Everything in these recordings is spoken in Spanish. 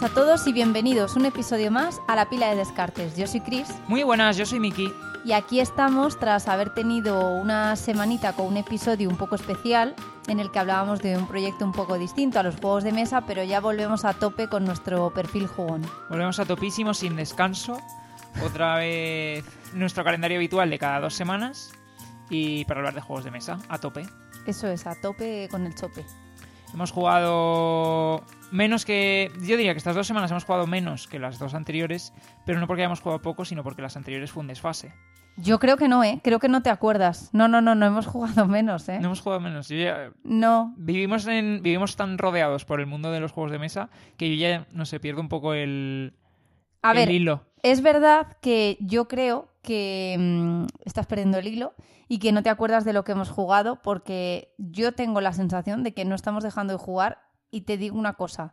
buenas a todos y bienvenidos un episodio más a la pila de descartes. Yo soy Chris Muy buenas, yo soy Miki. y aquí estamos tras haber tenido una semanita con un episodio un poco especial en el que hablábamos de un proyecto un poco distinto a los juegos de mesa, pero ya volvemos a tope con nuestro perfil jugón. Volvemos a topísimo sin descanso. Otra vez nuestro calendario habitual de cada dos semanas. Y para hablar de juegos de mesa, a tope. Eso es, a tope con el chope. Hemos jugado menos que. Yo diría que estas dos semanas hemos jugado menos que las dos anteriores, pero no porque hayamos jugado poco, sino porque las anteriores fue un desfase. Yo creo que no, ¿eh? Creo que no te acuerdas. No, no, no, no hemos jugado menos, ¿eh? No hemos jugado menos. Yo ya- No. Vivimos, en, vivimos tan rodeados por el mundo de los juegos de mesa que yo ya, no sé, pierdo un poco el, A el ver, hilo. es verdad que yo creo que mm, estás perdiendo el hilo y que no te acuerdas de lo que hemos jugado porque yo tengo la sensación de que no estamos dejando de jugar y te digo una cosa.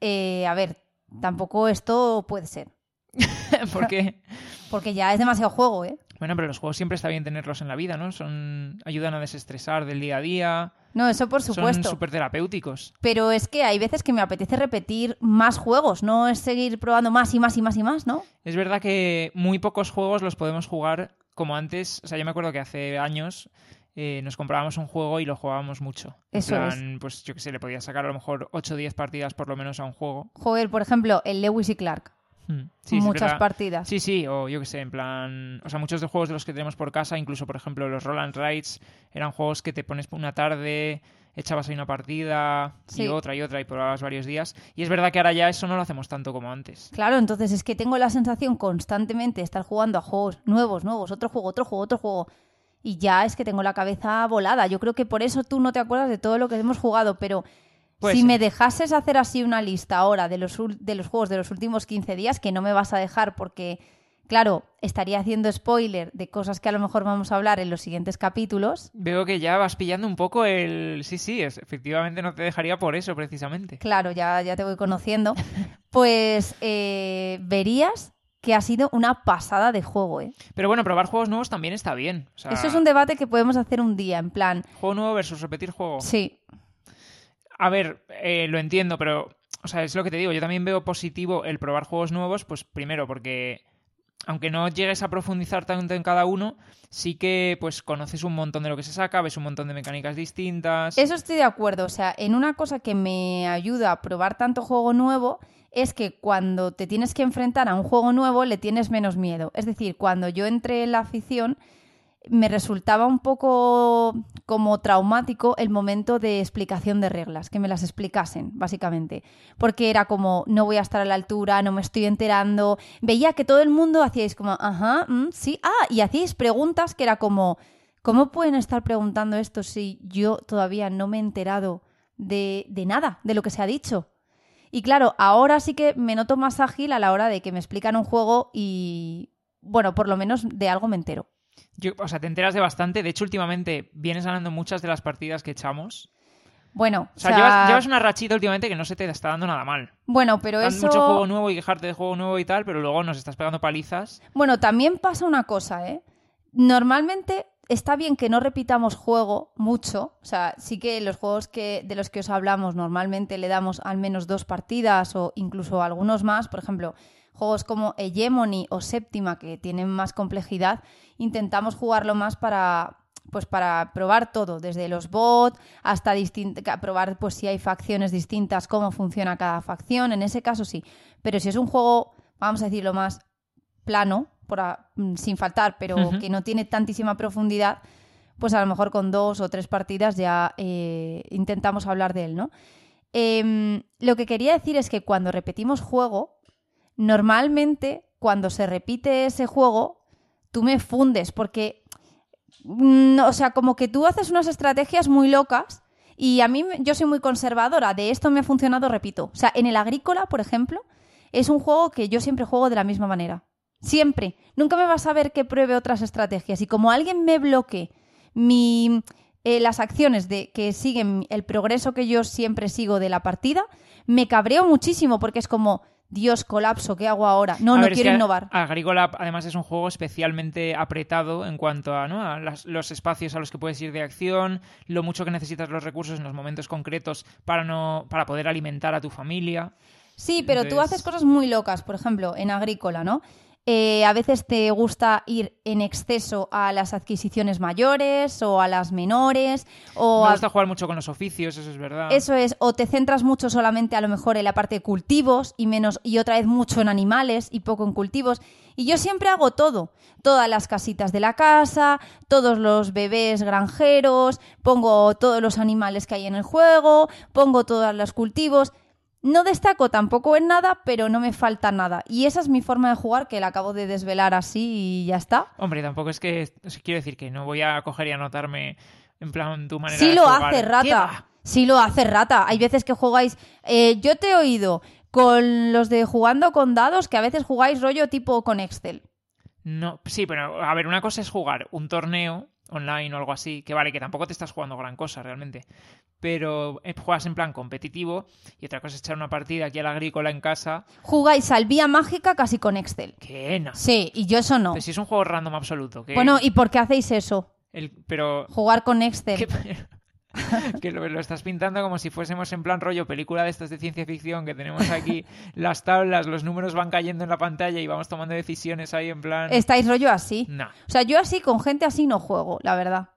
Eh, a ver, tampoco esto puede ser. porque. Porque ya es demasiado juego, ¿eh? Bueno, pero los juegos siempre está bien tenerlos en la vida, ¿no? Son ayudan a desestresar del día a día. No, eso por Son supuesto. súper terapéuticos. Pero es que hay veces que me apetece repetir más juegos, no es seguir probando más y más y más y más, ¿no? Es verdad que muy pocos juegos los podemos jugar como antes. O sea, yo me acuerdo que hace años eh, nos comprábamos un juego y lo jugábamos mucho. En Eso plan, Pues yo que sé, le podía sacar a lo mejor 8 o 10 partidas por lo menos a un juego. Joder, por ejemplo, el Lewis y Clark. Hmm. Sí, Muchas partidas. Sí, sí, o yo que sé, en plan. O sea, muchos de los juegos de los que tenemos por casa, incluso por ejemplo los Roll and Rides, eran juegos que te pones una tarde, echabas ahí una partida Sí. y otra y otra y probabas varios días. Y es verdad que ahora ya eso no lo hacemos tanto como antes. Claro, entonces es que tengo la sensación constantemente de estar jugando a juegos nuevos, nuevos, otro juego, otro juego, otro juego. Y ya es que tengo la cabeza volada. Yo creo que por eso tú no te acuerdas de todo lo que hemos jugado, pero Puede si me dejases hacer así una lista ahora de los, de los juegos de los últimos 15 días, que no me vas a dejar porque, claro, estaría haciendo spoiler de cosas que a lo mejor vamos a hablar en los siguientes capítulos. Veo que ya vas pillando un poco el. Sí, sí, es... efectivamente no te dejaría por eso precisamente. Claro, ya, ya te voy conociendo. Pues eh, verías que ha sido una pasada de juego, ¿eh? Pero bueno, probar juegos nuevos también está bien. O sea, Eso es un debate que podemos hacer un día, en plan, juego nuevo versus repetir juego. sí, A ver, eh, lo entiendo, pero, o sea, es lo que te digo. Yo también veo positivo el probar juegos nuevos, pues primero porque, aunque no llegues a profundizar tanto en cada uno, sí que, pues, conoces un montón de lo que se saca, ves un montón de mecánicas distintas. eso estoy de acuerdo. O sea, en una cosa que me ayuda a probar tanto juego nuevo es que cuando te tienes que enfrentar a un juego nuevo le tienes menos miedo. Es decir, cuando yo entré en la afición me resultaba un poco como traumático el momento de explicación de reglas, que me las explicasen, básicamente. Porque era como, no voy a estar a la altura, no me estoy enterando. Veía que todo el mundo hacíais como, ajá, mm, sí, ah, y hacíais preguntas que era como, ¿cómo pueden estar preguntando esto si yo todavía no me he enterado de, de nada, de lo que se ha dicho? Y claro, ahora sí que me noto más ágil a la hora de que me explican un juego y, bueno, por lo menos de algo me entero. Yo- o sea, te enteras de bastante. De hecho, últimamente vienes ganando muchas de las partidas que echamos. Bueno, O sea, llevas, llevas una rachita últimamente que no se te está dando nada mal. bueno, pero Dan eso... mucho juego nuevo y quejarte de juego nuevo y tal, pero luego nos estás pegando palizas. Bueno, también pasa una cosa, ¿eh? Normalmente está bien que no repitamos juego mucho. O sea, sí que los juegos que, de los que os hablamos normalmente le damos al menos dos partidas o incluso algunos más. Por ejemplo, juegos como Hegemony o Séptima, que tienen más complejidad, intentamos jugarlo más para pues para probar todo, desde los bots hasta probar pues si hay facciones distintas, cómo funciona cada facción, en ese caso sí. Pero si es un juego, vamos a decirlo más plano, por a- mm, sin faltar, pero que no tiene tantísima profundidad, pues a lo mejor con dos o tres partidas ya eh, intentamos hablar de él, ¿no? Em, lo que quería decir es que cuando repetimos juego, normalmente cuando se repite ese juego, tú me fundes, porque, mm, o sea, como que tú haces unas estrategias muy locas y a mí yo soy muy conservadora, de esto me ha funcionado, repito. O sea, en el agrícola, por ejemplo, es un juego que yo siempre juego de la misma manera. Siempre. Nunca me vas a ver que pruebe otras estrategias. Y como alguien me bloquee mi, eh, las acciones de que siguen el progreso que yo siempre sigo de la partida, me cabreo muchísimo porque es como, Dios, colapso, ¿qué hago ahora? No, A no ver, es quiero que innovar. Agrícola, además, es un juego especialmente apretado en cuanto a, ¿no? a las- los espacios a los que puedes ir de acción, lo mucho que necesitas los recursos en los momentos concretos para, no, para poder alimentar a tu familia. Sí, pero tú haces cosas muy locas, por ejemplo, en agrícola, ¿no? Eh, a veces te gusta ir en exceso a las adquisiciones mayores o a las menores o Me a- gusta jugar mucho con los oficios, eso es verdad. Eso es, o te centras mucho solamente a lo mejor en la parte de cultivos y menos y otra vez mucho en animales y poco en cultivos. Y yo siempre hago todo, todas las casitas de la casa, todos los bebés granjeros, pongo todos los animales que hay en el juego, pongo todos los cultivos. No destaco tampoco en nada, pero no me falta nada. Y esa es mi forma de jugar, que la acabo de desvelar así y ya está. Hombre, tampoco es que. quiero decir que no voy a coger y anotarme en plan tu manera Sí de lo jugar. hace ¿Qué rata. va? Sí lo hace rata. Hay veces que jugáis. eh, yo te he oído con los de jugando con dados que a veces jugáis rollo tipo con Excel. No, sí, pero a ver, una cosa es jugar un torneo online o algo así, que vale, que tampoco te estás jugando gran cosa realmente, pero eh, juegas en plan competitivo y otra cosa es echar una partida aquí a la agrícola en casa, Jugáis al vía mágica casi con Excel. que no. Sí, y yo eso no. Pero si es un juego random absoluto, que Bueno, ¿y por qué hacéis eso? el- pero Jugar con Excel. que lo, lo estás pintando como si fuésemos en plan rollo película de estas de ciencia ficción, que tenemos aquí las tablas, los números van cayendo en la pantalla y vamos tomando decisiones ahí en plan... Estáis rollo así. No. O sea, yo así con gente así no juego, la verdad.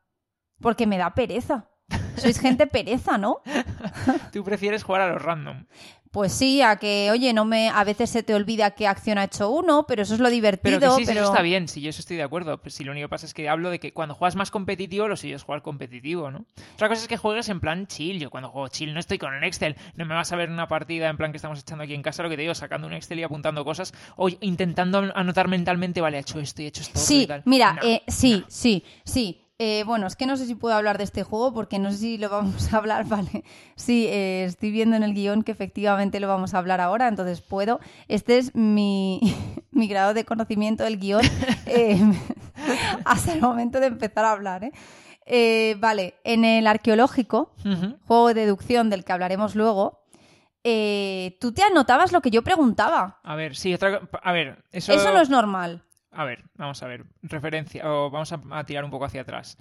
Porque me da pereza. Sois gente pereza, ¿no? Tú prefieres jugar a los random. Pues sí, a que, oye, no me, a veces se te olvida qué acción ha hecho uno, pero eso es lo divertido. Pero que sí, sí, eso está bien, sí, yo eso estoy de acuerdo. Pues si lo único que pasa es que hablo de que cuando juegas más competitivo, lo suyo es jugar competitivo, ¿no? Otra cosa es que juegues en plan chill. Yo cuando juego chill no estoy con el Excel. No me vas a ver una partida en plan que estamos echando aquí en casa, lo que te digo, sacando un Excel y apuntando cosas. O intentando anotar mentalmente, vale, he hecho esto y he hecho esto. Sí, y tal. mira, No, eh, sí, no. sí, sí. Eh, bueno, es que no sé si puedo hablar de este juego porque no sé si lo vamos a hablar, vale. Sí, eh, estoy viendo en el guion que efectivamente lo vamos a hablar ahora, entonces puedo. Este es mi, mi grado de conocimiento del guion eh, hasta el momento de empezar a hablar. vale, en el arqueológico, juego de deducción del que hablaremos luego, eh, tú te anotabas lo que yo preguntaba. A ver, sí, otra A ver, eso. Eso no es normal. A ver, vamos a ver. Referencia. O vamos a, a tirar un poco hacia atrás.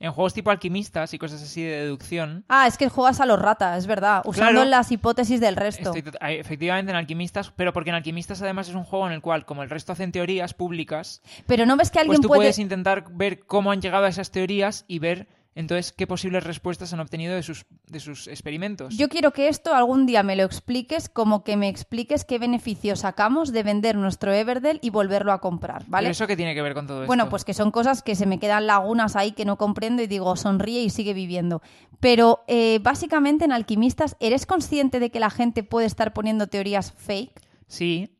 En juegos tipo alquimistas y cosas así de deducción. Ah, es que juegas a los ratas, es verdad, usando Claro. las hipótesis del resto. Estoy efectivamente en Alquimistas, pero porque en Alquimistas además es un juego en el cual, como el resto hacen teorías públicas, Pero no ves que pues alguien tú puede... puedes intentar ver cómo han llegado a esas teorías y ver entonces qué posibles respuestas han obtenido de sus, de sus experimentos. Yo quiero que esto algún día me lo expliques, como que me expliques qué beneficio sacamos de vender nuestro Everdell y volverlo a comprar, ¿vale? ¿Pero eso qué tiene que ver con todo Bueno, esto? pues que son cosas que se me quedan lagunas ahí que no comprendo y digo, sonríe y sigue viviendo. Pero eh, básicamente en Alquimistas, ¿eres consciente de que la gente puede estar poniendo teorías fake? Sí,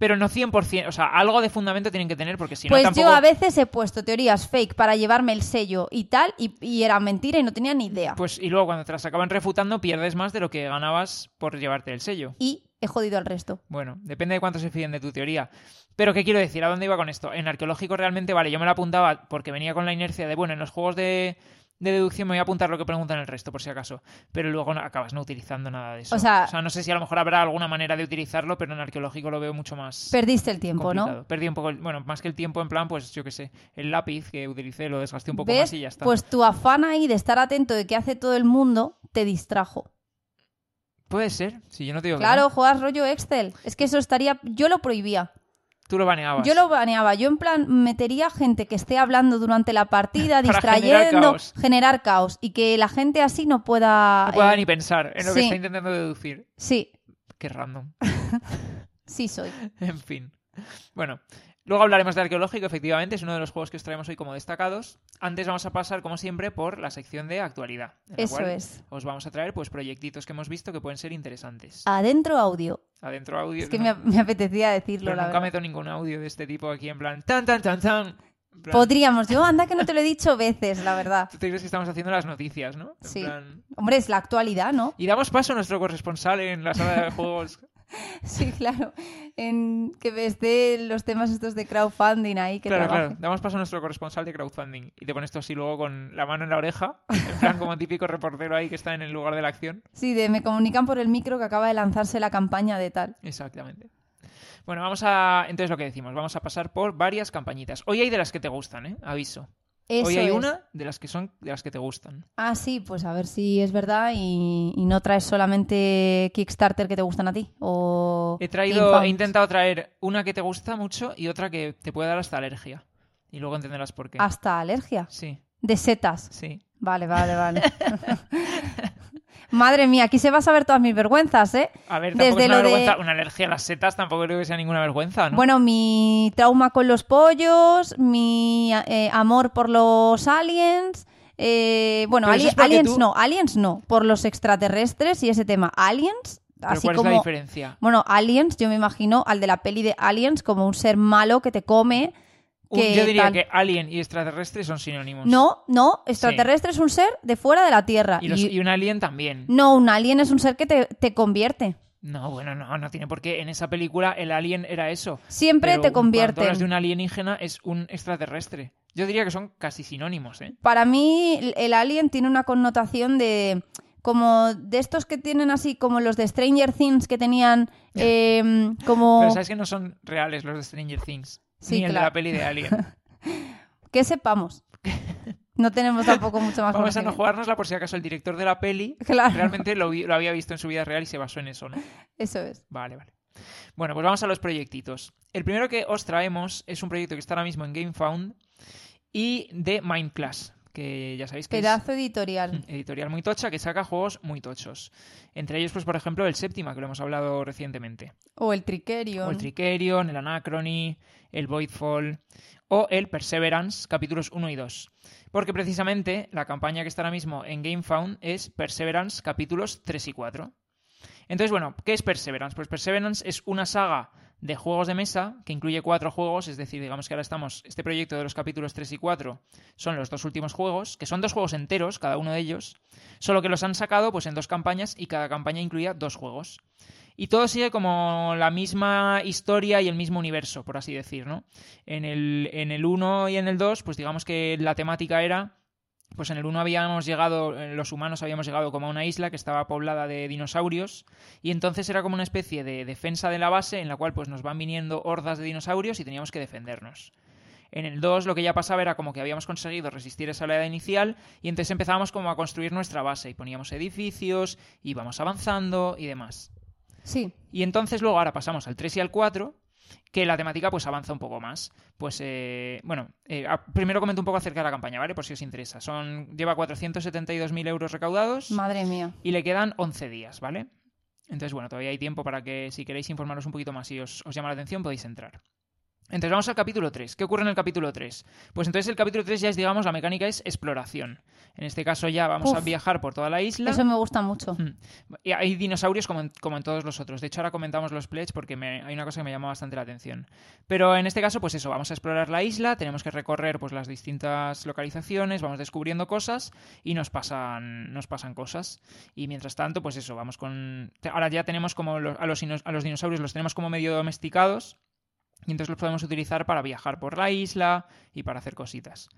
pero no 100%. O sea, algo de fundamento tienen que tener porque si pues no tampoco... yo a veces he puesto teorías fake para llevarme el sello y tal, y, y era mentira y no tenía ni idea. Pues y luego cuando te las acaban refutando pierdes más de lo que ganabas por llevarte el sello. Y he jodido al resto. Bueno, depende de cuánto se fíen de tu teoría. Pero ¿qué quiero decir? ¿A dónde iba con esto? En arqueológico realmente, vale, yo me lo apuntaba porque venía con la inercia de, bueno, en los juegos de, de deducción me voy a apuntar lo que preguntan el resto, por si acaso. Pero luego no- acabas no utilizando nada de eso. O sea- no sé si a lo mejor habrá alguna manera de utilizarlo, pero en arqueológico lo veo mucho más Perdiste el tiempo, ¿no? Perdí un poco, el- bueno, más que el tiempo en plan, pues yo qué sé, el lápiz que utilicé lo desgasté un poco ¿Ves? más y ya está. Pues tu afán ahí de estar atento de qué hace todo el mundo te distrajo. Puede ser, si yo no te digo que Claro, no. juegas rollo Excel. Es que eso estaría. Yo lo prohibía. Tú lo baneabas. Yo lo baneaba. Yo, en plan, metería gente que esté hablando durante la partida, distrayendo, generar caos. generar caos. Y que la gente así no pueda. No pueda eh, ni pensar en lo que está intentando deducir. Sí, Qué random. sí soy. En fin. Bueno, luego hablaremos de arqueológico, efectivamente, es uno de los juegos que os traemos hoy como destacados. Antes vamos a pasar, como siempre, por la sección de actualidad. en la Eso cual es. Os vamos a traer pues proyectitos que hemos visto que pueden ser interesantes. Adentro audio. Adentro audio. Es que no, me, me apetecía decirlo, pero la nunca verdad. meto ningún audio de este tipo aquí en plan tan tan tan tan. Plan, Podríamos. Yo, anda que no te lo he dicho veces, la verdad. Tú te crees que estamos haciendo las noticias, ¿no? En Sí. plan- Hombre, es la actualidad, ¿no? Y damos paso a nuestro corresponsal en la sala de juegos. Sí, claro. En que esté los temas estos de crowdfunding ahí que claro, trabaje. claro. Damos paso a nuestro corresponsal de crowdfunding. Y te pones tú así luego con la mano en la oreja. En plan como típico reportero ahí que está en el lugar de la acción. Sí, de me comunican por el micro que acaba de lanzarse la campaña de tal. Exactamente. Bueno, vamos a. Entonces lo que decimos, vamos a pasar por varias campañitas. Hoy hay de las que te gustan, ¿eh? Aviso. Eso Hoy hay es. una de las que son de las que te gustan. Ah, sí, pues a ver si es verdad y, y no traes solamente Kickstarter que te gustan a ti. O He traído, he intentado traer una que te gusta mucho y otra que te puede dar hasta alergia. Y luego entenderás por qué. Hasta alergia. Sí, De setas. sí. Vale, vale, vale. Madre mía, aquí se va a saber todas mis vergüenzas, ¿eh? A ver, tampoco Desde es una lo de- vergüenza. Una alergia a las setas tampoco creo que sea ninguna vergüenza, ¿no? Bueno, mi trauma con los pollos, mi eh, amor por los aliens. eh, bueno, ali- es aliens tú- no, aliens no, por los extraterrestres y ese tema. Aliens, ¿Pero así ¿Cuál como. es la diferencia? Bueno, aliens, yo me imagino al de la peli de Aliens como un ser malo que te come. Que yo diría tal. que alien y extraterrestre son sinónimos. No, no, extraterrestre es un ser de fuera de la Tierra. Y, los- Y- y un alien también. No, un alien es un ser que te, te convierte. No, bueno, no, no tiene por qué. En esa película el alien era eso. Siempre Pero te Cuando convierte. hablas de un alienígena es un extraterrestre. Yo diría que son casi sinónimos, ¿eh? Para mí, el alien tiene una connotación de. Como de estos que tienen así, como los de Stranger Things que tenían. em, como. Pero sabes que no son reales los de Stranger Things. Sí, ni el de la peli de Alien. Que sepamos. No tenemos tampoco mucho más Vamos a no jugárnosla por si acaso el director de la peli Claro. realmente lo, había visto en su vida real y se basó en eso, ¿no? Eso es. Vale, vale. Bueno, pues vamos a los proyectitos. El primero que os traemos es un proyecto que está ahora mismo en GameFound y de Mindclass, que ya sabéis que es Pedazo editorial. editorial muy tocha que saca juegos muy tochos. Entre ellos, pues por ejemplo, el Séptima, que lo hemos hablado recientemente. O el Tricerion. O el Tricerion, el Anachrony, el Voidfall o el Perseverance, capítulos 1 y 2. Porque precisamente la campaña que está ahora mismo en GameFound es Perseverance, capítulos 3 y 4. Entonces, bueno, ¿qué es Perseverance? Pues Perseverance es una saga de juegos de mesa que incluye cuatro juegos, es decir, digamos que ahora estamos, este proyecto de los capítulos 3 y 4 son los dos últimos juegos, que son dos juegos enteros, cada uno de ellos, solo que los han sacado pues en dos campañas y cada campaña incluía dos juegos. Y todo sigue como la misma historia y el mismo universo, por así decir, ¿no? En el, en el 1 y en el 2, pues digamos que la temática era pues en el 1 habíamos llegado, eh, los humanos habíamos llegado como a una isla que estaba poblada de dinosaurios y entonces era como una especie de defensa de la base en la cual pues nos van viniendo hordas de dinosaurios y teníamos que defendernos. En el 2 lo que ya pasaba era como que habíamos conseguido resistir esa oleada inicial y entonces empezábamos como a construir nuestra base y poníamos edificios, íbamos avanzando y demás. Sí. Y entonces luego ahora pasamos al 3 y al 4, que la temática pues avanza un poco más. Pues eh, bueno, eh, primero comento un poco acerca de la campaña, ¿vale? Por si os interesa. Son, lleva 472.000 euros recaudados Madre mía. y le quedan 11 días, ¿vale? Entonces, bueno, todavía hay tiempo para que si queréis informaros un poquito más y os, os llama la atención podéis entrar. Entonces vamos al capítulo 3. ¿Qué ocurre en el capítulo 3? Pues entonces el capítulo 3 ya es, digamos, la mecánica es exploración. En este caso ya vamos a viajar por toda la isla. Eso me gusta mucho. Mm. Y hay dinosaurios como en, como en todos los otros. De hecho, ahora comentamos los pledge porque me- hay una cosa que me llama bastante la atención. Pero en este caso, pues eso, vamos a explorar la isla, tenemos que recorrer pues las distintas localizaciones, vamos descubriendo cosas y nos pasan, nos pasan cosas. Y mientras tanto, pues eso, vamos con... Ahora ya tenemos como los- a, los, a los dinosaurios los tenemos como medio domesticados y entonces los podemos utilizar para viajar por la isla y para hacer cositas.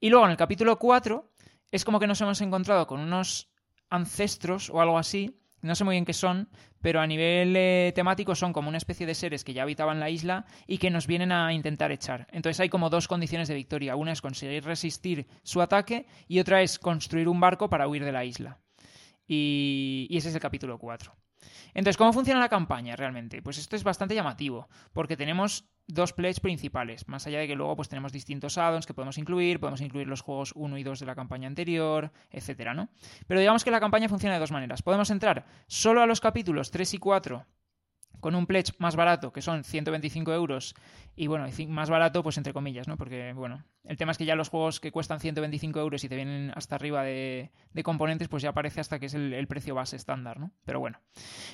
Y luego en el capítulo 4 es como que nos hemos encontrado con unos ancestros o algo así, no sé muy bien qué son, pero a nivel eh, temático son como una especie de seres que ya habitaban la isla y que nos vienen a intentar echar. Entonces hay como dos condiciones de victoria. Una es conseguir resistir su ataque y otra es construir un barco para huir de la isla. Y, y ese es el capítulo 4. Entonces, ¿cómo funciona la campaña realmente? Pues esto es bastante llamativo, porque tenemos dos pledges principales, más allá de que luego pues tenemos distintos addons que podemos incluir, podemos incluir los juegos 1 y 2 de la campaña anterior, etcétera, ¿no? Pero digamos que la campaña funciona de dos maneras. Podemos entrar solo a los capítulos 3 y 4 con un pledge más barato, que son 125 euros, y bueno, más barato, pues entre comillas, ¿no? Porque, bueno, el tema es que ya los juegos que cuestan 125 euros y te vienen hasta arriba de, componentes, pues ya aparece hasta que es el, el precio base estándar, ¿no? Pero bueno.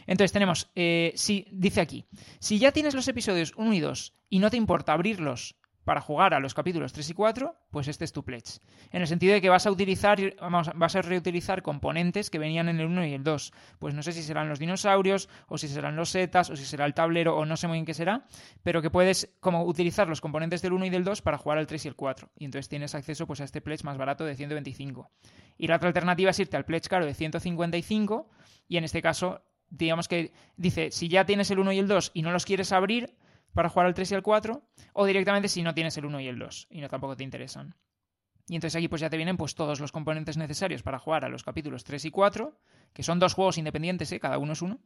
Entonces tenemos, eh, si, dice aquí, si ya tienes los episodios 1 y 2 y no te importa abrirlos para jugar a los capítulos 3 y 4, pues este es tu pledge. En el sentido de que vas a utilizar, vamos, vas a reutilizar componentes que venían en el 1 y el 2. Pues no sé si serán los dinosaurios, o si serán los setas, o si será el tablero, o no sé muy bien qué será, pero que puedes como utilizar los componentes del 1 y del 2 para jugar al 3 y el 4. Y entonces tienes acceso pues a este pledge más barato de 125. Y la otra alternativa es irte al pledge caro de 155, y en este caso, digamos que dice, si ya tienes el 1 y el 2 y no los quieres abrir, para jugar al 3 y al 4, o directamente si no tienes el 1 y el 2 y no tampoco te interesan. Y entonces aquí pues ya te vienen pues todos los componentes necesarios para jugar a los capítulos 3 y 4, que son dos juegos independientes, ¿eh? cada uno es uno.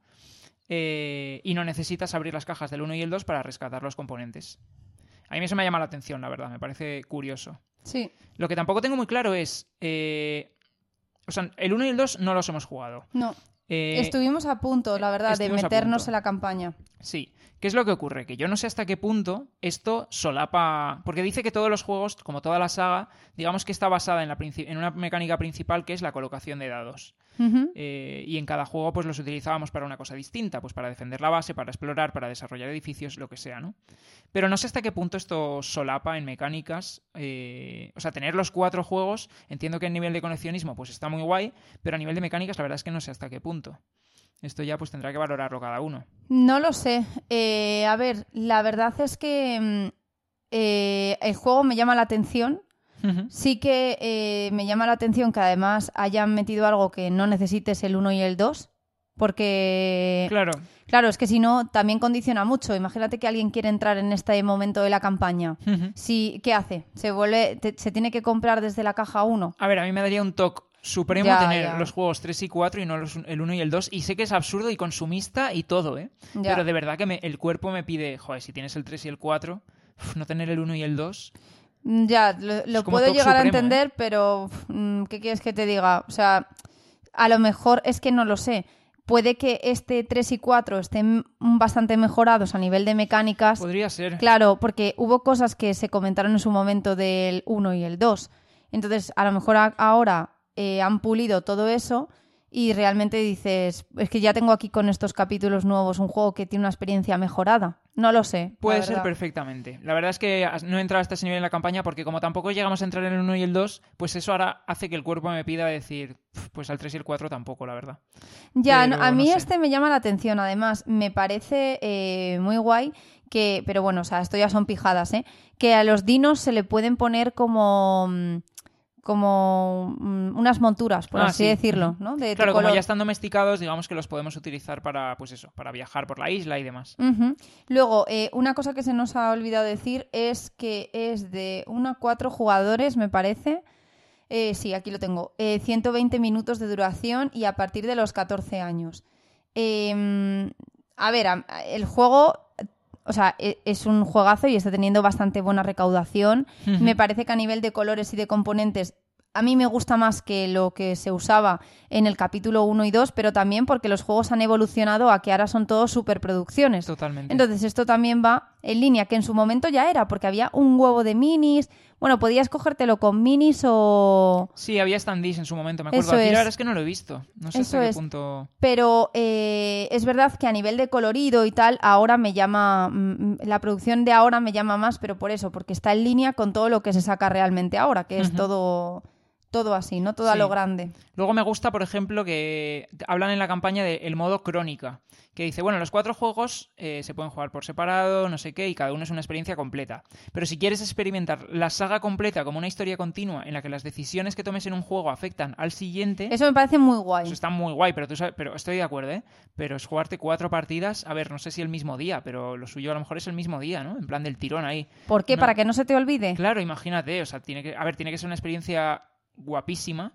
Eh, y no necesitas abrir las cajas del 1 y el 2 para rescatar los componentes. A mí eso me llama la atención, la verdad, me parece curioso. Sí. Lo que tampoco tengo muy claro es... eh, o sea, el 1 y el 2 no los hemos jugado. No. Eh, Estuvimos a punto, la verdad, de meternos en la campaña. Sí. ¿Qué es lo que ocurre? Que yo no sé hasta qué punto esto solapa. Porque dice que todos los juegos, como toda la saga, digamos que está basada en, la princi- en una mecánica principal que es la colocación de dados. Eh, y en cada juego pues los utilizábamos para una cosa distinta, pues para defender la base, para explorar, para desarrollar edificios, lo que sea, ¿no? Pero no sé hasta qué punto esto solapa en mecánicas. eh, o sea, tener los cuatro juegos, entiendo que en nivel de coleccionismo pues está muy guay, pero a nivel de mecánicas la verdad es que no sé hasta qué punto. Esto ya pues tendrá que valorarlo cada uno. No lo sé. Eh, a ver, la verdad es que mm, eh, el juego me llama la atención. Sí que eh, me llama la atención que además hayan metido algo que no necesites el 1 y el 2. Porque, Claro, claro, es que si no, también condiciona mucho. Imagínate que alguien quiere entrar en este momento de la campaña. Si, ¿Qué hace? ¿Se, vuelve, te- ¿Se tiene que comprar desde la caja 1? A ver, a mí me daría un toque supremo Ya, tener ya. los juegos 3 y 4 y no los- el 1 y el 2. Y sé que es absurdo y consumista y todo, ¿eh? Ya. Pero de verdad que me- el cuerpo me pide, joder, si tienes el 3 y el 4, uf, no tener el 1 y el 2. Mm, Ya, lo, lo puedo llegar a supremo, ¿eh? entender, pero uf, mm, ¿qué quieres que te diga? O sea, a lo mejor es que no lo sé. Puede que este 3 y 4 estén bastante mejorados a nivel de mecánicas. Podría ser. Claro, porque hubo cosas que se comentaron en su momento del 1 y el 2. Entonces, a lo mejor a- ahora eh, han pulido todo eso y realmente dices, es que ya tengo aquí con estos capítulos nuevos un juego que tiene una experiencia mejorada. No lo sé. Puede ser perfectamente. La verdad es que no he entrado hasta ese nivel en la campaña porque como tampoco llegamos a entrar en el 1 y el 2, pues eso ahora hace que el cuerpo me pida decir, "Pf, pues al 3 y el 4 tampoco, la verdad. Ya, Pero a no mí sé. este me llama la atención. Además, me parece eh, muy guay que, pero bueno, o sea, esto ya son pijadas, ¿eh? Que a los dinos se le pueden poner como mm, como mm, unas monturas, por Ah, así sí. decirlo. ¿no? De Claro, como ya están domesticados, digamos que los podemos utilizar para, pues eso, para viajar por la isla y demás. Luego, eh, una cosa que se nos ha olvidado decir es que es de 1 a 4 jugadores, me parece. Eh, sí, aquí lo tengo. Eh, 120 minutos de duración y a partir de los 14 años. Eh, a ver, el juego, o sea, e- es un juegazo y está teniendo bastante buena recaudación. Me parece que a nivel de colores y de componentes a mí me gusta más que lo que se usaba en el capítulo 1 y 2, pero también porque los juegos han evolucionado a que ahora son todos superproducciones. Totalmente. Entonces esto también va en línea, que en su momento ya era, porque había un huevo de minis. Bueno, podías cogértelo con minis o... Sí, había standees en su momento, me acuerdo. Eso Aquí es. la verdad es que no lo he visto. No sé Eso hasta qué es. punto... Pero eh, es verdad que a nivel de colorido y tal, ahora me llama... mm, La producción de ahora me llama más, pero por eso, porque está en línea con todo lo que se saca realmente ahora, que es todo, todo así, no todo a lo grande. Luego me gusta, por ejemplo, que hablan en la campaña del modo crónica, que dice, bueno, los cuatro juegos eh, se pueden jugar por separado, no sé qué, y cada uno es una experiencia completa. Pero si quieres experimentar la saga completa como una historia continua en la que las decisiones que tomes en un juego afectan al siguiente, Eso me parece muy guay. eso está muy guay, pero, tú sabes, pero estoy de acuerdo, ¿eh? Pero es jugarte cuatro partidas, a ver, no sé si el mismo día, pero lo suyo a lo mejor es el mismo día, ¿no? En plan del tirón ahí. ¿Por qué? no. ¿Para que no se te olvide? Claro, imagínate, o sea, tiene que, a ver, tiene que ser una experiencia guapísima,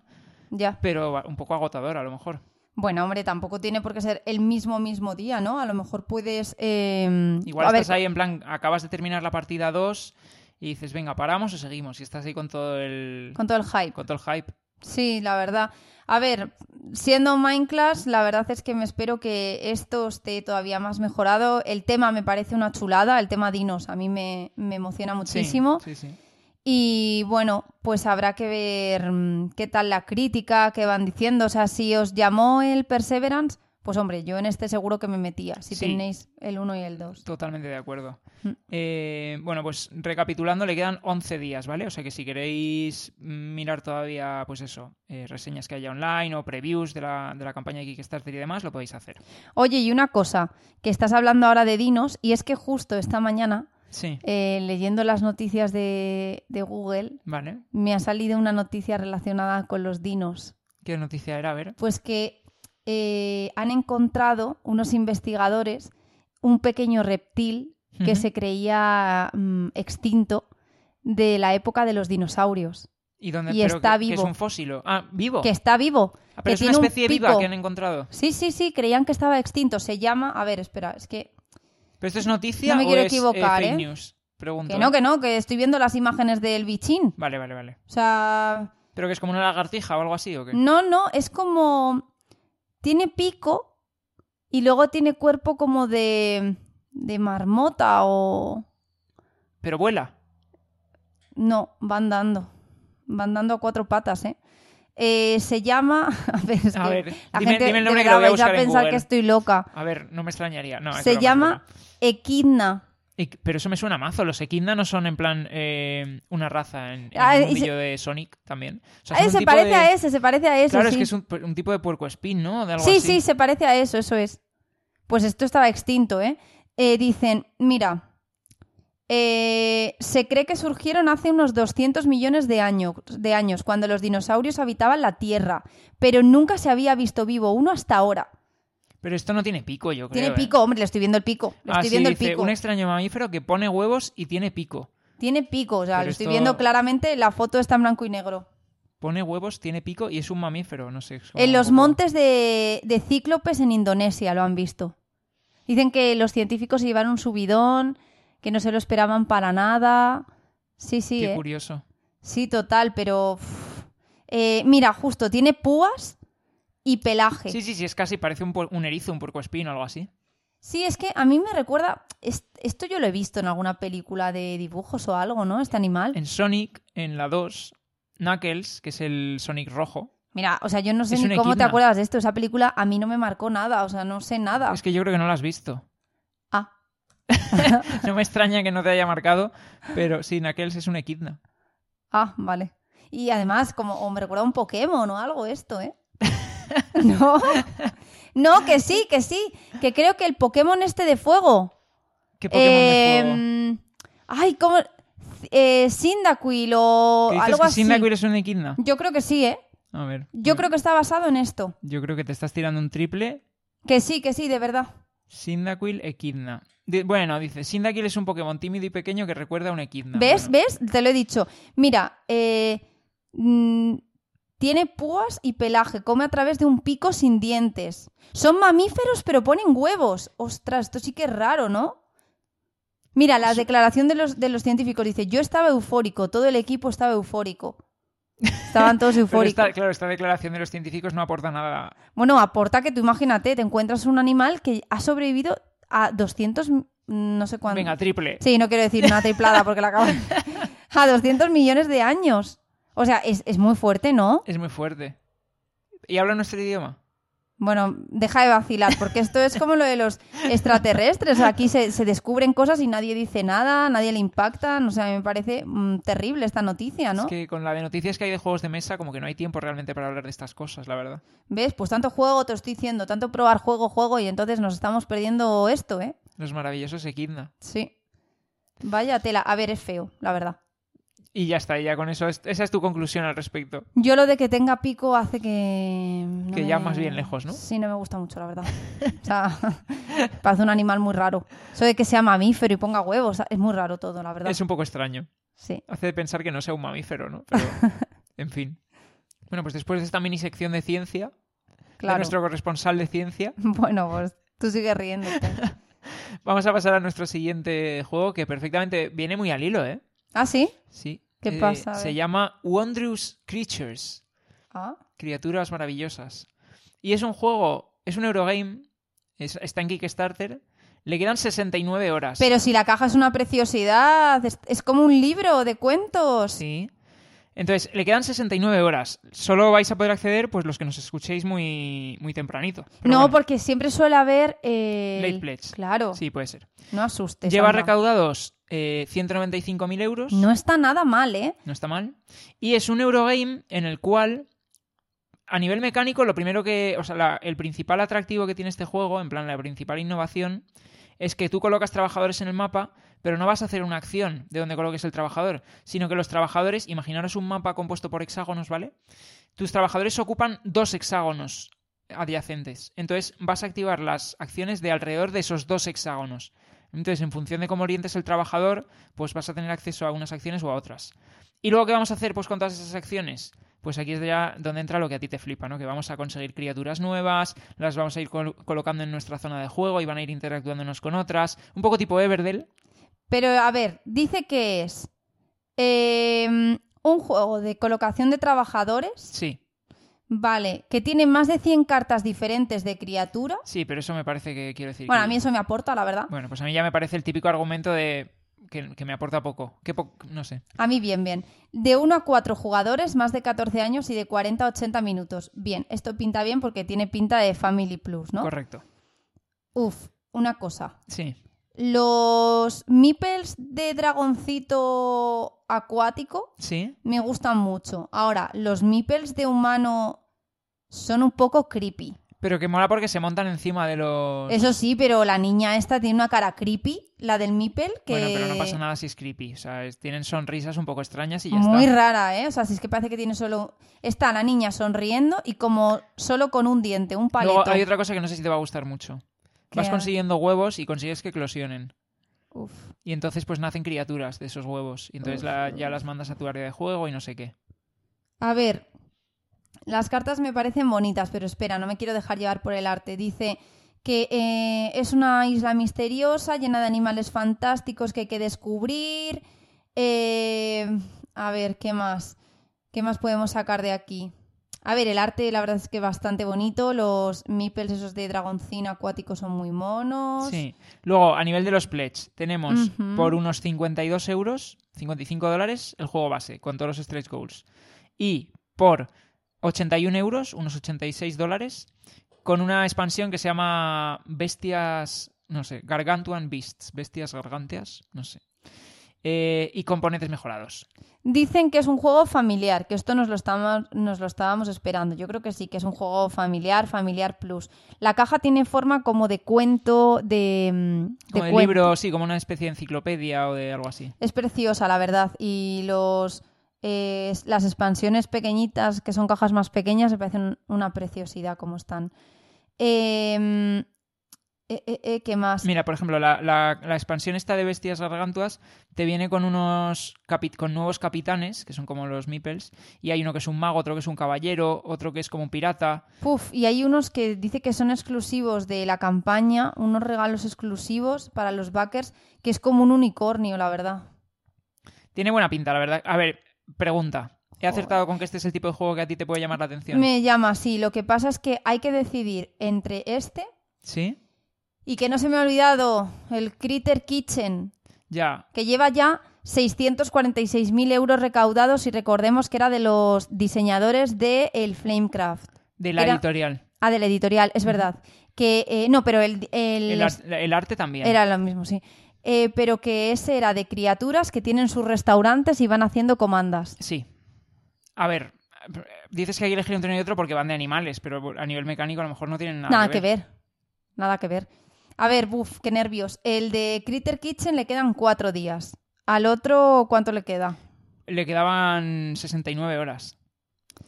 Ya. pero un poco agotadora a lo mejor. Bueno, hombre, tampoco tiene por qué ser el mismo mismo día, ¿no? A lo mejor puedes... eh, Igual a ver, estás ahí en plan, acabas de terminar la partida 2 y dices, venga, paramos o seguimos. Y estás ahí con todo el, con todo el hype. con todo el hype. Sí, la verdad. A ver, siendo Minecraft, la verdad es que me espero que esto esté todavía más mejorado. El tema me parece una chulada, el tema dinos a mí me, me emociona Sí, muchísimo. Sí, sí. Y bueno, pues habrá que ver mm, qué tal la crítica, qué van diciendo. O sea, si os llamó el Perseverance, pues hombre, yo en este seguro que me metía, si Sí. tenéis el 1 y el 2. Totalmente de acuerdo. Mm. Eh, bueno, pues recapitulando, le quedan 11 días, ¿vale? O sea que si queréis mirar todavía, pues eso, eh, reseñas que haya online o previews de la, de la campaña de Kickstarter y demás, lo podéis hacer. Oye, y una cosa, que estás hablando ahora de dinos, y es que justo esta mañana, Sí, eh, leyendo las noticias de, de Google, vale. me ha salido una noticia relacionada con los dinos. ¿Qué noticia era? A ver. Pues que eh, han encontrado unos investigadores un pequeño reptil que se creía mm, extinto de la época de los dinosaurios. ¿Y dónde Y pero está que- que es vivo. un fósilo? Ah, vivo. que está vivo. Ah, pero que es una tiene un especie viva que han encontrado. Sí, sí, sí, creían que estaba extinto. Se llama, a ver, espera, es que ¿Pero esto es noticia No me o quiero es, equivocar, eh, fake ¿eh? news? Pregunto. que no, que no, que estoy viendo las imágenes del bichín. Vale, vale, vale. O sea, ¿Pero que es como una lagartija o algo así o qué? no, no, es como tiene pico y luego tiene cuerpo como de de marmota o Pero vuela. no, van dando. Van dando a cuatro patas, ¿eh? Eh, se llama. A ver, es A que ver, la dime- gente dime el nombre que lo voy a a en pensar que estoy loca. A ver, no me extrañaría. No, Se llama. Equidna. Pero eso me suena mazo. Los Equidna no son en plan eh, una raza en, en Ah, se- mundillo de Sonic también. O sea, Ah, un se parece de- a ese, se parece a eso. Claro, sí. es que es un, un tipo de puercoespín, ¿no? De algo Sí, así. sí, se parece a eso, eso es. Pues esto estaba extinto, ¿eh? Eh, dicen, mira, eh, se cree que surgieron hace unos 200 millones de, año- de años, cuando los dinosaurios habitaban la Tierra, pero nunca se había visto vivo uno hasta ahora. Pero esto no tiene pico, yo creo. Tiene ¿eh? pico, hombre, le estoy viendo el pico. Le Ah, estoy sí, viendo el dice, pico. un extraño mamífero que pone huevos y tiene pico. Tiene pico, o sea, Pero lo estoy esto- viendo claramente, la foto está en blanco y negro. Pone huevos, tiene pico y es un mamífero, no sé. En los montes de, de cíclopes en Indonesia lo han visto. Dicen que los científicos llevaron un subidón, que no se lo esperaban para nada. Sí, sí, Qué ¿eh? curioso. sí, total, pero... Eh, mira, justo, tiene púas y pelaje. Sí, sí, sí, es casi parece un, erizo, un puercoespín o algo así. Sí, es que a mí me recuerda... es- Esto yo lo he visto en alguna película de dibujos o algo, ¿no? Este animal. En Sonic, en la 2, Knuckles, que es el Sonic rojo. Mira, o sea, yo no sé ni cómo te acuerdas de esto. Esa película a mí no me marcó nada, o sea, no sé nada. Es que yo creo que no lo has visto. No me extraña que no te haya marcado, pero sí, Knuckles es un equidna. Ah, vale. Y además, como o me recuerda a un Pokémon o algo esto, ¿eh? no. No, que sí, que sí. Que creo que el Pokémon este de fuego. ¿Qué Pokémon de fuego? Em, Ay, ¿cómo? Eh, Cyndaquil o ¿Qué dices algo que así. Cyndaquil es un equidna? Yo creo que sí, ¿eh? A ver. Yo creo que está basado en esto. Yo creo que te estás tirando un triple. Que sí, que sí, de verdad. Cyndaquil equidna. Bueno, dice, Cyndaquil es un Pokémon tímido y pequeño que recuerda a un equidna. ¿Ves? Bueno, ¿Ves? Te lo he dicho. Mira, eh, mm, tiene púas y pelaje, come a través de un pico sin dientes. Son mamíferos, pero ponen huevos. Ostras, esto sí que es raro, ¿no? Mira, la declaración de los, de los científicos dice, yo estaba eufórico, todo el equipo estaba eufórico. Estaban todos eufóricos. esta, claro, esta declaración de los científicos no aporta nada. Bueno, aporta que tú imagínate, te encuentras un animal que ha sobrevivido a 200, mm, no sé cuánto. Venga, triple. Sí, no quiero decir una triplada porque la acabo de... A 200 millones de años. O sea, es, es muy fuerte, ¿no? Es muy fuerte. ¿Y habla nuestro idioma? Bueno, deja de vacilar, porque esto es como lo de los extraterrestres. Aquí se, se descubren cosas y nadie dice nada, nadie le impacta. O sea, me parece mm, terrible esta noticia, ¿no? Es que con la de noticias que hay de juegos de mesa, como que no hay tiempo realmente para hablar de estas cosas, la verdad. ¿Ves? Pues tanto juego, te estoy diciendo, tanto probar juego, juego, y entonces nos estamos perdiendo esto, ¿eh? Los maravillosos Equidna. Sí. Vaya tela. A ver, es feo, la verdad. Y ya está, ya con eso, es- esa es tu conclusión al respecto. Yo lo de que tenga pico hace que... no Que ya más bien lejos, ¿no? Sí, no me gusta mucho, la verdad. O sea, parece un animal muy raro. Eso de que sea mamífero y ponga huevos, es muy raro todo, la verdad. Es un poco extraño. Sí. Hace pensar que no sea un mamífero, ¿no? Pero, en fin. Bueno, pues después de esta mini sección de ciencia, de nuestro corresponsal de ciencia, Bueno, pues tú sigues riéndote. vamos a pasar a nuestro siguiente juego que perfectamente viene muy al hilo, ¿eh? ¿Ah, sí? Sí. ¿Qué Eh, pasa? Se llama Wondrous Creatures. Ah, Criaturas maravillosas. Y es un juego, es un Eurogame, es- está en Kickstarter. Le quedan 69 horas. Pero si la caja es una preciosidad, es, es como un libro de cuentos. Sí. Entonces, le quedan 69 horas. Solo vais a poder acceder, pues, los que nos escuchéis muy, muy tempranito. Pero no, bueno, porque siempre suele haber... eh, Late pledge. Claro, Sí, puede ser. no asustes. Lleva anda. recaudados eh, 195.000 euros. No está nada mal, ¿eh? No está mal. Y es un Eurogame en el cual, a nivel mecánico, lo primero que. O sea, la- el principal atractivo que tiene este juego, en plan, la principal innovación, es que tú colocas trabajadores en el mapa, pero no vas a hacer una acción de donde coloques el trabajador, sino que los trabajadores, imaginaros un mapa compuesto por hexágonos, ¿vale? Tus trabajadores ocupan dos hexágonos adyacentes. Entonces vas a activar las acciones de alrededor de esos dos hexágonos. Entonces, en función de cómo orientes el trabajador, pues vas a tener acceso a unas acciones o a otras. ¿Y luego qué vamos a hacer pues con todas esas acciones? Pues aquí es ya donde entra lo que a ti te flipa, ¿no? Que vamos a conseguir criaturas nuevas, las vamos a ir col- colocando en nuestra zona de juego y van a ir interactuando unas con otras. Un poco tipo Everdell. Pero a ver, dice que es eh, un juego de colocación de trabajadores, Sí, vale, que tiene más de 100 cartas diferentes de criaturas. sí, pero eso me parece que quiero decir. Bueno, que- a mí eso me aporta, la verdad. Bueno, pues a mí ya me parece el típico argumento de que, que me aporta poco. Que po- no sé. A mí bien, bien. De 1 a 4 jugadores, más de 14 años y de 40 a 80 minutos. Bien, esto pinta bien porque tiene pinta de Family Plus, ¿no? Correcto. Uf, una cosa. Sí. Los meeples de dragoncito acuático Sí. me gustan mucho. Ahora, los meeples de humano son un poco creepy. Pero que mola porque se montan encima de los. Eso sí, pero la niña esta tiene una cara creepy, la del meeple, que... Bueno, pero no pasa nada si es creepy. O sea, es- tienen sonrisas un poco extrañas y ya Muy está. rara, ¿eh? O sea, si es que parece que tiene solo... Está la niña sonriendo y como solo con un diente, un paleto. Luego hay otra cosa que no sé si te va a gustar mucho. Vas consiguiendo huevos y consigues que eclosionen. Uf. Y entonces pues nacen criaturas de esos huevos. Y entonces la- ya las mandas a tu área de juego y no sé qué. A ver, las cartas me parecen bonitas, pero espera, no me quiero dejar llevar por el arte. Dice que eh, es una isla misteriosa llena de animales fantásticos que hay que descubrir. Eh, a ver, ¿qué más? ¿Qué más podemos sacar de aquí? A ver, el arte la verdad es que bastante bonito. Los meeples esos de dragoncino acuático son muy monos. Sí. Luego, a nivel de los pledge, tenemos por unos 52 euros, 55 dólares, el juego base, con todos los stretch goals. Y por 81 euros, unos 86 dólares, con una expansión que se llama Bestias, no sé, Gargantuan Beasts, Bestias Garganteas, no sé. Eh, y componentes mejorados. Dicen que es un juego familiar, que esto nos lo, estamos, nos lo estábamos esperando. Yo creo que sí, que es un juego familiar, familiar plus. La caja tiene forma como de cuento, de... mm, de Como de cuento. libro, sí, como una especie de enciclopedia o de algo así. Es preciosa, la verdad. Y los eh, las expansiones pequeñitas, que son cajas más pequeñas, me parecen una preciosidad como están. Eh, eh, eh, eh, ¿Qué más? Mira, por ejemplo, la, la- la expansión esta de Bestias Gargantuas te viene con unos con nuevos capitanes, que son como los meeples, y hay uno que es un mago, otro que es un caballero, otro que es como un pirata. Puf, y hay unos que dice que son exclusivos de la campaña, unos regalos exclusivos para los backers, que es como un unicornio, la verdad. Tiene buena pinta, la verdad. A ver, pregunta. ¿He acertado con que este es el tipo de juego que a ti te puede llamar la atención? Me llama así. Lo que pasa es que hay que decidir entre este ¿Sí? y que no se me ha olvidado el Critter Kitchen, Ya. que lleva ya 646.000 euros recaudados y recordemos que era de los diseñadores de el Flamecraft. De la Era- editorial. Ah, del editorial, es verdad. Que eh, no, pero el, el- El, ar- el arte también. era lo mismo, sí. Eh, pero que ese era de criaturas que tienen sus restaurantes y van haciendo comandas. Sí. A ver, dices que hay que elegir entre uno y otro porque van de animales, pero a nivel mecánico a lo mejor no tienen nada, Nada que ver. Nada que ver. A ver, buf, qué nervios. El de Critter Kitchen le quedan cuatro días. Al otro, ¿cuánto le queda? Le quedaban 69 horas.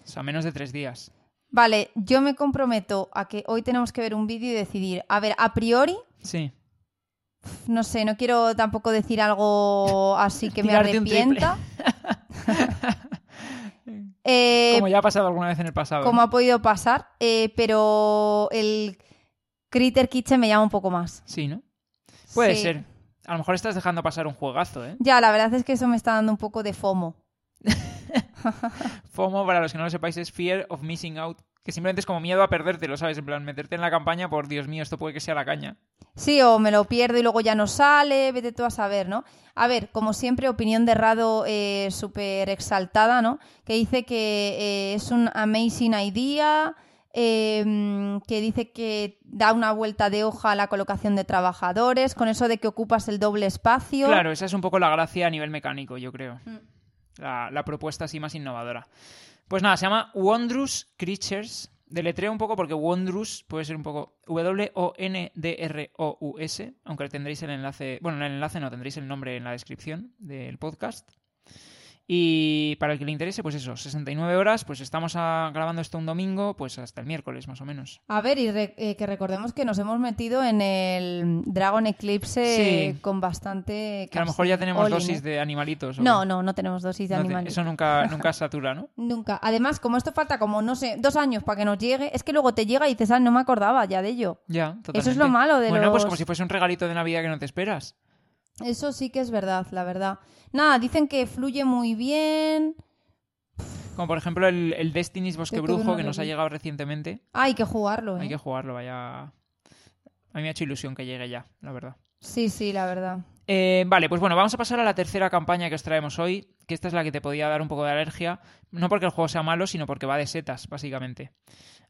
O sea, menos de tres días. Vale, yo me comprometo a que hoy tenemos que ver un vídeo y decidir. A ver, a priori, Sí. No sé, no quiero tampoco decir algo así que me arrepienta. Eh, Como ya ha pasado alguna vez en el pasado. como ¿no? ha podido pasar, eh, pero el Critter Kitchen me llama un poco más. Sí, ¿no? Puede Sí. ser. A lo mejor estás dejando pasar un juegazo, ¿eh? Ya, la verdad es que eso me está dando un poco de FOMO. FOMO, para los que no lo sepáis, es Fear of Missing Out. Que simplemente es como miedo a perdértelo, ¿sabes? En plan, meterte en la campaña por Dios mío, esto puede que sea la caña. Sí, o me lo pierdo y luego ya no sale, vete tú a saber, ¿no? A ver, como siempre, opinión de Rado eh, súper exaltada, ¿no? Que dice que eh, es un amazing idea, eh, que dice que da una vuelta de hoja a la colocación de trabajadores, con eso de que ocupas el doble espacio. Claro, esa es un poco la gracia a nivel mecánico, yo creo. Mm. La, la propuesta así más innovadora. Pues nada, se llama Wondrous Creatures. Deletreo un poco porque Wondrous puede ser un poco W-O-N-D-R-O-U-S, aunque tendréis el enlace. Bueno, en el enlace no, tendréis el nombre en la descripción del podcast. Y para el que le interese, pues eso, 69 horas, pues estamos a- grabando esto un domingo, pues hasta el miércoles más o menos. A ver, y re- eh, que recordemos que nos hemos metido en el Dragon Eclipse Sí. con bastante... Que a lo mejor ya tenemos dosis ¿eh? de animalitos. ¿o No, no, no tenemos dosis de No te- animales. Eso nunca, nunca satura, ¿no? Nunca. Además, como esto falta como, no sé, dos años para que nos llegue, es que luego te llega y dices, ah, no me acordaba ya de ello. Ya, totalmente. Eso es lo malo de Bueno, pues como si fuese un regalito de Navidad que no te esperas. Eso sí que es verdad, la verdad. Nada, dicen que fluye muy bien. Como por ejemplo el, el Destiny's Bosque Yo Brujo que nos ha llegado recientemente. Ah, hay que jugarlo, ¿eh? Hay que jugarlo, vaya. A mí me ha hecho ilusión que llegue ya, la verdad. Sí, sí, la verdad. Eh, vale, pues bueno, vamos a pasar a la tercera campaña que os traemos hoy, que esta es la que te podía dar un poco de alergia, no porque el juego sea malo, sino porque va de setas, básicamente.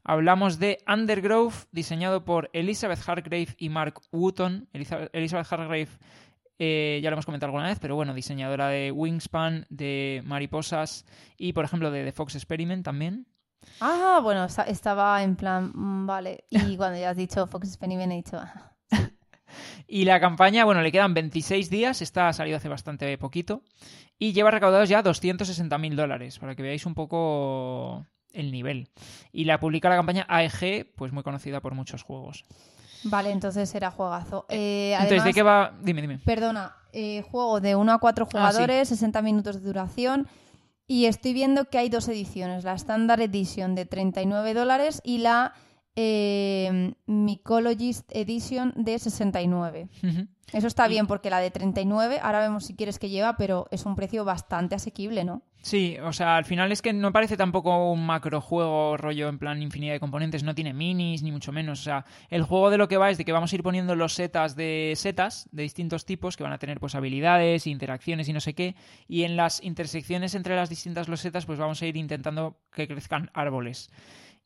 Hablamos de Undergrove, diseñado por Elizabeth Hargrave y Mark Wooton. Eliza- Elizabeth Hargrave eh, ya lo hemos comentado alguna vez, pero bueno, diseñadora de Wingspan, de Mariposas y, por ejemplo, de The Fox Experiment también. Ah, bueno, esta- estaba en plan, mm, vale. Y cuando ya has dicho Fox Experiment, he dicho, ah, Y la campaña, bueno, le quedan 26 días, esta ha salido hace bastante poquito, y lleva recaudados ya 260.000 dólares, para que veáis un poco el nivel. Y la publica la campaña AEG, pues muy conocida por muchos juegos. Vale, entonces era juegazo. Eh, Entonces, además, ¿de qué va? Dime, dime. Perdona, eh, juego de 1 a 4 Ah, sí. jugadores, 60 minutos de duración. Y estoy viendo que hay dos ediciones, la Standard Edition de 39 dólares y la eh, Mycologist Edition de 69. Ujú. Eso está bien porque la de 39, ahora vemos si quieres que lleva, pero es un precio bastante asequible, ¿no? Sí, o sea, al final es que no parece tampoco un macrojuego rollo en plan infinidad de componentes, no tiene minis ni mucho menos, o sea, el juego de lo que va es de que vamos a ir poniendo los setas de setas de distintos tipos que van a tener pues habilidades, interacciones y no sé qué, y en las intersecciones entre las distintas losetas pues vamos a ir intentando que crezcan árboles.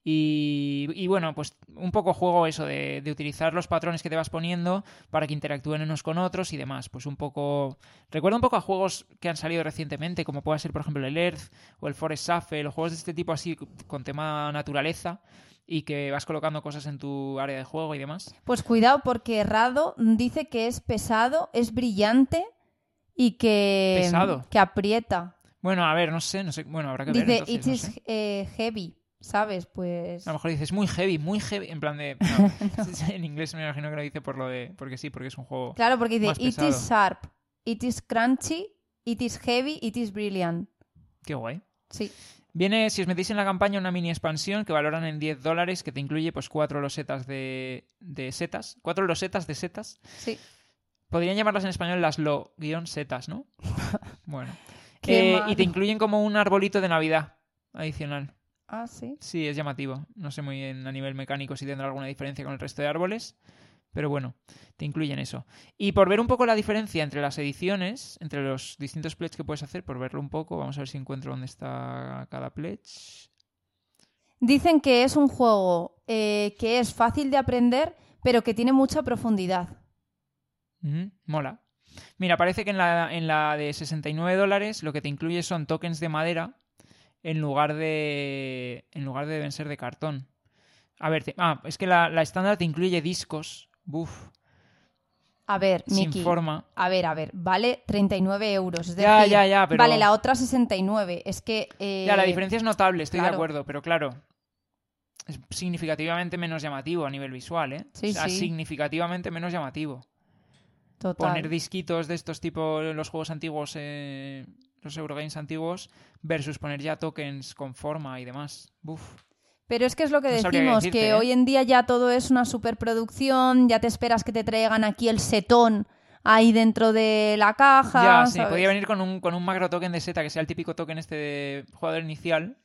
Y, y bueno, pues un poco juego eso de, de utilizar los patrones que te vas poniendo para que interactúen unos con otros y demás. Pues un poco. Recuerda un poco a juegos que han salido recientemente, como pueda ser, por ejemplo, el Earth o el Forest Shuffle, o juegos de este tipo así con tema naturaleza y que vas colocando cosas en tu área de juego y demás. Pues cuidado porque Rado dice que es pesado, es brillante y que, Pesado. que aprieta. Bueno, a ver, no sé, no sé. Bueno, habrá que ver. Dice, entonces, it no is eh, heavy, ¿sabes? Pues... A lo mejor dices muy heavy, muy heavy, en plan de. no. En inglés me imagino que lo dice por lo de. Porque sí, porque es un juego. Claro, porque dice, it pesado. is sharp, it is crunchy, it is heavy, it is brilliant. Qué guay. Sí. Viene, si os metéis en la campaña, una mini expansión que valoran en 10 dólares, que te incluye pues cuatro losetas de, de setas. Cuatro losetas de setas. Sí. Podrían llamarlas en español las lo-setas, ¿no? Bueno. Eh, y te incluyen como un arbolito de Navidad adicional. Ah, sí. Sí, es llamativo. No sé muy bien a nivel mecánico si tendrá alguna diferencia con el resto de árboles. Pero bueno, te incluyen eso. Y por ver un poco la diferencia entre las ediciones, entre los distintos pledges que puedes hacer, por verlo un poco, vamos a ver si encuentro dónde está cada pledge. Dicen que es un juego eh, que es fácil de aprender, pero que tiene mucha profundidad. Mola. Mira, parece que en la, en la de 69 dólares lo que te incluye son tokens de madera en lugar de. En lugar de deben ser de cartón. A ver, te- ah, es que la, la estándar te incluye discos. Buf, A ver, sin Miki. forma. A ver, a ver, vale 39 euros. Es Ya, decir, ya, ya, pero- Vale, la otra 69. Es que. eh, Ya, la diferencia es notable, estoy de acuerdo, pero claro. Es significativamente menos llamativo a nivel visual, ¿eh? Sí, o sea, sí. significativamente menos llamativo. Total. poner disquitos de estos tipo los juegos antiguos, eh, los Eurogames antiguos, versus poner ya tokens con forma y demás. Buf. Pero es que es lo que No decimos, decirte, que ¿eh? hoy en día ya todo es una superproducción, ya te esperas que te traigan aquí el setón ahí dentro de la caja. ya, sí, podría venir con un, con un macro token de seta, que sea el típico token este de jugador inicial.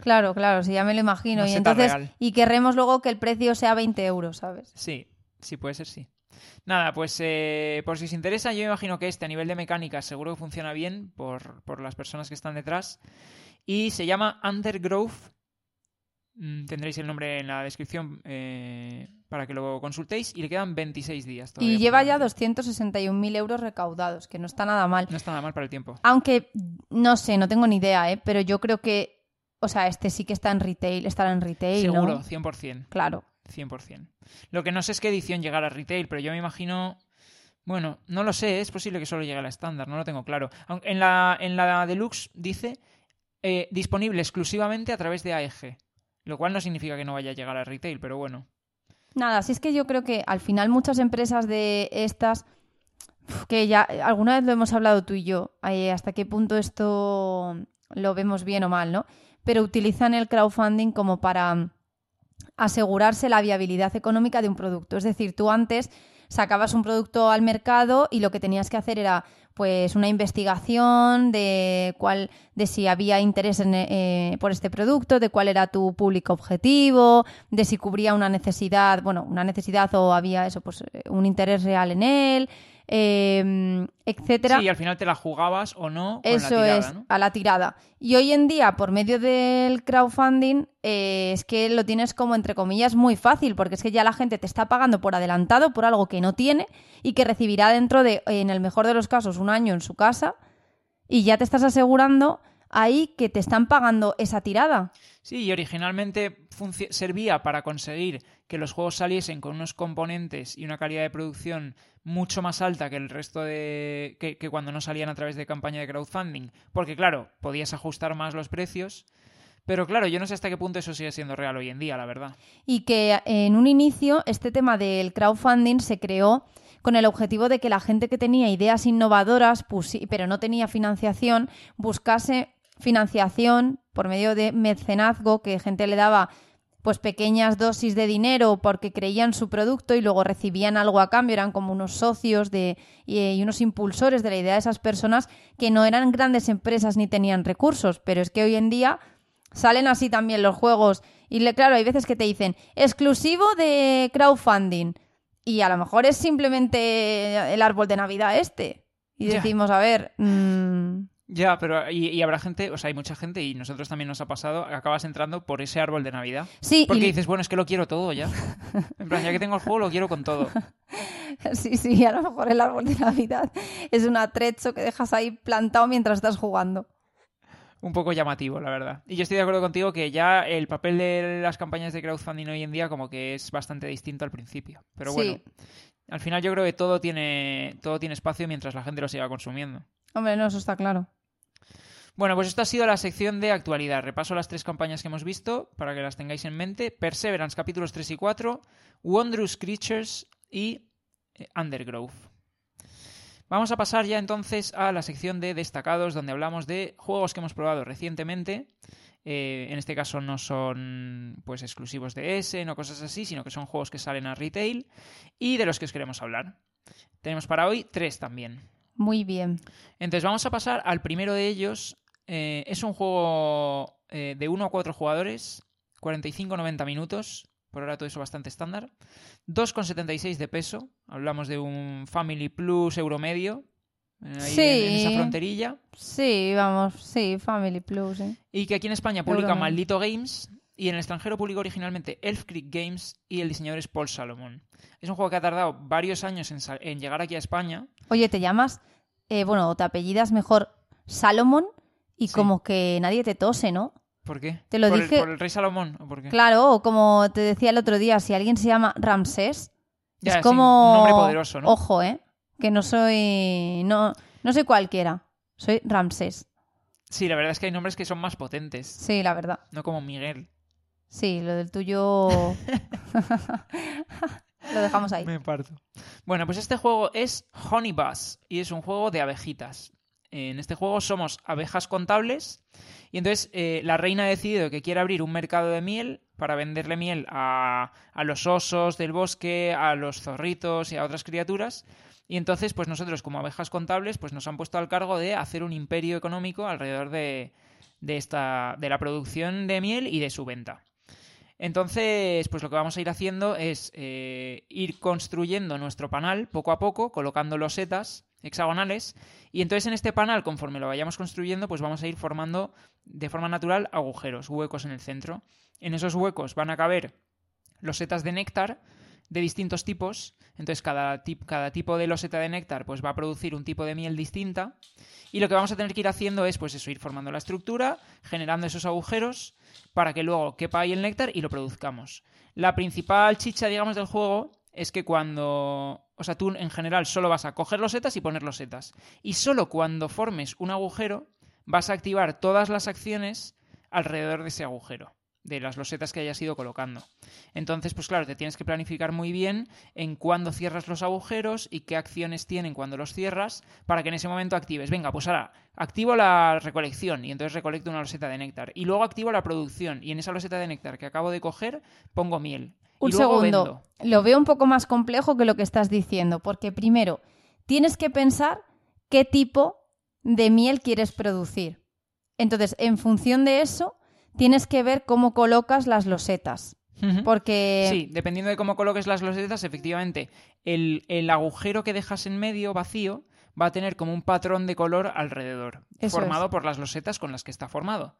Claro, claro, sí, ya me lo imagino. Una y entonces, real. y querremos luego que el precio sea 20 euros, ¿sabes? Sí, sí, puede ser, sí. Nada, pues eh, por si os interesa, yo imagino que este a nivel de mecánica seguro que funciona bien por, por las personas que están detrás. Y se llama Undergrove. Mm, Tendréis el nombre en la descripción eh, para que lo consultéis. Y le quedan 26 días todavía. Y lleva ya delante. 261.000 euros recaudados, que no está nada mal. No está nada mal para el tiempo. Aunque, no sé, no tengo ni idea, ¿eh? Pero yo creo que, o sea, este sí que está en retail, estará en retail, Seguro, ¿no? 100%. Claro. 100%. Lo que no sé es qué edición llegará a retail, pero yo me imagino Bueno, no lo sé, es posible que solo llegue a la estándar, no lo tengo claro. En la, en la deluxe dice eh, disponible exclusivamente a través de AEG, lo cual no significa que no vaya a llegar a retail, pero bueno. Nada, si es que yo creo que al final muchas empresas de estas, que ya alguna vez lo hemos hablado tú y yo, eh, hasta qué punto esto lo vemos bien o mal, ¿no? Pero utilizan el crowdfunding como para asegurarse la viabilidad económica de un producto. Es decir, tú antes sacabas un producto al mercado y lo que tenías que hacer era pues una investigación de cuál de si había interés eh, por este producto, de cuál era tu público objetivo, de si cubría una necesidad, bueno, una necesidad o había eso, pues un interés real en él, eh, etcétera. Sí, y al final te la jugabas o no. Con Eso la tirada, es, ¿no? a la tirada. Y hoy en día, por medio del crowdfunding, eh, es que lo tienes como, entre comillas, muy fácil, porque es que ya la gente te está pagando por adelantado por algo que no tiene y que recibirá dentro de, en el mejor de los casos, un año en su casa, y ya te estás asegurando ahí que te están pagando esa tirada. Sí, y originalmente servía para conseguir que los juegos saliesen con unos componentes y una calidad de producción mucho más alta que el resto de. Que, cuando no salían a través de campaña de crowdfunding. Porque, claro, podías ajustar más los precios. Pero claro, yo no sé hasta qué punto eso sigue siendo real hoy en día, la verdad. Y que en un inicio este tema del crowdfunding se creó con el objetivo de que la gente que tenía ideas innovadoras, pusi- pero no tenía financiación, buscase financiación por medio de mecenazgo, que gente le daba pues pequeñas dosis de dinero porque creían su producto y luego recibían algo a cambio, eran como unos socios de, y, unos impulsores de la idea de esas personas que no eran grandes empresas ni tenían recursos, pero es que hoy en día salen así también los juegos y le, claro, hay veces que te dicen exclusivo de crowdfunding y a lo mejor es simplemente el árbol de Navidad este. Y decimos, a ver, mm, Ya, pero. Y, y habrá gente, o sea, hay mucha gente, y nosotros también nos ha pasado, acabas entrando por ese árbol de Navidad. sí, Porque y- dices, bueno, es que lo quiero todo ya. En plan, ya que tengo el juego, lo quiero con todo. sí, sí, a lo mejor el árbol de Navidad es un atrecho que dejas ahí plantado mientras estás jugando. un poco llamativo, la verdad. Y yo estoy de acuerdo contigo que ya el papel de las campañas de crowdfunding hoy en día como que es bastante distinto al principio. Pero Sí. bueno, al final yo creo que todo tiene, todo tiene espacio mientras la gente lo siga consumiendo. Hombre, no, eso está claro. Bueno, pues esta ha sido la sección de actualidad. Repaso las tres campañas que hemos visto para que las tengáis en mente. Perseverance capítulos 3 y 4, Wondrous Creatures y eh, Undergrowth. Vamos a pasar ya entonces a la sección de destacados donde hablamos de juegos que hemos probado recientemente. Eh, en este caso no son pues exclusivos de S, no cosas así, sino que son juegos que salen a retail y de los que os queremos hablar. Tenemos para hoy tres también. Muy bien. Entonces vamos a pasar al primero de ellos. Eh, es un juego eh, de 1 a 4 jugadores, 45-90 minutos, por ahora todo eso bastante estándar. 2,76 de peso, hablamos de un Family Plus euro medio, eh, ahí Sí. en, esa fronterilla. Sí, vamos, sí, Family Plus, ¿eh? Y que aquí en España publica. Maldito Games y en el extranjero publicó originalmente Elf Creek Games y el diseñador es Paul Salomon. Es un juego que ha tardado varios años en, llegar aquí a España. Oye, te llamas, eh, bueno, te apellidas mejor Salomón y Sí. como que nadie te tose, ¿no? ¿Por qué? Te lo ¿Por dije- El, ¿Por el rey Salomón? ¿O por qué? Claro, o como te decía el otro día, si alguien se llama Ramsés, Ya, es como... un nombre poderoso, ¿no? Ojo, ¿eh? Que no soy... No, no soy cualquiera, soy Ramsés. Sí, la verdad es que hay nombres que son más potentes, Sí, la verdad. no como Miguel. Sí, lo del tuyo... lo dejamos ahí. Me parto. Bueno, pues este juego es Honey Buzz y es un juego de abejitas. En este juego somos abejas contables y entonces eh, la reina ha decidido que quiere abrir un mercado de miel para venderle miel a, los osos del bosque, a los zorritos y a otras criaturas. Y entonces, pues nosotros como abejas contables, pues nos han puesto al cargo de hacer un imperio económico alrededor de, de esta, de la producción de miel y de su venta. Entonces, pues lo que vamos a ir haciendo es eh, ir construyendo nuestro panal poco a poco, colocando losetas hexagonales, y entonces en este panal, conforme lo vayamos construyendo, pues vamos a ir formando de forma natural agujeros, huecos en el centro. En esos huecos van a caber losetas de néctar de distintos tipos, entonces cada, cada tipo de loseta de néctar pues va a producir un tipo de miel distinta, y lo que vamos a tener que ir haciendo es pues eso, ir formando la estructura, generando esos agujeros, para que luego quepa ahí el néctar y lo produzcamos. La principal chicha, digamos, del juego es que cuando... O sea, tú en general solo vas a coger los setas y poner los setas. Y solo cuando formes un agujero vas a activar todas las acciones alrededor de ese agujero de las losetas que hayas ido colocando. Entonces, pues claro, te tienes que planificar muy bien en cuándo cierras los agujeros y qué acciones tienen cuando los cierras para que en ese momento actives. Venga, pues ahora activo la recolección y entonces recolecto una loseta de néctar. Y luego activo la producción y en esa loseta de néctar que acabo de coger pongo miel. Un y luego segundo, vendo. lo veo un poco más complejo que lo que estás diciendo, porque primero tienes que pensar qué tipo de miel quieres producir. Entonces, en función de eso, tienes que ver cómo colocas las losetas. Porque Sí, dependiendo de cómo coloques las losetas, efectivamente, el, el agujero que dejas en medio vacío va a tener como un patrón de color alrededor, Eso formado es. por las losetas con las que está formado.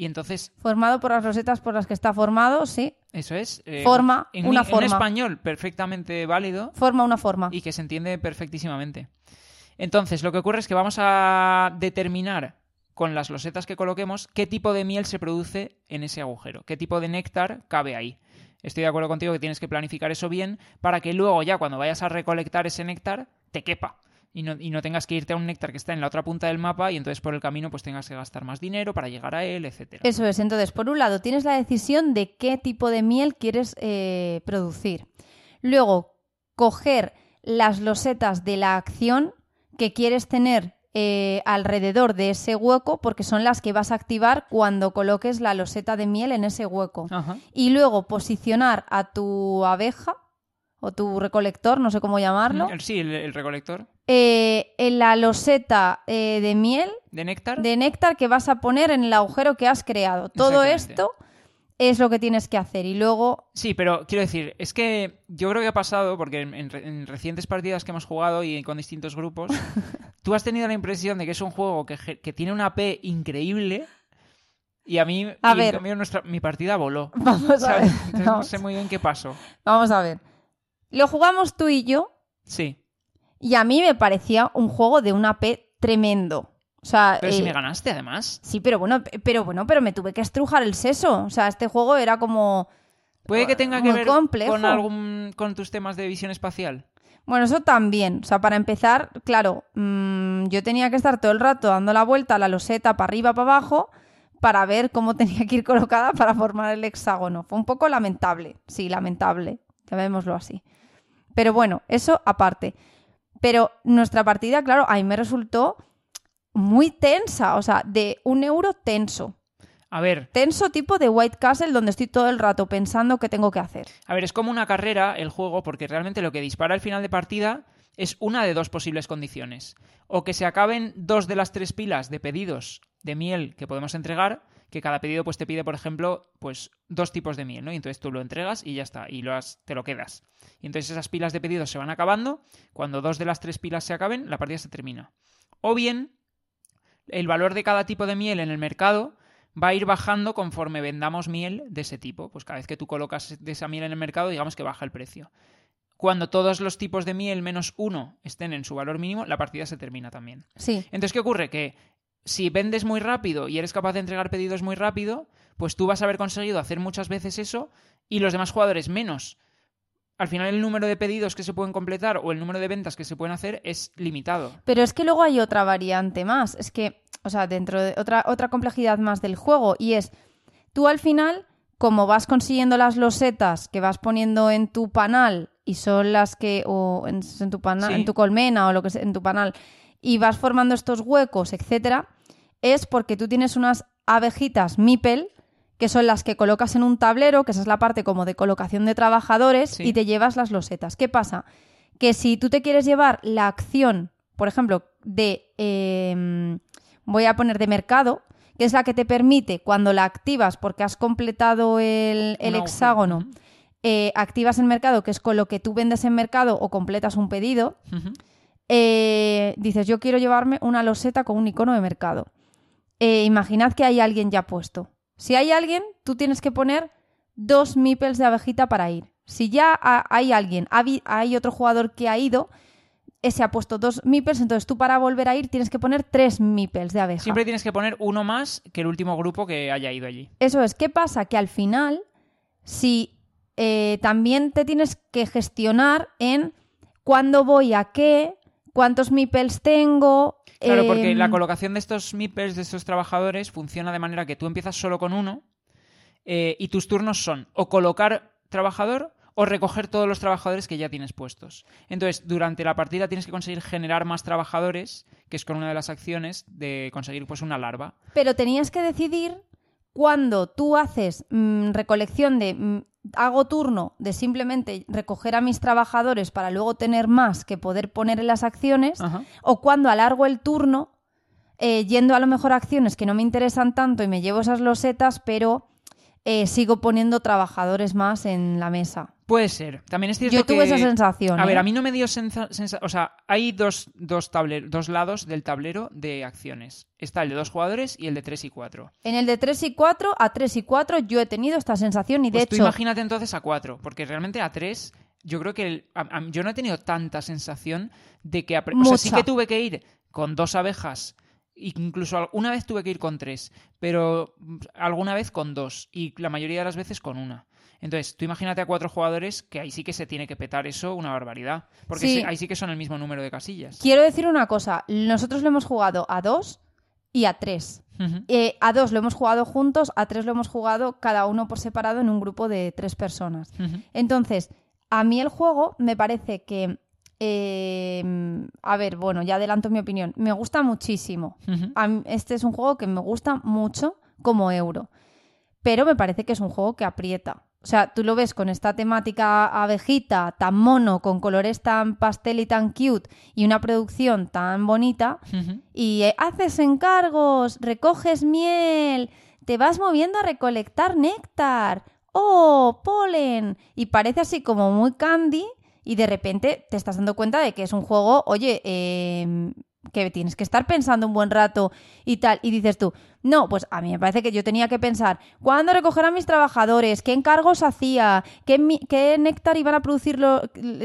Y entonces, formado por las losetas por las que está formado, sí, eso es. eh, Forma en, una en forma. español perfectamente válido forma una forma. y que se entiende perfectísimamente. Entonces, lo que ocurre es que vamos a determinar con las losetas que coloquemos qué tipo de miel se produce en ese agujero, qué tipo de néctar cabe ahí. Estoy de acuerdo contigo que tienes que planificar eso bien para que luego ya cuando vayas a recolectar ese néctar te quepa y no, y no tengas que irte a un néctar que está en la otra punta del mapa y entonces por el camino pues tengas que gastar más dinero para llegar a él, etcétera. Eso es. Entonces, por un lado, tienes la decisión de qué tipo de miel quieres eh, producir. Luego, coger las losetas de la acción que quieres tener eh, alrededor de ese hueco, porque son las que vas a activar cuando coloques la loseta de miel en ese hueco. Ajá. Y luego posicionar a tu abeja o tu recolector, no sé cómo llamarlo, sí, el, el recolector eh, en la loseta eh, de miel de néctar. de néctar que vas a poner en el agujero que has creado. Todo esto es lo que tienes que hacer. Y luego, Sí, pero quiero decir, es que yo creo que ha pasado, porque en, en re- en recientes partidas que hemos jugado y con distintos grupos, tú has tenido la impresión de que es un juego que, que tiene una P increíble y a mí, A y en ver. cambio nuestra, mi partida voló. vamos a ver. no sé muy bien qué pasó. Vamos a ver. Lo jugamos tú y yo Sí, y a mí me parecía un juego de una P tremendo. O sea, pero si eh, me ganaste además. sí, pero bueno, pero bueno, pero me tuve que estrujar el seso. O sea, este juego era como Puede que tenga que ver complejo. con algún con tus temas de visión espacial. Bueno, eso también. O sea, para empezar, claro, mm, yo tenía que estar todo el rato dando la vuelta a la loseta para arriba, para abajo, para ver cómo tenía que ir colocada para formar el hexágono. Fue un poco lamentable. Sí, lamentable. Llamémoslo así. Pero bueno, eso aparte. Pero nuestra partida, claro, a mí me resultó muy tensa. O sea, de un euro tenso. A ver, Tenso tipo de White Castle, donde estoy todo el rato pensando qué tengo que hacer. A ver, es como una carrera el juego, porque realmente lo que dispara al final de partida es una de dos posibles condiciones. O que se acaben dos de las tres pilas de pedidos de miel que podemos entregar, que cada pedido pues te pide, por ejemplo, pues dos tipos de miel, ¿no? Y entonces tú lo entregas y ya está, y lo has- te lo quedas. Y entonces esas pilas de pedidos se van acabando, cuando dos de las tres pilas se acaben, la partida se termina. O bien, el valor de cada tipo de miel en el mercado va a ir bajando conforme vendamos miel de ese tipo. Pues cada vez que tú colocas de esa miel en el mercado, digamos que baja el precio. Cuando todos los tipos de miel menos uno estén en su valor mínimo, la partida se termina también. Sí. Entonces, ¿qué ocurre? Que si vendes muy rápido y eres capaz de entregar pedidos muy rápido, pues tú vas a haber conseguido hacer muchas veces eso y los demás jugadores menos. Al final el número de pedidos que se pueden completar o el número de ventas que se pueden hacer es limitado. Pero es que luego hay otra variante más. Es que, o sea, dentro de otra, otra complejidad más del juego. Y es, tú al final, como vas consiguiendo las losetas que vas poniendo en tu panal y son las que, o en, en tu, panal, Sí. en tu colmena o lo que sea, en tu panal, y vas formando estos huecos, etcétera, es porque tú tienes unas abejitas Mipel que son las que colocas en un tablero, que esa es la parte como de colocación de trabajadores, Sí. y te llevas las losetas. ¿Qué pasa? Que si tú te quieres llevar la acción, por ejemplo, de eh, voy a poner de mercado, que es la que te permite cuando la activas porque has completado el, el hexágono, eh, activas en mercado, que es con lo que tú vendes en mercado o completas un pedido. Eh, dices, yo quiero llevarme una loseta con un icono de mercado. Eh, imaginad que hay alguien ya puesto. Si hay alguien, tú tienes que poner dos meeples de abejita para ir. Si ya ha- hay alguien, hay otro jugador que ha ido, ese ha puesto dos meeples, entonces tú para volver a ir tienes que poner tres meeples de abeja. Siempre tienes que poner uno más que el último grupo que haya ido allí. Eso es, ¿qué pasa? Que al final, si eh, también te tienes que gestionar en cuándo voy a qué, cuántos meeples tengo. Claro, porque la em, colocación de estos meeples, de estos trabajadores, funciona de manera que tú empiezas solo con uno eh, y tus turnos son o colocar trabajador o recoger todos los trabajadores que ya tienes puestos. Entonces, durante la partida tienes que conseguir generar más trabajadores, que es con una de las acciones de conseguir pues una larva. Pero tenías que decidir cuando tú haces mm, recolección de mm, hago turno de simplemente recoger a mis trabajadores para luego tener más que poder poner en las acciones, Ajá. o cuando alargo el turno eh, yendo a lo mejor a acciones que no me interesan tanto y me llevo esas losetas, pero eh, sigo poniendo trabajadores más en la mesa. Puede ser. También es cierto Yo tuve que- esa sensación. A ver, ¿eh? a mí no me dio sensación. O sea, hay dos, dos, tabler- dos lados del tablero de acciones. Está el de dos jugadores y el de tres y cuatro. En el de 3 y 4, a 3 y 4 yo he tenido esta sensación y de Pues tú hecho... imagínate entonces a cuatro, porque realmente a tres, yo creo que el- a- a- yo no he tenido tanta sensación de que. O sea, sí que tuve que ir con dos abejas. Incluso una vez tuve que ir con tres, pero mm, alguna vez con dos y la mayoría de las veces con una. Entonces, tú imagínate a cuatro jugadores que ahí sí que se tiene que petar eso una barbaridad. Porque Sí. ahí sí que son el mismo número de casillas. Quiero decir una cosa, nosotros lo hemos jugado a 2 y a 3. Ujú. Eh, a 2 lo hemos jugado juntos, a 3 lo hemos jugado cada uno por separado en un grupo de tres personas. Entonces, a mí el juego me parece que... eh, a ver, bueno, ya adelanto mi opinión. Me gusta muchísimo. A mí- este es un juego que me gusta mucho como euro. Pero me parece que es un juego que aprieta. O sea, tú lo ves con esta temática abejita, tan mono, con colores tan pastel y tan cute, y una producción tan bonita, y eh, haces encargos, recoges miel, te vas moviendo a recolectar néctar, oh, polen, y parece así como muy candy, y de repente te estás dando cuenta de que es un juego, oye, em, que tienes que estar pensando un buen rato y tal, y dices tú, no, pues a mí me parece que yo tenía que pensar, ¿cuándo recoger a mis trabajadores? ¿Qué encargos hacía? ¿Qué, qué néctar iban a producir lo-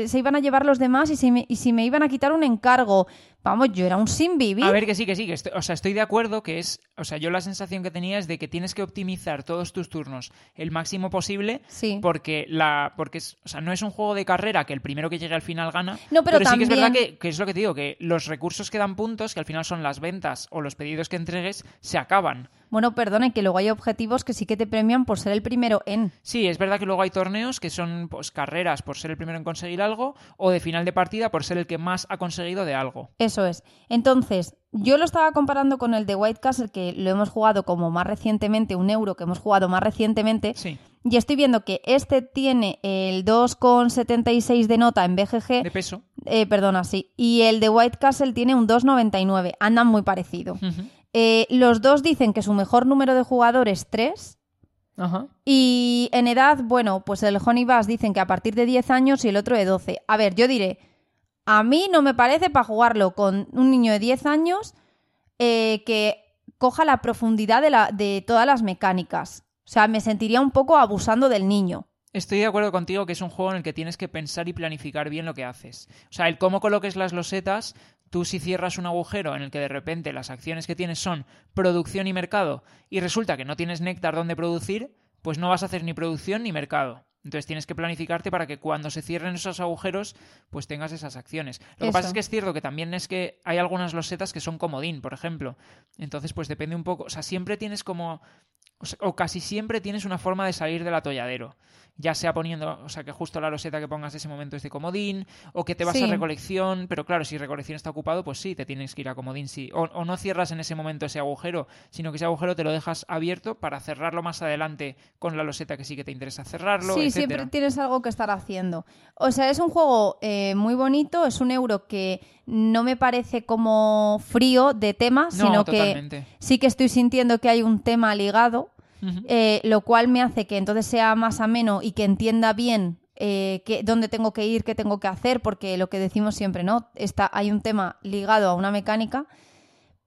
se iban a llevar los demás y si, y si me iban a quitar un encargo? Vamos, yo era un sin vivir. A ver, que sí, que sí, que estoy, o sea, estoy de acuerdo que es, o sea, yo la sensación que tenía es de que tienes que optimizar todos tus turnos el máximo posible Sí. porque la, porque es, o sea, no es un juego de carrera que el primero que llegue al final gana, No, pero sí que es verdad que, que es lo que te digo, que los recursos que dan puntos, que al final son las ventas o los pedidos que entregues, se acaban. Bueno, perdona, y que luego hay objetivos que sí que te premian por ser el primero en. Sí, es verdad que luego hay torneos que son pues, carreras por ser el primero en conseguir algo o de final de partida por ser el que más ha conseguido de algo. Eso es. Entonces, yo lo estaba comparando con el de White Castle, que lo hemos jugado como más recientemente, un euro que hemos jugado más recientemente. Sí, Y estoy viendo que este tiene el 2,76 de nota en BGG. de peso. Eh, perdona, sí. Y el de White Castle tiene un 2,99. Andan muy parecido. Eh, los dos dicen que su mejor número de jugadores es 3. Ajá. Y en edad, bueno, pues el Honey Bass dicen que a partir de 10 años y el otro de 12. A ver, yo diré, a mí no me parece para jugarlo con un niño de 10 años eh, que coja la profundidad de, la, de todas las mecánicas. O sea, me sentiría un poco abusando del niño. Estoy de acuerdo contigo que es un juego en el que tienes que pensar y planificar bien lo que haces. O sea, el cómo coloques las losetas, tú si cierras un agujero en el que de repente las acciones que tienes son producción y mercado y resulta que no tienes néctar donde producir, pues no vas a hacer ni producción ni mercado. Entonces tienes que planificarte para que cuando se cierren esos agujeros, pues tengas esas acciones. Lo que pasa es que es cierto que también es que hay algunas losetas que son comodín, por ejemplo. Entonces, pues depende un poco. O sea, siempre tienes como. O, casi siempre tienes una forma de salir del atolladero. Ya sea poniendo, o sea, que justo la loseta que pongas ese momento es de comodín, o que te vas Sí. a recolección, pero claro, si recolección está ocupado, pues sí, te tienes que ir a comodín, sí. O, o no cierras en ese momento ese agujero, sino que ese agujero te lo dejas abierto para cerrarlo más adelante con la loseta que sí que te interesa cerrarlo, sí, etcétera. siempre tienes algo que estar haciendo. O sea, es un juego eh, muy bonito, es un euro que no me parece como frío de tema, No, sino totalmente. que sí que estoy sintiendo que hay un tema ligado. Eh, lo cual me hace que entonces sea más ameno y que entienda bien eh, qué- dónde tengo que ir, qué tengo que hacer, porque lo que decimos siempre, ¿no? Está, hay un tema ligado a una mecánica,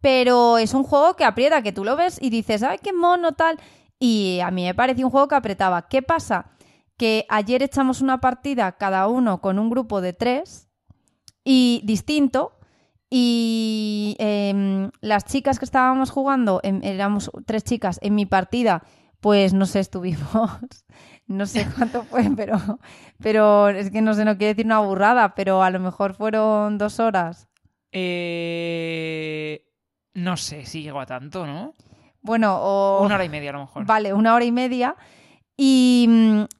pero es un juego que aprieta, que tú lo ves y dices, ¡ay, qué mono tal! Y a mí me pareció un juego que apretaba. ¿Qué pasa? Que ayer echamos una partida cada uno con un grupo de tres y distinto. Y em, las chicas que estábamos jugando, em, éramos tres chicas, en mi partida, pues no sé, estuvimos, no sé cuánto fue, pero, pero es que no sé, no quiero decir una burrada, pero a lo mejor fueron dos horas. Eh, no sé si llegó a tanto, ¿no? Bueno, o... Una hora y media a lo mejor. Vale, una hora y media. Y,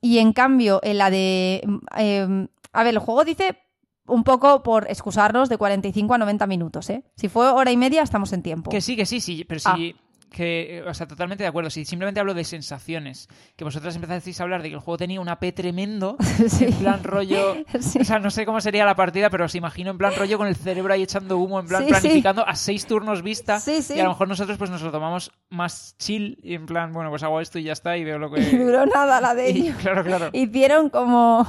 y en cambio, en la de... eh, a ver, el juego dice un poco por excusarnos de 45 a 90 minutos, ¿eh? Si fue hora y media, estamos en tiempo. Que sí, que sí, sí, pero Ah. Que, o sea, totalmente de acuerdo. Si simplemente hablo de sensaciones, que vosotras empezasteis a hablar de que el juego tenía un AP tremendo, Sí. en plan rollo. Sí. O sea, no sé cómo sería la partida, pero os imagino en plan rollo con el cerebro ahí echando humo, en plan Sí, planificando a seis turnos vista. Sí, sí. Y a lo mejor nosotros pues nos lo tomamos más chill y en plan, bueno, pues hago esto y ya está y veo lo que. Y duró nada la de Y- ellos. claro, claro. Hicieron como,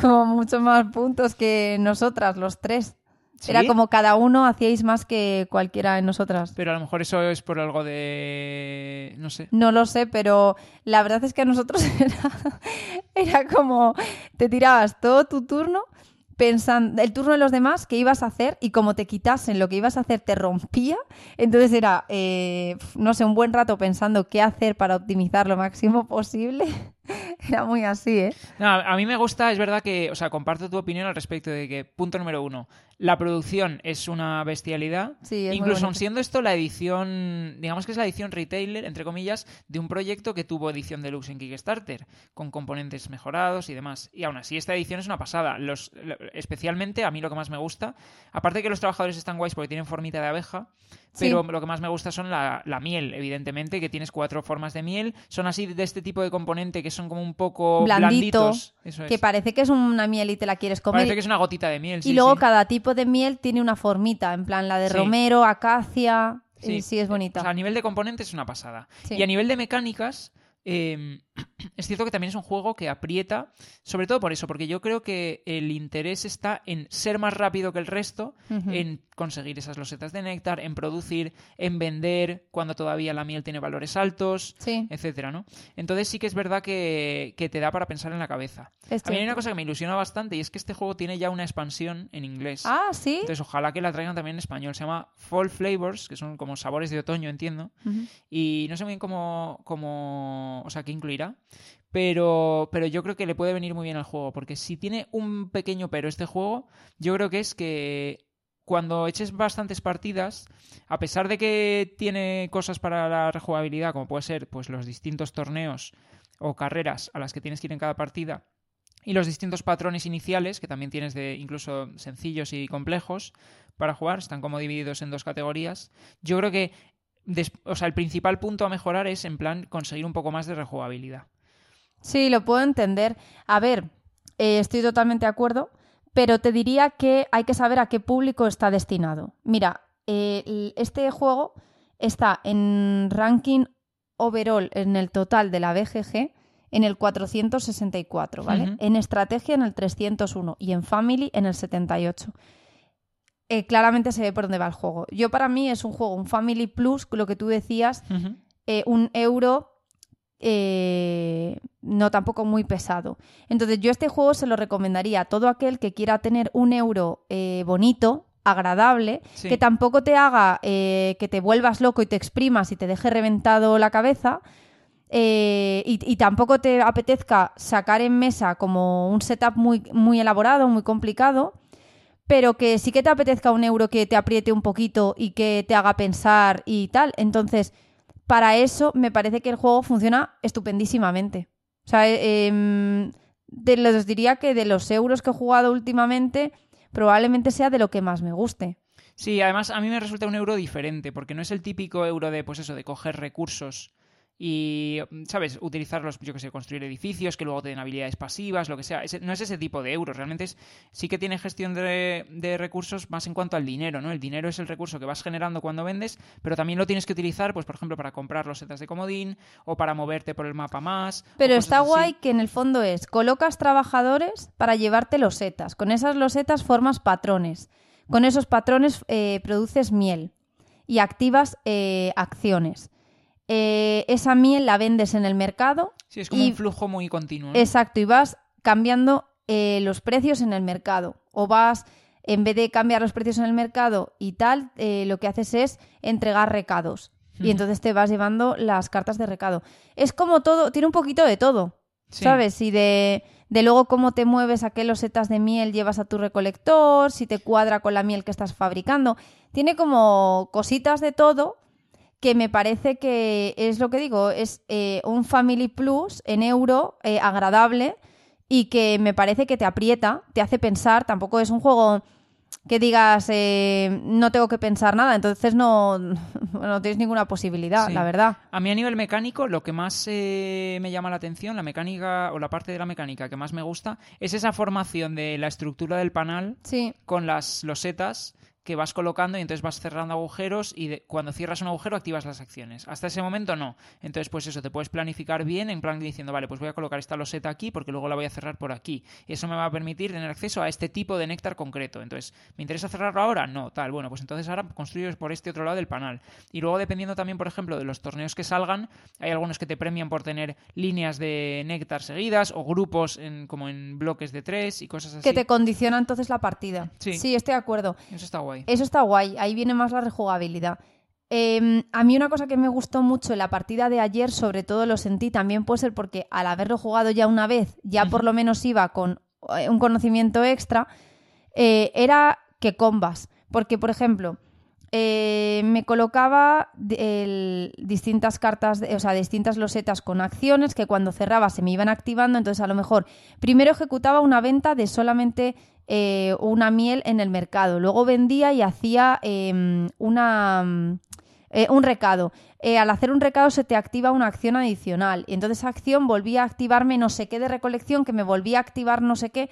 como muchos más puntos que nosotras, los tres. ¿Sí? Era como cada uno hacíais más que cualquiera de nosotras. Pero a lo mejor eso es por algo de. No sé. No lo sé, pero la verdad es que a nosotros era, era como te tirabas todo tu turno pensando el turno de los demás que ibas a hacer y como te quitasen lo que ibas a hacer te rompía. Entonces era, eh, no sé, un buen rato pensando qué hacer para optimizar lo máximo posible. Era muy así, ¿eh? No, a mí me gusta, es verdad que, o sea, comparto tu opinión al respecto de que, punto número uno, la producción es una bestialidad. Sí, es Incluso aun siendo esto la edición, digamos que es la edición retailer, entre comillas, de un proyecto que tuvo edición deluxe en Kickstarter, con componentes mejorados y demás. Y aún así, esta edición es una pasada. Los, lo- especialmente, a mí lo que más me gusta, aparte de que los trabajadores están guays porque tienen formita de abeja, Sí. pero lo que más me gusta son la, la miel, evidentemente, que tienes cuatro formas de miel. Son así de este tipo de componente que son como un poco Blandito, blanditos. Eso es. Que parece que es una miel y te la quieres comer. Parece que es una gotita de miel. y sí, luego sí. cada tipo de miel tiene una formita, en plan la de romero, acacia. Sí. y sí, es bonita. O sea, a nivel de componentes es una pasada. Y a nivel de mecánicas, eh, es cierto que también es un juego que aprieta, sobre todo por eso, porque yo creo que el interés está en ser más rápido que el resto, en conseguir esas losetas de néctar, en producir, en vender cuando todavía la miel tiene valores altos, Sí, etcétera, ¿no? Entonces sí que es verdad que, que te da para pensar en la cabeza. es A mí hay una cosa que me ilusiona bastante y es que este juego tiene ya una expansión en inglés. Ah, sí. Entonces, ojalá que la traigan también en español. Se llama Fall Flavors, que son como sabores de otoño, entiendo. Y no sé muy bien cómo, cómo o sea, qué incluirá. Pero, pero yo creo que le puede venir muy bien al juego. Porque si tiene un pequeño pero este juego, yo creo que es que cuando eches bastantes partidas, a pesar de que tiene cosas para la rejugabilidad, como puede ser pues, los distintos torneos o carreras a las que tienes que ir en cada partida, y los distintos patrones iniciales, que también tienes de incluso sencillos y complejos para jugar, están como divididos en dos categorías. Yo creo que des- o sea, el principal punto a mejorar es en plan conseguir un poco más de rejugabilidad. Sí, lo puedo entender. A ver, eh, estoy totalmente de acuerdo, pero te diría que hay que saber a qué público está destinado. Mira, eh, este juego está en ranking overall en el total de la BGG en el 464, ¿vale? En estrategia en el 301 y en family en el 78. Eh, claramente se ve por dónde va el juego. Yo para mí es un juego, un Family Plus, lo que tú decías, eh, un euro eh, no tampoco muy pesado. Entonces yo este juego se lo recomendaría a todo aquel que quiera tener un euro eh, bonito, agradable, Sí. que tampoco te haga eh, que te vuelvas loco y te exprimas y te deje reventado la cabeza. y, y tampoco te apetezca sacar en mesa como un setup muy, muy elaborado, muy complicado, pero que sí que te apetezca un euro que te apriete un poquito y que te haga pensar y tal. Entonces, para eso me parece que el juego funciona estupendísimamente. O sea, eh, de los diría que de los euros que he jugado últimamente, probablemente sea de lo que más me guste. Sí, además a mí me resulta un euro diferente, porque no es el típico euro de, pues eso, de coger recursos y, ¿sabes? Utilizarlos, yo que sé, construir edificios que luego te den habilidades pasivas, lo que sea. No es ese tipo de euros, realmente es, sí que tiene gestión de, de recursos más en cuanto al dinero, ¿no? El dinero es el recurso que vas generando cuando vendes, pero también lo tienes que utilizar, pues por ejemplo, para comprar los setas de comodín o para moverte por el mapa más. Pero está así. guay que en el fondo es, colocas trabajadores para llevarte losetas. Con esas losetas formas patrones. Con esos patrones eh, produces miel y activas eh, acciones. Eh, esa miel la vendes en el mercado. Sí, es como y- un flujo muy continuo. ¿no? Exacto, y vas cambiando eh, los precios en el mercado. O vas, en vez de cambiar los precios en el mercado y tal, eh, lo que haces es entregar recados. Y entonces te vas llevando las cartas de recado. Es como todo, tiene un poquito de todo, ¿sabes? Y de, de luego cómo te mueves, a qué losetas de miel llevas a tu recolector, si te cuadra con la miel que estás fabricando. Tiene como cositas de todo que me parece que es lo que digo, es eh, un Family Plus en euro eh, agradable y que me parece que te aprieta, te hace pensar, tampoco es un juego que digas eh, no tengo que pensar nada, entonces no, no tienes ninguna posibilidad, la verdad. A mí a nivel mecánico lo que más me llama la atención, la mecánica o la parte de la mecánica que más me gusta, es esa formación de la estructura del panal con las losetas que vas colocando y entonces vas cerrando agujeros y cuando cierras un agujero activas las acciones. Hasta ese momento no. Entonces, pues eso, te puedes planificar bien en plan diciendo, vale, pues voy a colocar esta loseta aquí porque luego la voy a cerrar por aquí. Y eso me va a permitir tener acceso a este tipo de néctar concreto. Entonces, ¿me interesa cerrarlo ahora? No, tal. Bueno, pues entonces ahora construyes por este otro lado del panel. Y luego, dependiendo también, por ejemplo, de los torneos que salgan, hay algunos que te premian por tener líneas de néctar seguidas o grupos en, como en bloques de tres y cosas así. Que te condiciona entonces la partida. Sí, sí estoy de acuerdo. Eso está guay. Eso está guay, ahí viene más la rejugabilidad. Em, a mí una cosa que me gustó mucho en la partida de ayer, sobre todo lo sentí, también puede ser porque al haberlo jugado ya una vez, ya por lo menos iba con eh, un conocimiento extra, eh, era que combas. Porque, por ejemplo, eh, me colocaba distintas cartas, o sea, distintas losetas con acciones que cuando cerraba se me iban activando, entonces a lo mejor primero ejecutaba una venta de solamente eh, una miel en el mercado. Luego vendía y hacía em, una, eh, un recado. Eh, al hacer un recado se te activa una acción adicional. Y entonces esa acción volvía a activarme no sé qué de recolección, que me volvía a activar no sé qué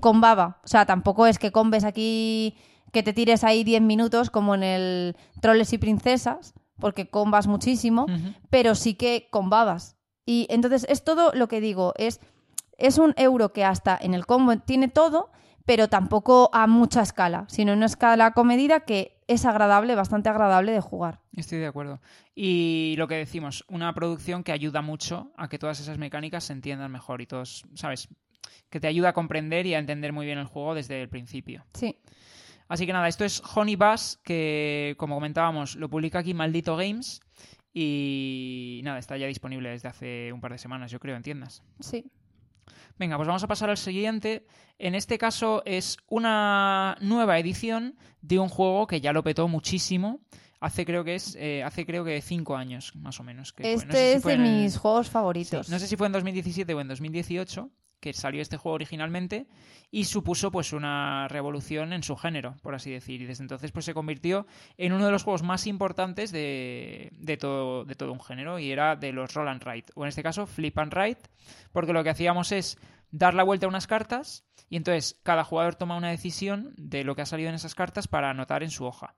con baba. O sea, tampoco es que combes aquí, que te tires ahí 10 minutos como en el Troles y Princesas, porque combas muchísimo, pero sí que con babas. Y entonces es todo lo que digo, es, es un euro que hasta en el combo tiene todo, pero tampoco a mucha escala, sino en una escala comedida que es agradable, bastante agradable de jugar. Estoy de acuerdo. Y lo que decimos, una producción que ayuda mucho a que todas esas mecánicas se entiendan mejor y todos, ¿sabes? Que te ayuda a comprender y a entender muy bien el juego desde el principio. Sí. Así que nada, esto es Honey Bass, que como comentábamos, lo publica aquí Maldito Games. Y nada, está ya disponible desde hace un par de semanas, yo creo, en tiendas. Sí. Venga, pues vamos a pasar al siguiente. En este caso es una nueva edición de un juego que ya lo petó muchísimo. Hace creo que es eh, hace creo que cinco años más o menos. Que este es de mis juegos favoritos. no sé si fue en 2017 o en 2018 que salió este juego originalmente y supuso pues una revolución en su género, por así decir. Y desde entonces pues se convirtió en uno de los juegos más importantes de, de, todo, de todo un género y era de los roll and write, o en este caso flip and write, porque lo que hacíamos es dar la vuelta a unas cartas y entonces cada jugador toma una decisión de lo que ha salido en esas cartas para anotar en su hoja.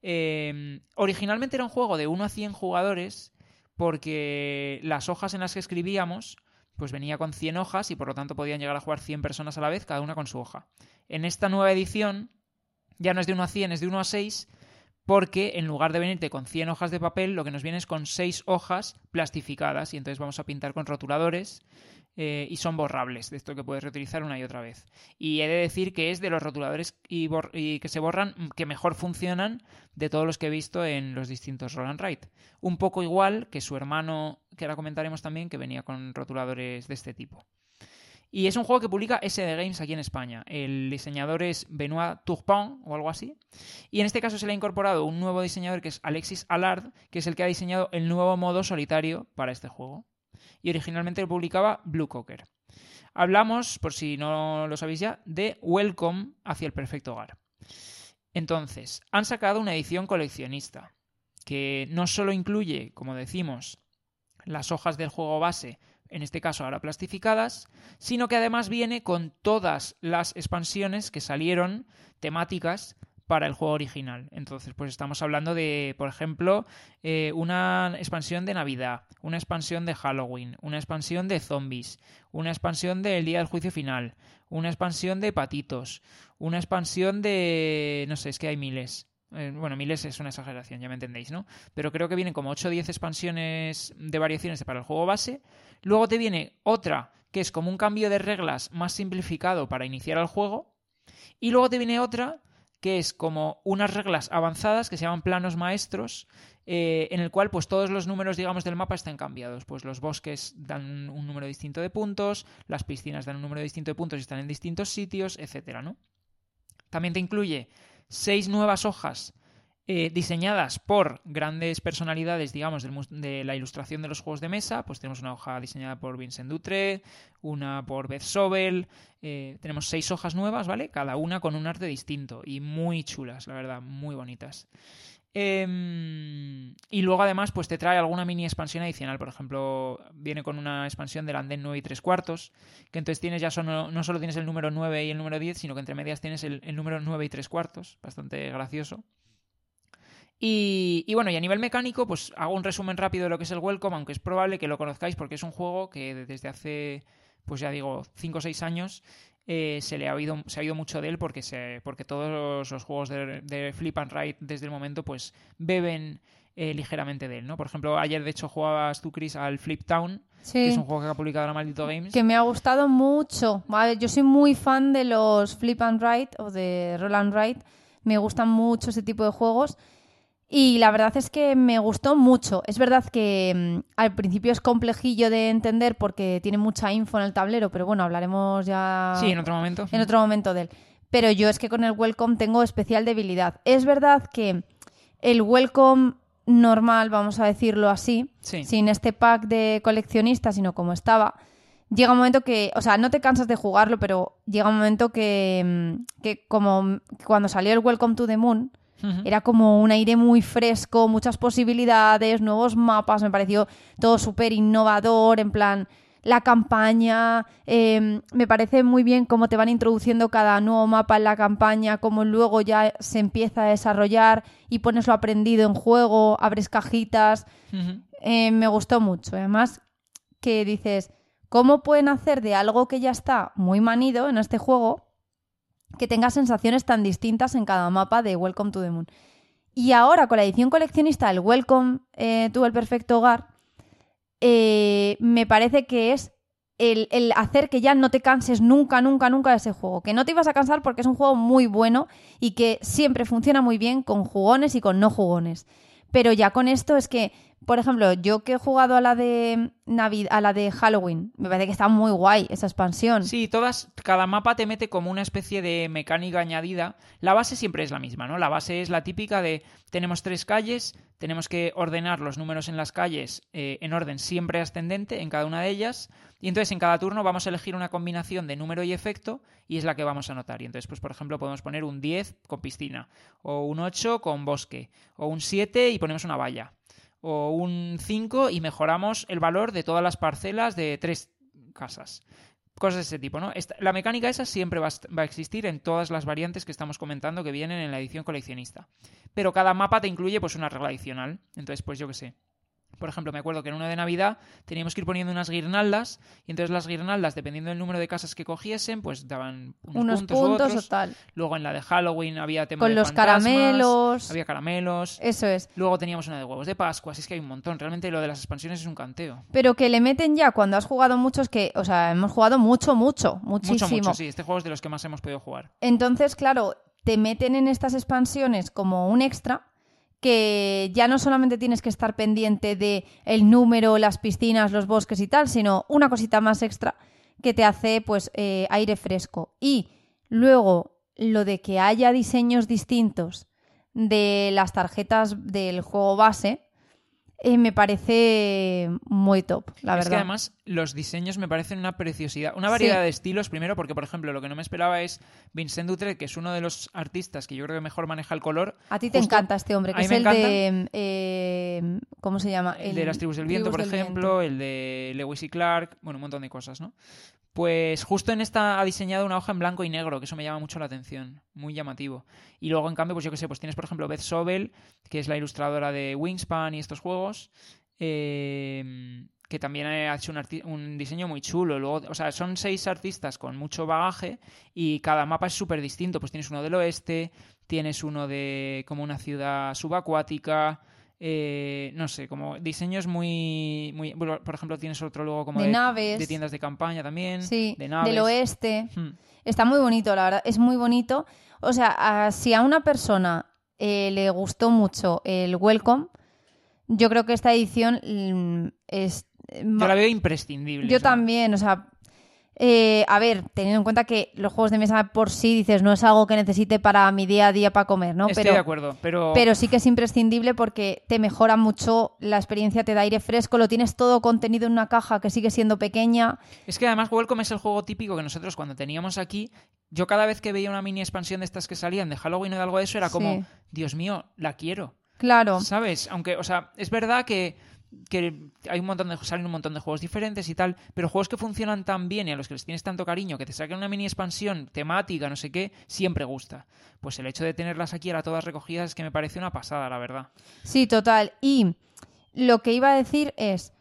Em, originalmente era un juego de 1 a 100 jugadores porque las hojas en las que escribíamos pues venía con 100 hojas y por lo tanto podían llegar a jugar 100 personas a la vez, cada una con su hoja. En esta nueva edición ya no es de 1 a 100, es de 1 a 6, porque en lugar de venirte con 100 hojas de papel, lo que nos viene es con 6 hojas plastificadas y entonces vamos a pintar con rotuladores eh, y son borrables, de esto que puedes reutilizar una y otra vez. Y he de decir que es de los rotuladores y, que se borran que mejor funcionan de todos los que he visto en los distintos Roland Write. Un poco igual que su hermano, que ahora comentaremos también, que venía con rotuladores de este tipo. Y es un juego que publica SD Games aquí en España. El diseñador es Benoit Tourpin o algo así. Y en este caso se le ha incorporado un nuevo diseñador que es Alexis Allard, que es el que ha diseñado el nuevo modo solitario para este juego y originalmente lo publicaba Blue Cocker. Hablamos, por si no lo sabéis ya, de Welcome hacia el perfecto hogar. Entonces, han sacado una edición coleccionista que no solo incluye, como decimos, las hojas del juego base, en este caso ahora plastificadas, sino que además viene con todas las expansiones que salieron temáticas para el juego original. Entonces, pues estamos hablando de, por ejemplo, eh, una expansión de Navidad, una expansión de Halloween, una expansión de zombies, una expansión del Día del Juicio Final, una expansión de patitos, una expansión de... no sé, es que hay miles. Eh, bueno, miles es una exageración, ya me entendéis, ¿no? Pero creo que vienen como 8 o 10 expansiones de variaciones para el juego base. Luego te viene otra que es como un cambio de reglas más simplificado para iniciar el juego. Y luego te viene otra que es como unas reglas avanzadas que se llaman planos maestros, eh, en el cual pues todos los números, digamos, del mapa están cambiados. Pues los bosques dan un número distinto de puntos, las piscinas dan un número distinto de puntos y están en distintos sitios, etcétera, ¿no? También te incluye seis nuevas hojas eh, diseñadas por grandes personalidades, digamos, de la ilustración de los juegos de mesa. Pues tenemos una hoja diseñada por Vincent Dutre, una por Beth Sobel. Eh, tenemos seis hojas nuevas, ¿vale? Cada una con un arte distinto y muy chulas, la verdad, muy bonitas. Em, y luego además pues te trae alguna mini expansión adicional. Por ejemplo, viene con una expansión del andén 9 y 3 cuartos, que entonces tienes ya solo, no solo tienes el número 9 y el número 10, sino que entre medias tienes el, el número 9 y 3 cuartos. Bastante gracioso. Y, bueno, y a nivel mecánico, pues hago un resumen rápido de lo que es el Welcome, aunque es probable que lo conozcáis porque es un juego que desde hace, pues ya digo, 5 o 6 años eh, se le ha oído, se ha oído mucho de él porque, se, porque todos los, juegos de, Flip and Ride desde el momento pues beben eh, ligeramente de él, ¿no? Por ejemplo, ayer de hecho jugabas tú, Chris, al Flip Town, que es un juego que ha publicado la Maldito Games. Que me ha gustado mucho. Yo soy muy fan de los Flip and Ride o de Roll and Ride. Me gustan mucho ese tipo de juegos. Y la verdad es que me gustó mucho. Es verdad que mm, al principio es complejillo de entender porque tiene mucha info en el tablero, pero bueno, hablaremos ya. Sí, en otro momento. En otro momento de él. Pero yo es que con el Welcome tengo especial debilidad. Es verdad que el Welcome normal, vamos a decirlo así, sin este pack de coleccionistas, sino como estaba, llega un momento que, o sea, no te cansas de jugarlo, pero llega un momento que, mm, que como cuando salió el Welcome to the Moon era como un aire muy fresco, muchas posibilidades, nuevos mapas, me pareció todo súper innovador, en plan la campaña, em, me parece muy bien cómo te van introduciendo cada nuevo mapa en la campaña, cómo luego ya se empieza a desarrollar y pones lo aprendido en juego, abres cajitas, eh, me gustó mucho. Además, que dices, ¿cómo pueden hacer de algo que ya está muy manido en este juego? Que tenga sensaciones tan distintas en cada mapa de Welcome to the Moon. Y ahora con la edición coleccionista, el Welcome eh, to el Perfecto Hogar, eh, me parece que es el, el, hacer que ya no te canses nunca, nunca, nunca de ese juego. Que no te ibas a cansar porque es un juego muy bueno y que siempre funciona muy bien con jugones y con no jugones. Pero ya con esto es que por ejemplo, yo que he jugado a la de a la de Halloween, me parece que está muy guay esa expansión. Sí, todas, cada mapa te mete como una especie de mecánica añadida. La base siempre es la misma, ¿no? La base es la típica de tenemos tres calles, tenemos que ordenar los números en las calles eh, en orden siempre ascendente en cada una de ellas. Y entonces en cada turno vamos a elegir una combinación de número y efecto y es la que vamos a anotar. Y entonces, pues por ejemplo, podemos poner un 10 con piscina, o un 8 con bosque, o un 7 y ponemos una valla o un 5 y mejoramos el valor de todas las parcelas de tres casas. Cosas de ese tipo, ¿no? la mecánica esa siempre va a, existir en todas las variantes que estamos comentando que vienen en la edición coleccionista. Pero cada mapa te incluye pues una regla adicional. Entonces, pues yo qué sé. Por ejemplo, me acuerdo que en uno de Navidad teníamos que ir poniendo unas guirnaldas y entonces las guirnaldas, dependiendo del número de casas que cogiesen, pues daban unos, puntos, o, tal. Luego en la de Halloween había tema Con los caramelos. Había caramelos. Eso es. Luego teníamos una de huevos de Pascua, así es que hay un montón. Realmente lo de las expansiones es un canteo. Pero que le meten ya cuando has jugado muchos que, o sea, hemos jugado mucho, mucho, muchísimo. Mucho, mucho, sí. Este juego es de los que más hemos podido jugar. Entonces, claro, te meten en estas expansiones como un extra que ya no solamente tienes que estar pendiente de el número, las piscinas, los bosques y tal, sino una cosita más extra que te hace pues eh, aire fresco. Y luego lo de que haya diseños distintos de las tarjetas del juego base, eh, me parece muy top, la verdad. Es que además los diseños me parecen una preciosidad. Una variedad de estilos, primero, porque, por ejemplo, lo que no me esperaba es Vincent Dutre, que es uno de los artistas que yo creo que mejor maneja el color. A ti te encanta este hombre, que es el de. Eh, ¿Cómo se llama? El, de las tribus del viento, por ejemplo, el de Lewis y Clark, bueno, un montón de cosas, ¿no? Pues justo en esta ha diseñado una hoja en blanco y negro, que eso me llama mucho la atención, muy llamativo. Y luego, en cambio, pues yo qué sé, pues tienes, por ejemplo, Beth Sobel, que es la ilustradora de Wingspan y estos juegos, em, que también ha hecho un, diseño muy chulo. Luego, o sea, son seis artistas con mucho bagaje y cada mapa es súper distinto. Pues tienes uno del oeste, tienes uno de como una ciudad subacuática, eh, no sé, como diseños muy, muy... por ejemplo, tienes otro luego como De de, naves. de tiendas de campaña también. Sí, de naves. del oeste. Hmm. Está muy bonito, la verdad. Es muy bonito. O sea, a- si a una persona eh, le gustó mucho el Welcome, yo creo que esta edición mm, es... Yo la veo imprescindible. Yo o sea, también, o sea, eh, a ver, teniendo en cuenta que los juegos de mesa por sí, dices, no es algo que necesite para mi día a día para comer, ¿no? Estoy pero, de acuerdo, pero... pero sí que es imprescindible porque te mejora mucho la experiencia, te da aire fresco, lo tienes todo contenido en una caja que sigue siendo pequeña. Es que además Welcome es el juego típico que nosotros cuando teníamos aquí, yo cada vez que veía una mini expansión de estas que salían de Halloween o de algo de eso, era como, Sí. Dios mío, la quiero. Claro, ¿Sabes? Aunque, o sea, es verdad que, que hay un montón de salen un montón de juegos diferentes y tal, pero juegos que funcionan tan bien y a los que les tienes tanto cariño, que te saquen una mini expansión temática, no sé qué, siempre gusta. Pues el hecho de tenerlas aquí ahora todas recogidas es que me parece una pasada, la verdad. Sí, total. Y lo que iba a decir es,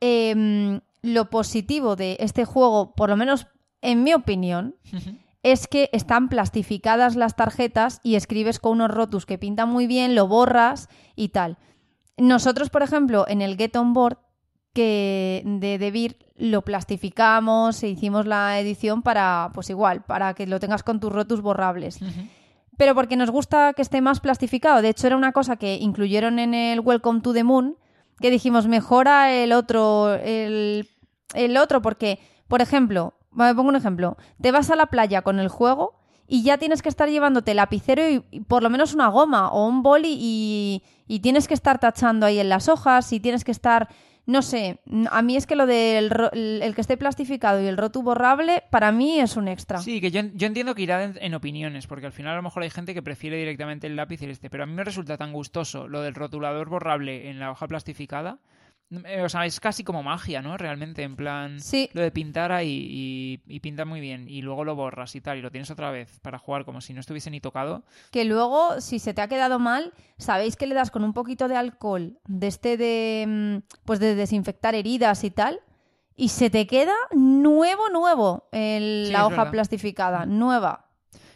em, lo positivo de este juego, por lo menos en mi opinión, es que están plastificadas las tarjetas y escribes con unos rotus que pintan muy bien, lo borras y tal. Nosotros, por ejemplo, en el Get On Board que de Debir lo plastificamos e hicimos la edición para, pues igual, para que lo tengas con tus rotus borrables. Pero porque nos gusta que esté más plastificado. De hecho, era una cosa que incluyeron en el Welcome to the Moon, que dijimos, mejora el otro, el, el otro, porque, por ejemplo, me pongo un ejemplo, te vas a la playa con el juego y ya tienes que estar llevándote lapicero y, y por lo menos una goma o un boli y, y tienes que estar tachando ahí en las hojas y tienes que estar... No sé, a mí es que lo del el que esté plastificado y el rotu borrable, para mí es un extra. Sí, que yo, yo entiendo que irá en, en opiniones, porque al final a lo mejor hay gente que prefiere directamente el lápiz y el este, pero a mí me resulta tan gustoso lo del rotulador borrable en la hoja plastificada. Eh, O sea, es casi como magia, ¿no? Realmente, en plan, Sí. lo de pintar ahí y, y pinta muy bien y luego lo borras y tal y lo tienes otra vez para jugar como si no estuviese ni tocado. que luego, si se te ha quedado mal, sabéis que le das con un poquito de alcohol, de este de, mm, pues de desinfectar heridas y tal, y se te queda nuevo, nuevo el- Sí, la hoja verdad. plastificada, nueva.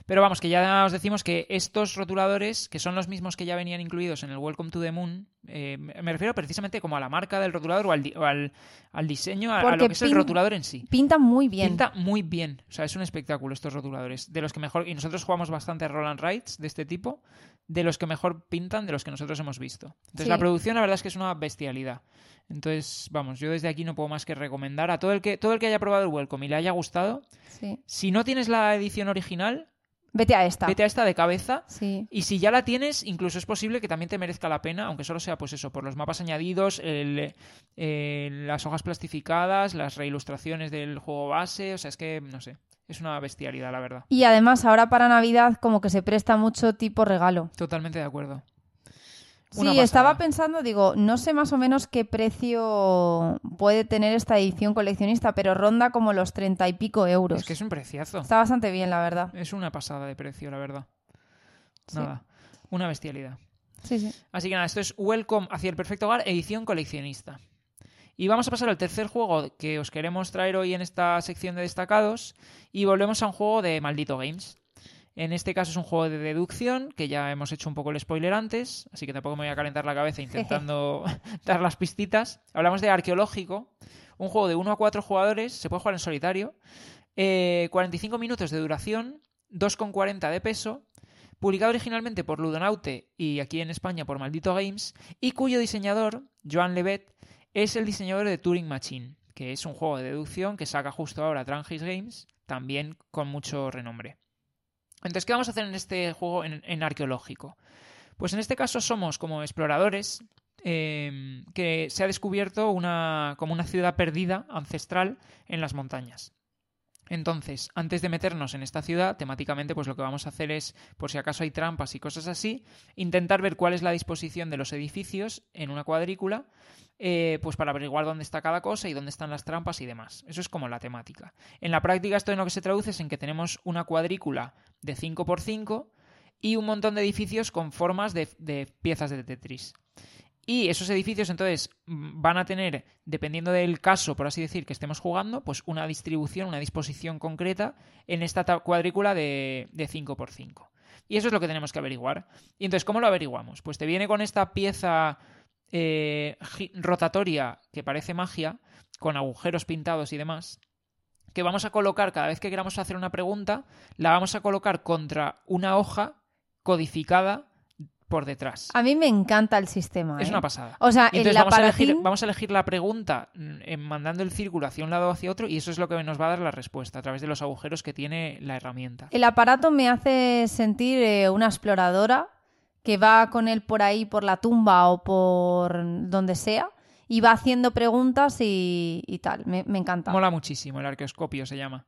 Pero vamos, que ya os decimos que estos rotuladores, que son los mismos que ya venían incluidos en el Welcome to the Moon, eh, me refiero precisamente como a la marca del rotulador o al, di- o al, al diseño, a- lo que es el rotulador en sí. Pinta muy bien. Pinta muy bien. O sea, es un espectáculo estos rotuladores. De los que mejor. Y nosotros jugamos bastante a Roland Rides de este tipo. De los que mejor pintan de los que nosotros hemos visto. Entonces, Sí. la producción, la verdad es que es una bestialidad. Entonces, vamos, yo desde aquí no puedo más que recomendar a todo el que, todo el que haya probado el Welcome y le haya gustado. Sí. Si no tienes la edición original, Vete a esta. vete a esta de cabeza. Sí. Y si ya la tienes, incluso es posible que también te merezca la pena, aunque solo sea pues eso, por los mapas añadidos, el- eh, las hojas plastificadas, las reilustraciones del juego base, o sea, es que, no sé, es una bestialidad, la verdad. Y además ahora para Navidad como que se presta mucho tipo regalo. Totalmente de acuerdo. Sí, pasada. estaba pensando, digo, no sé más o menos qué precio puede tener esta edición coleccionista, pero ronda como los treinta y pico euros. Es que es un preciazo. Está bastante bien, la verdad. Es una pasada de precio, la verdad. Sí. Nada, una bestialidad. Sí, sí. Así que nada, esto es Welcome hacia el perfecto hogar, edición coleccionista. Y vamos a pasar al tercer juego que os queremos traer hoy en esta sección de destacados. Y volvemos a un juego de Maldito Games. En este caso es un juego de deducción, que ya hemos hecho un poco el spoiler antes, así que tampoco me voy a calentar la cabeza intentando dar las pistitas. Hablamos de Arqueológico, un juego de 1 a 4 jugadores, se puede jugar en solitario, eh, 45 minutos de duración, 2,40 de peso, publicado originalmente por Ludonaute y aquí en España por Maldito Games, y cuyo diseñador, Joan Levet, es el diseñador de Turing Machine, que es un juego de deducción que saca justo ahora Trangis Games, también con mucho renombre. Entonces, ¿qué vamos a hacer en este juego en, arqueológico? Pues en este caso somos como exploradores eh, que se ha descubierto una, como una ciudad perdida, ancestral, en las montañas. Entonces, antes de meternos en esta ciudad, temáticamente, pues lo que vamos a hacer es, por si acaso hay trampas y cosas así, intentar ver cuál es la disposición de los edificios en una cuadrícula, eh, pues para averiguar dónde está cada cosa y dónde están las trampas y demás. Eso es como la temática. En la práctica, esto en lo que se traduce es en que tenemos una cuadrícula de 5x5 y un montón de edificios con formas de, de piezas de Tetris. Y esos edificios entonces mm, van a tener, dependiendo del caso, por así decir, que estemos jugando, pues una distribución, una disposición concreta en esta ta- cuadrícula de, de 5x5. Y eso es lo que tenemos que averiguar. Y entonces, ¿cómo lo averiguamos? Pues te viene con esta pieza eh, rotatoria que parece magia, con agujeros pintados y demás, que vamos a colocar cada vez que queramos hacer una pregunta, la vamos a colocar contra una hoja codificada por detrás. A mí me encanta el sistema. Es ¿eh? una pasada. O sea, el entonces vamos a, elegir, vamos a elegir la pregunta mm, eh, mandando el círculo hacia un lado o hacia otro y eso es lo que nos va a dar la respuesta a través de los agujeros que tiene la herramienta. El aparato me hace sentir eh, una exploradora que va con él por ahí, por la tumba o por donde sea, y va haciendo preguntas y, y tal. Me, me encanta. Mola muchísimo, el arqueoscopio se llama.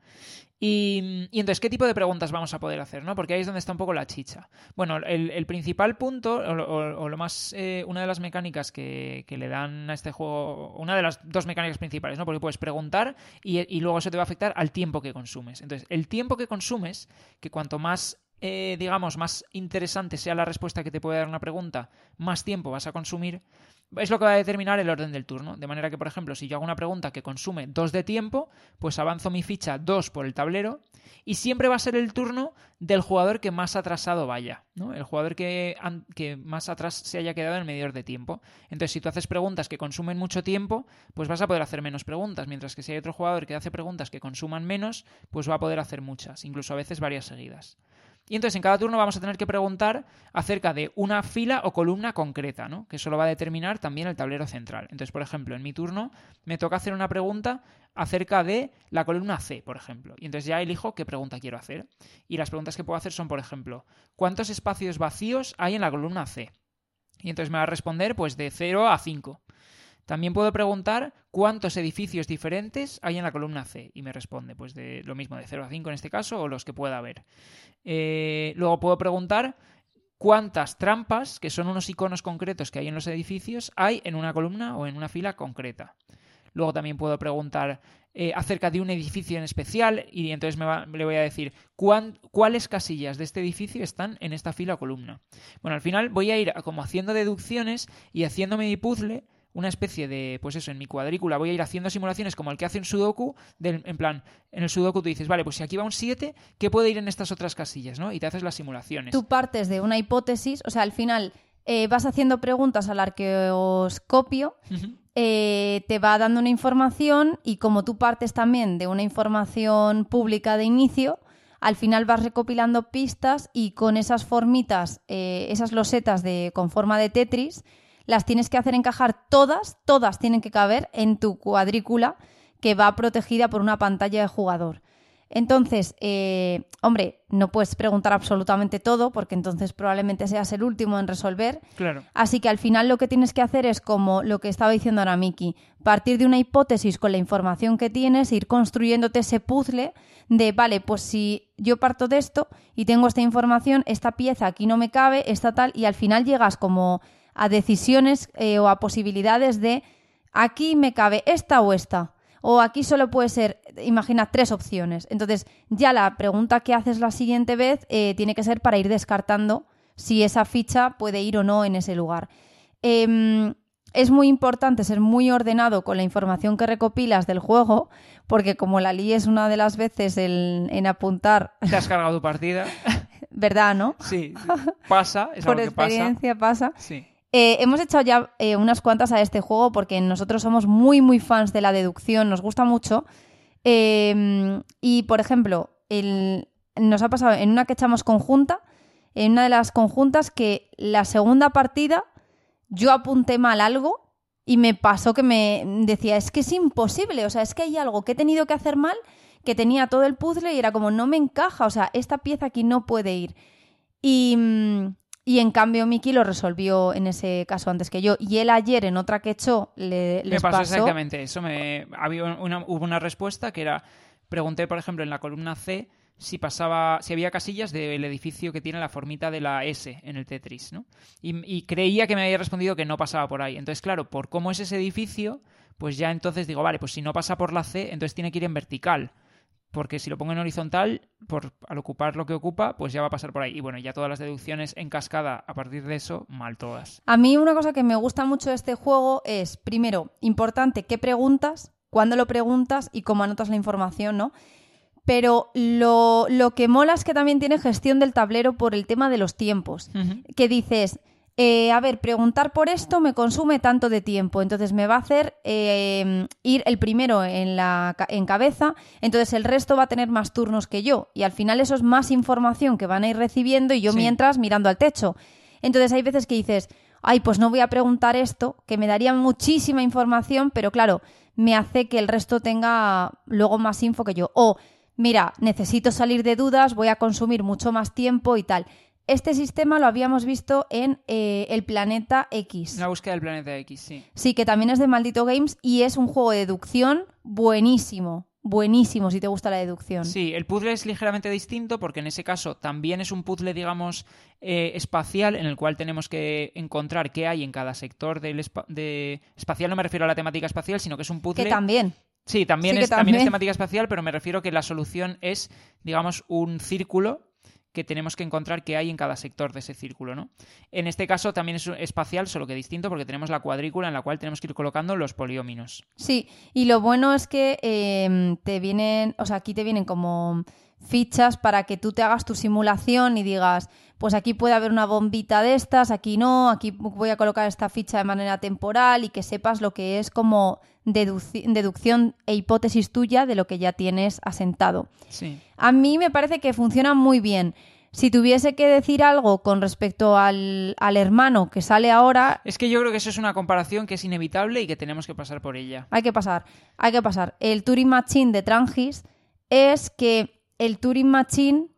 Y, entonces, ¿qué tipo de preguntas vamos a poder hacer? ¿no? Porque ahí es donde está un poco la chicha. Bueno, el, principal punto, o, lo- o- o lo más, eh, una de las mecánicas que, que le dan a este juego, una de las dos mecánicas principales, ¿no? Porque puedes preguntar y, y luego eso te va a afectar al tiempo que consumes. Entonces, el tiempo que consumes, que cuanto más eh, digamos, más interesante sea la respuesta que te puede dar una pregunta, más tiempo vas a consumir, es lo que va a determinar el orden del turno. De manera que, por ejemplo, si yo hago una pregunta que consume dos de tiempo, pues avanzo mi ficha dos por el tablero y siempre va a ser el turno del jugador que más atrasado vaya, ¿no? El jugador que, más atrás se haya quedado en medidor de tiempo. Entonces, si tú haces preguntas que consumen mucho tiempo, pues vas a poder hacer menos preguntas, mientras que si hay otro jugador que hace preguntas que consuman menos, pues va a poder hacer muchas, incluso a veces varias seguidas. Y entonces en cada turno vamos a tener que preguntar acerca de una fila o columna concreta, ¿no? Que eso lo va a determinar también el tablero central. Entonces, por ejemplo, en mi turno me toca hacer una pregunta acerca de la columna C, por ejemplo. Y entonces ya elijo qué pregunta quiero hacer. Y las preguntas que puedo hacer son, por ejemplo, ¿cuántos espacios vacíos hay en la columna C? Y entonces me va a responder pues de 0 a 5. También puedo preguntar cuántos edificios diferentes hay en la columna C y me responde pues de lo mismo de 0 a 5 en este caso o los que pueda haber. Eh, luego puedo preguntar cuántas trampas, que son unos iconos concretos que hay en los edificios, hay en una columna o en una fila concreta. Luego también puedo preguntar eh, acerca de un edificio en especial y entonces me le voy a decir cuáles casillas de este edificio están en esta fila o columna. Bueno, al final voy a ir como haciendo deducciones y haciéndome mi puzzle, una especie de, pues eso, en mi cuadrícula voy a ir haciendo simulaciones como el que hace un sudoku, del- en plan, en el sudoku tú dices, vale, pues si aquí va un 7, ¿qué puede ir en estas otras casillas? ¿no? Y te haces las simulaciones. Tú partes de una hipótesis, o sea, al final eh, vas haciendo preguntas al arqueoscopio, eh, te va dando una información y como tú partes también de una información pública de inicio, al final vas recopilando pistas y con esas formitas, eh, esas losetas de, con forma de Tetris, las tienes que hacer encajar todas, todas tienen que caber en tu cuadrícula que va protegida por una pantalla de jugador. Entonces, eh, hombre, no puedes preguntar absolutamente todo porque entonces probablemente seas el último en resolver. Claro. Así que al final lo que tienes que hacer es como lo que estaba diciendo ahora Miki, partir de una hipótesis con la información que tienes, ir construyéndote ese puzzle de, vale, pues si yo parto de esto y tengo esta información, esta pieza aquí no me cabe, esta tal, y al final llegas como a decisiones eh, o a posibilidades de aquí me cabe esta o esta. O aquí solo puede ser, imagina, tres opciones. Entonces, ya la pregunta que haces la siguiente vez eh, tiene que ser para ir descartando si esa ficha puede ir o no en ese lugar. Em, es muy importante ser muy ordenado con la información que recopilas del juego, porque como la líes una de las veces en, en apuntar, Te has cargado tu partida. ¿verdad, no? Sí, pasa, es Por algo que pasa. experiencia pasa. Sí. Eh, hemos echado ya eh, unas cuantas a este juego porque nosotros somos muy, muy fans de la deducción, nos gusta mucho. Eh, y, por ejemplo, el- nos ha pasado en una que echamos conjunta, en una de las conjuntas, que la segunda partida yo apunté mal algo y me pasó que me decía, es que es imposible, o sea, es que hay algo que he tenido que hacer mal, que tenía todo el puzzle y era como, no me encaja, o sea, esta pieza aquí no puede ir. Y, mm, y en cambio Miki lo resolvió en ese caso antes que yo. Y él ayer en otra que echó le, Me pasó. exactamente eso. Me, había una, hubo una respuesta que era, pregunté, por ejemplo, en la columna C si pasaba, si había casillas del edificio que tiene la formita de la S en el Tetris, ¿no? Y, y creía que me había respondido que no pasaba por ahí. Entonces, claro, por cómo es ese edificio, pues ya entonces digo, vale, pues si no pasa por la C, entonces tiene que ir en vertical. Porque si lo pongo en horizontal, por, al ocupar lo que ocupa, pues ya va a pasar por ahí. Y bueno, ya todas las deducciones en cascada a partir de eso, mal todas. A mí una cosa que me gusta mucho de este juego es, primero, importante qué preguntas, cuándo lo preguntas y cómo anotas la información, ¿no? Pero lo, lo que mola es que también tiene gestión del tablero por el tema de los tiempos. Que dices, eh, a ver, preguntar por esto me consume tanto de tiempo, entonces me va a hacer eh, ir el primero en, la, en cabeza, entonces el resto va a tener más turnos que yo y al final eso es más información que van a ir recibiendo y yo Sí. mientras mirando al techo. Entonces hay veces que dices, ay, pues no voy a preguntar esto, que me daría muchísima información, pero claro, me hace que el resto tenga luego más info que yo. O, mira, necesito salir de dudas, voy a consumir mucho más tiempo y tal. Este sistema lo habíamos visto en eh, el planeta X. La búsqueda del planeta X, sí. Sí, que también es de Maldito Games y es un juego de deducción buenísimo. Buenísimo si te gusta la deducción. Sí, el puzzle es ligeramente distinto porque en ese caso también es un puzzle, digamos, eh, espacial en el cual tenemos que encontrar qué hay en cada sector del espa- de... espacial. No me refiero a la temática espacial, sino que es un puzzle. que también. Sí, también, Sí es, también es también. temática espacial, pero me refiero que la solución es, digamos, un círculo que tenemos que encontrar qué hay en cada sector de ese círculo, ¿no? En este caso también es espacial, solo que distinto, porque tenemos la cuadrícula en la cual tenemos que ir colocando los polióminos. Sí, y lo bueno es que eh, te vienen, o sea, aquí te vienen como fichas para que tú te hagas tu simulación y digas, pues aquí puede haber una bombita de estas, aquí no, aquí voy a colocar esta ficha de manera temporal y que sepas lo que es como deducción e hipótesis tuya de lo que ya tienes asentado. Sí. A mí me parece que funciona muy bien. Si tuviese que decir algo con respecto al, al hermano que sale ahora, Es que yo creo que eso es una comparación que es inevitable y que tenemos que pasar por ella. hay que pasar, hay que pasar. El Turing Machine de Trangis es que el Turing Machine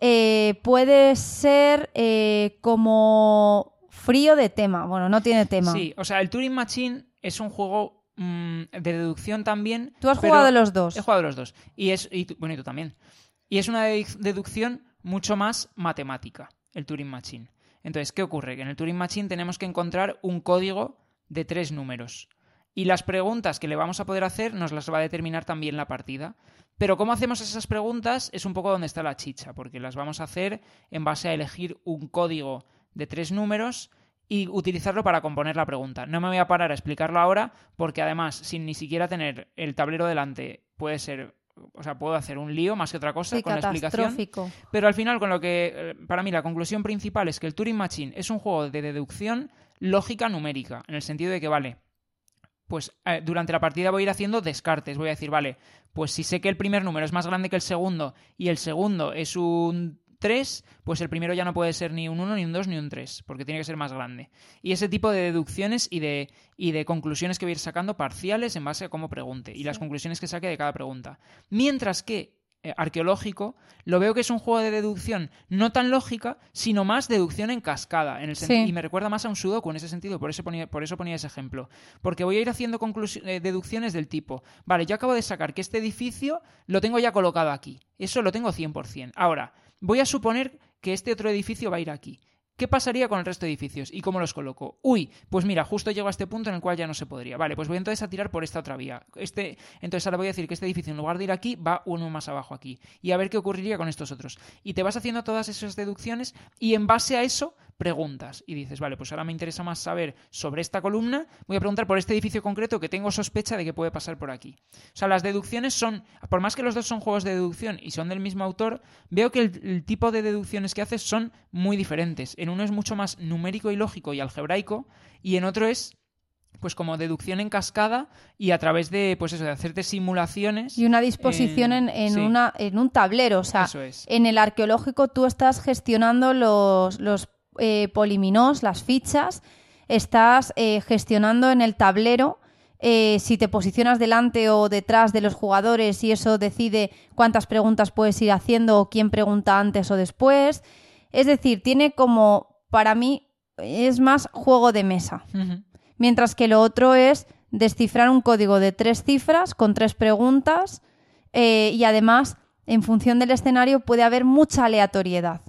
eh, puede ser eh, como frío de tema. Bueno, no tiene tema. Sí, o sea, el Turing Machine es un juego mm, de deducción también. Tú has jugado los dos. He jugado los dos. Y es, y tú- bueno, y tú también. Y es una deduc- deducción mucho más matemática, el Turing Machine. Entonces, ¿qué ocurre? Que en el Turing Machine tenemos que encontrar un código de tres números. Y las preguntas que le vamos a poder hacer nos las va a determinar también la partida. Pero cómo hacemos esas preguntas es un poco donde está la chicha, porque las vamos a hacer en base a elegir un código de tres números y utilizarlo para componer la pregunta. No me voy a parar a explicarlo ahora, porque además, sin ni siquiera tener el tablero delante, puede ser, o sea, puedo hacer un lío más que otra cosa Sí, con la explicación. Pero al final, con lo que, eh, para mí, la conclusión principal es que el Turing Machine es un juego de deducción lógica numérica, en el sentido de que, vale, pues eh, durante la partida voy a ir haciendo descartes. Voy a decir, vale, pues si sé que el primer número es más grande que el segundo y el segundo es un 3, pues el primero ya no puede ser ni un 1, ni un 2, ni un 3, porque tiene que ser más grande. Y ese tipo de deducciones y de, y de conclusiones que voy a ir sacando parciales en base a cómo pregunte y las conclusiones que saque de cada pregunta. Mientras que arqueológico, lo veo que es un juego de deducción no tan lógica, sino más deducción en cascada. En el Sí. Y me recuerda más a un sudoku en ese sentido, por eso ponía, por eso ponía ese ejemplo. Porque voy a ir haciendo eh, deducciones del tipo, vale, yo acabo de sacar que este edificio lo tengo ya colocado aquí. Eso lo tengo 100%. Ahora, voy a suponer que este otro edificio va a ir aquí. ¿Qué pasaría con el resto de edificios? ¿Y cómo los coloco? Uy, pues mira, justo llego a este punto en el cual ya no se podría. Vale, pues voy entonces a tirar por esta otra vía. Este, entonces ahora voy a decir que este edificio en lugar de ir aquí va uno más abajo aquí. Y a ver qué ocurriría con estos otros. Y te vas haciendo todas esas deducciones y en base a eso preguntas. Y dices, vale, pues ahora me interesa más saber sobre esta columna. Voy a preguntar por este edificio concreto que tengo sospecha de que puede pasar por aquí. O sea, las deducciones son, por más que los dos son juegos de deducción y son del mismo autor, veo que el, el tipo de deducciones que haces son muy diferentes. En uno es mucho más numérico y lógico y algebraico, y en otro es pues como deducción en cascada y a través de pues eso de hacerte simulaciones Y una disposición en, en sí. una, en un tablero. O sea, Eso es. en el arqueológico tú estás gestionando los, los eh, poliminos, las fichas, estás eh, gestionando en el tablero eh, si te posicionas delante o detrás de los jugadores y eso decide cuántas preguntas puedes ir haciendo o quién pregunta antes o después. Es decir, tiene como, para mí, es más juego de mesa. Mientras que lo otro es descifrar un código de tres cifras con tres preguntas eh, y además, en función del escenario, puede haber mucha aleatoriedad.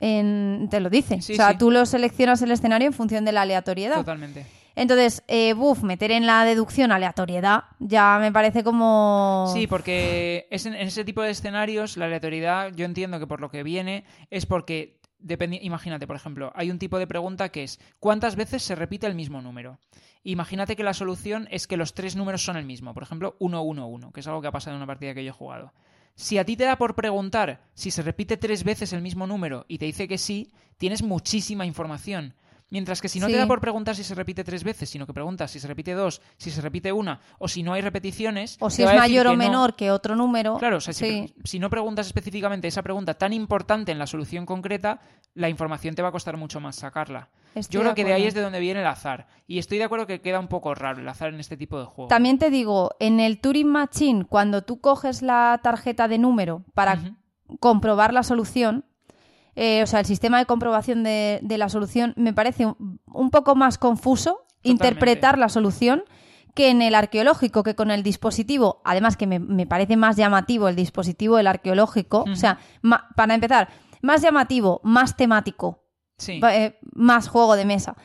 En- te lo dice. Sí, o sea, sí. tú lo seleccionas el escenario en función de la aleatoriedad. Totalmente. Entonces, eh, buf, meter en la deducción aleatoriedad ya me parece como... Sí, porque es en, en ese tipo de escenarios la aleatoriedad, yo entiendo que por lo que viene es porque, dependi- imagínate, por ejemplo, hay un tipo de pregunta que es ¿cuántas veces se repite el mismo número? Imagínate que la solución es que los tres números son el mismo, por ejemplo, 1, 1, 1, que es algo que ha pasado en una partida que yo he jugado. Si a ti te da por preguntar si se repite tres veces el mismo número y te dice que sí, tienes muchísima información. Mientras que si no Sí. te da por preguntar si se repite tres veces, sino que preguntas si se repite dos, si se repite una, o si no hay repeticiones. O si es mayor o que no. menor que otro número. Claro, o sea, si, sí. pre- si no preguntas específicamente esa pregunta tan importante en la solución concreta, la información te va a costar mucho más sacarla. Estoy Yo creo que de ahí es de donde viene el azar. Y estoy de acuerdo que queda un poco raro el azar en este tipo de juegos. También te digo, en el Turing Machine, cuando tú coges la tarjeta de número para comprobar la solución, eh, o sea, el sistema de comprobación de, de la solución me parece un, un poco más confuso interpretar la solución que en el arqueológico, que con el dispositivo, además que me, me parece más llamativo el dispositivo del arqueológico, o sea, ma- para empezar, más llamativo, más temático, Sí. eh, más juego de mesa.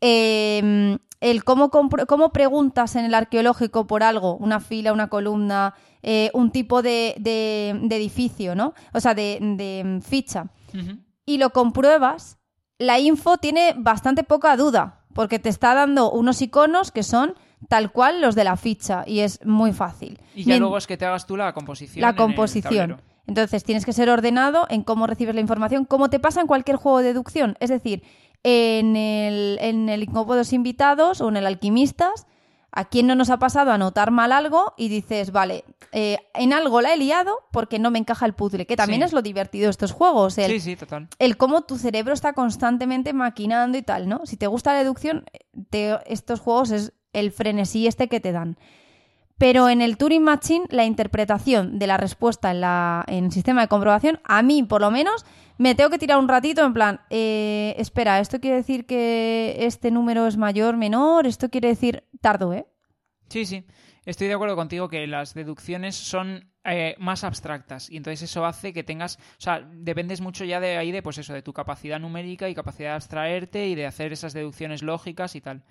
Eh, el cómo, cómo preguntas en el arqueológico por algo, una fila, una columna, eh, un tipo de, de- de edificio, ¿no? O sea, de, de, mm, Y lo compruebas, la info tiene bastante poca duda, porque te está dando unos iconos que son tal cual los de la ficha, y es muy fácil. Y ya luego es que te hagas tú la composición. la en el composición. Entonces tienes que ser ordenado en cómo recibes la información, como te pasa en cualquier juego de deducción. Es decir, en el, en el Incómodos Invitados o en el Alquimistas, ¿a quién no nos ha pasado a notar mal algo y dices, vale, eh, en algo la he liado porque no me encaja el puzzle? Que también Sí. es lo divertido de estos juegos. El, Sí, sí, total. el cómo tu cerebro está constantemente maquinando y tal, ¿no? Si te gusta la deducción, te- estos juegos es el frenesí este que te dan. Pero en el Turing Machine, la interpretación de la respuesta en, la, en el sistema de comprobación, a mí, por lo menos, me tengo que tirar un ratito en plan, eh, espera, ¿esto quiere decir que este número es mayor, menor? ¿Esto quiere decir tardo, eh? Sí, sí. Estoy de acuerdo contigo que las deducciones son eh, más abstractas y entonces eso hace que tengas, o sea, dependes mucho ya de ahí de pues eso, de tu capacidad numérica y capacidad de abstraerte y de hacer esas deducciones lógicas y tal.